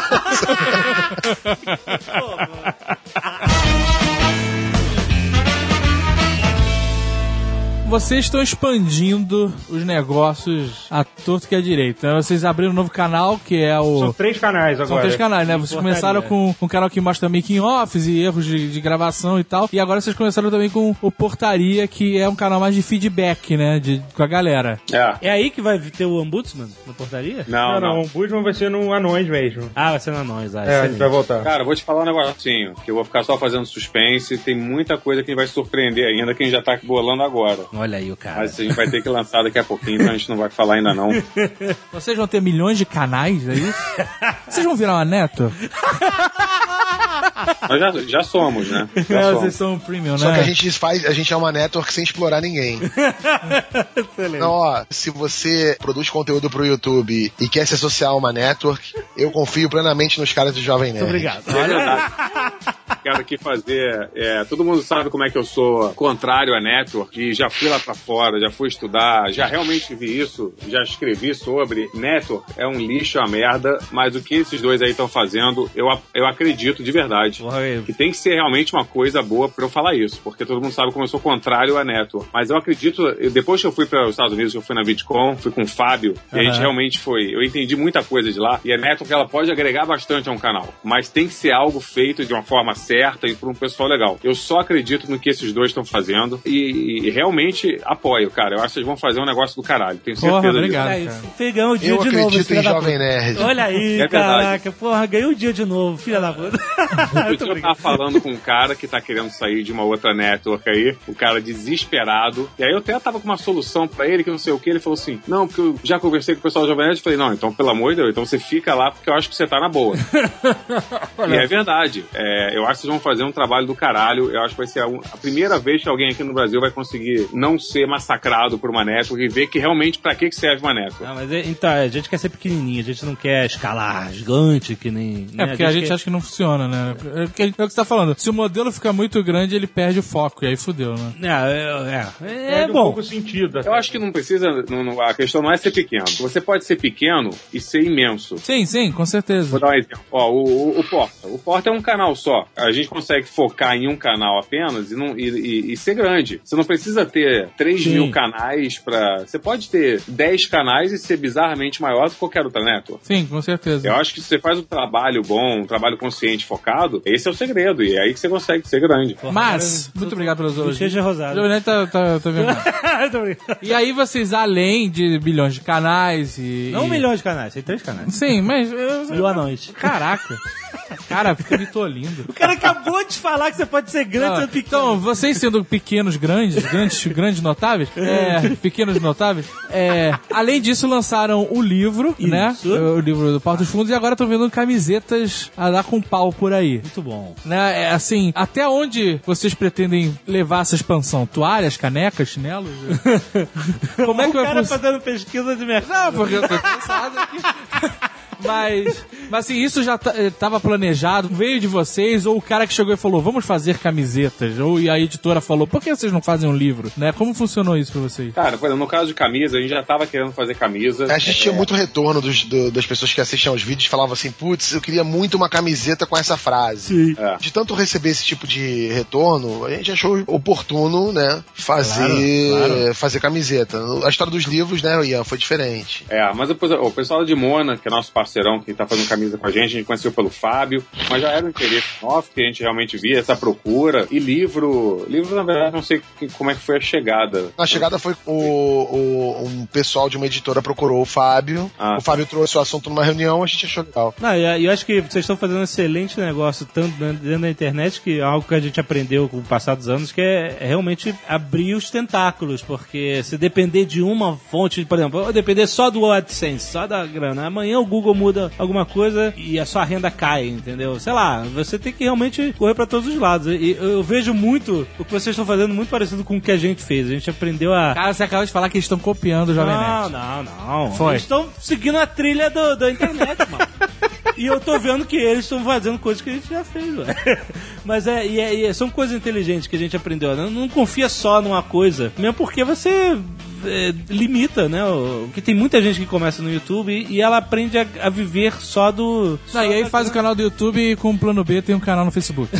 Vocês estão expandindo os negócios à torto que é direito. Né? Vocês abriram um novo canal, que é o... São três canais São agora. três canais, né? Vocês começaram com um canal que mostra making offs e erros de, de gravação e tal. E agora vocês começaram também com o Portaria, que é um canal mais de feedback, né? De, com a galera. É. É aí que vai ter o Ombudsman na portaria? Não, Não, não, não. o Budman vai ser no Anões mesmo. Ah, vai ser na nós. Ah, É, a gente vai voltar. Cara, vou te falar um negocinho, que eu vou ficar só fazendo suspense. Tem muita coisa que vai surpreender ainda, que a gente já tá bolando agora. Olha aí o cara. Mas a gente vai ter que lançar daqui a pouquinho, então a gente não vai falar ainda não. Vocês vão ter milhões de canais, é isso? Vocês vão virar uma neto? Nós já, já somos, né? Já É, somos. vocês são premium, Só né? que a gente faz, a gente é uma network sem explorar ninguém. Excelente. Então, ó, se você produz conteúdo pro YouTube e quer se associar a uma network, eu confio plenamente nos caras do Jovem Nerd. Muito obrigado. É verdade. Quero aqui fazer. é, todo mundo sabe como é que eu sou contrário a network e já fui lá pra fora, já fui estudar, já realmente vi isso, já escrevi sobre. Network é um lixo, é uma merda, mas o que esses dois aí estão fazendo, eu, eu acredito de verdade. Que tem que ser realmente uma coisa boa pra eu falar isso, porque todo mundo sabe como eu sou contrário a network. Mas eu acredito, eu- depois que eu fui para os Estados Unidos, eu fui na VidCon, fui com o Fábio, e a gente realmente foi. Eu entendi muita coisa de lá, e a network ela pode agregar bastante a um canal, mas tem que ser algo feito de uma forma certa e por um pessoal legal. Eu só acredito no que esses dois estão fazendo e, e realmente apoio, cara. Eu acho que eles vão fazer um negócio do caralho. Tenho certeza Porra, disso. obrigado. Olha aí, cara. Fê ganhou o dia Eu de novo. acredito filha em da Jovem. Nerd. Olha aí, É caraca, porra, ganhou o dia de novo, filha da puta. Eu tava falando com um cara que tá querendo sair de uma outra network aí, o cara desesperado. E aí eu até tava com uma solução pra ele, que não sei o que. Ele falou assim: Não, porque eu já conversei com o pessoal do Jovem Nerd. Eu falei: Não, então pelo amor de Deus, então você fica lá porque eu acho que você tá na boa. e é verdade. É, eu acho que vocês vão fazer um trabalho do caralho. Eu acho que vai ser a, a primeira vez que alguém aqui no Brasil vai conseguir não ser massacrado por uma network e ver que realmente pra que que serve uma network. Não, mas é- então, a gente quer ser pequenininho, a gente não quer escalar gigante que nem. É né? porque a gente quer- acha que não funciona, né? É, é o que você tá falando. Se o modelo ficar muito grande, ele perde o foco, e aí fudeu, né? É, é, é, é, Perde um bom. pouco sentido. Eu acho que não precisa. não- não- a questão não é ser pequeno. Você pode ser pequeno e ser imenso. Sim, sim, com certeza. Vou dar um exemplo. Ó, o, o, o Porta. O Porta é um canal só. A gente consegue focar em um canal apenas e, não, e, e- e ser grande. Você não precisa ter 3 Sim. mil canais pra. Você pode ter 10 canais e ser bizarramente maior do que qualquer outra network. Sim, com certeza. Eu acho que se você faz um trabalho bom, um trabalho consciente, focado, esse é o segredo. E é aí que você consegue ser grande. Mas, muito obrigado pelos elogios. Bochecha rosada. O tá, tá, tá vendo. E aí vocês, além de bilhões de canais e... Não um e- milhão de canais, tem três canais. Sim, mas... eu- o anões. Caraca. Cara, fica me tolindo. O cara acabou de falar que você pode ser grande Ah, sendo pequeno. então, vocês sendo pequenos grandes, grandes, grandes notáveis, é, pequenos notáveis, é, além disso lançaram o livro, Isso. né? O livro do Porto dos Fundos, e agora estão vendo camisetas a dar com pau por aí. Muito bom. Né? É, assim, até onde vocês pretendem levar essa expansão? Toalhas, canecas, chinelos? Como é que o vai cara funcionar? fazendo pesquisa de mercado. Não, porque eu tô cansado aqui. Mas, mas assim, isso já estava planejado, veio de vocês, ou o cara que chegou e falou, vamos fazer camisetas, ou e a editora falou, por que vocês não fazem um livro? Né? Como funcionou isso pra vocês? Cara, no caso de camisa, a gente já tava querendo fazer camisa. A gente tinha muito retorno dos- do- das pessoas que assistem aos vídeos falavam assim, putz, eu queria muito uma camiseta com essa frase. Sim. É. De tanto receber esse tipo de retorno, a gente achou oportuno, né, fazer, Claro, fazer camiseta. A história dos livros, né, Ian, foi diferente. É, mas depois, o pessoal de Mona, que é nosso parceiro parceirão que tá fazendo camisa com a gente, a gente conheceu pelo Fábio, mas já era um interesse nosso que a gente realmente via essa procura. E livro, livro na verdade não sei que- como é que foi a chegada. Na chegada foi o, o- um pessoal de uma editora procurou o Fábio. Ah. O Fábio trouxe o assunto numa reunião, a gente achou legal. Não, eu acho que vocês estão fazendo um excelente negócio, tanto dentro da internet, que é algo que a gente aprendeu com o passar dos anos, que é é realmente abrir os tentáculos, porque se depender de uma fonte, por exemplo, eu depender só do AdSense, só da grana, amanhã o Google muda alguma coisa e a sua renda cai, entendeu? Sei lá, você tem que realmente correr para todos os lados. E eu vejo muito o que vocês estão fazendo muito parecido com o que a gente fez. A gente aprendeu a Cara, você acabou de falar que eles estão copiando o Jovem não, Nerd. não, não. Foi. Eles estão seguindo a trilha do, da internet, mano. E eu tô vendo que eles estão fazendo coisas que a gente já fez, ué. Mas é, e é- e é- são coisas inteligentes que a gente aprendeu. Não, não confia só numa coisa, mesmo porque você é, limita, né? O, que tem muita gente que começa no YouTube e, e ela aprende a, a viver só do. só Não, e aí da- faz o canal do YouTube e com o plano B tem um canal no Facebook.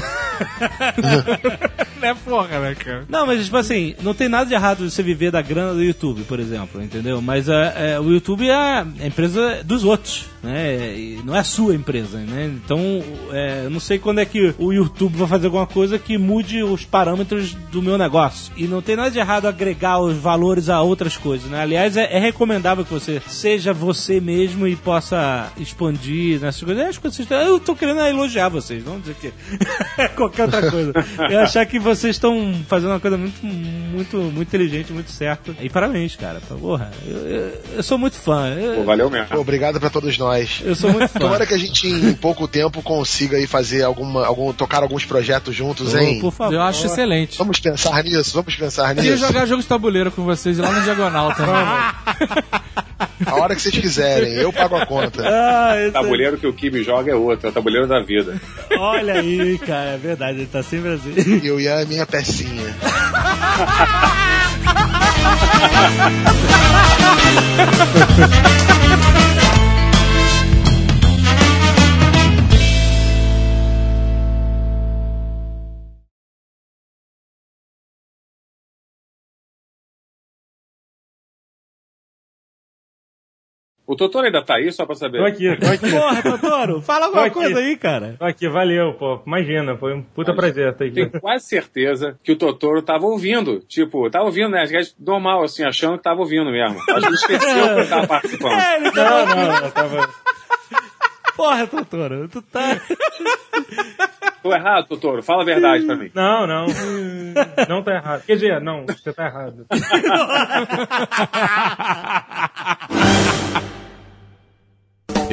não é porra, né, cara? Não, mas tipo assim, não tem nada de errado você viver da grana do YouTube, por exemplo, entendeu? Mas é, é, o YouTube é a empresa dos outros, né? E não é a sua empresa, né? Então, é, eu não sei quando é que o YouTube vai fazer alguma coisa que mude os parâmetros do meu negócio. E não tem nada de errado agregar os valores a outras coisas, né? Aliás, é, é recomendável que você seja você mesmo e possa expandir nessas coisas. Eu, acho que vocês, eu tô querendo elogiar vocês, não dizer que qualquer outra coisa. Eu achar que vocês estão fazendo uma coisa muito, muito, muito inteligente, muito certa. E parabéns, cara. Porra, eu, eu, eu sou muito fã. Eu, Pô, valeu mesmo. Pô, obrigado pra todos nós. eu sou muito fã. Tomara que a gente em pouco tempo consiga aí fazer alguma, algum, tocar alguns projetos juntos, hein? Por favor. Eu acho excelente. Vamos pensar nisso, vamos pensar Queria nisso. jogar jogo de tabuleiro com vocês lá no Diagonal também. A hora que vocês quiserem, eu pago a conta. Ah, Tabuleiro que o Kibe joga é outro, é o tabuleiro da vida. Olha aí, cara, é verdade, ele tá sempre assim. Eu e a minha pecinha. O Totoro ainda tá aí, só pra saber. Tô aqui, tô aqui. Porra, Totoro, fala alguma coisa aí, cara. Tô aqui, valeu, pô. Imagina, foi um puta prazer estar aqui. Tenho quase certeza que o Totoro tava ouvindo. Tipo, tava ouvindo, né? Normal, assim, achando que tava ouvindo mesmo. Acho que ele esqueceu que eu tava participando. É, ele Não, tá... não, eu tava. Porra, Totoro, tu tá... Tô errado, Totoro? Fala a verdade pra mim. Não, não. Não tá errado. Quer dizer, não, você tá errado.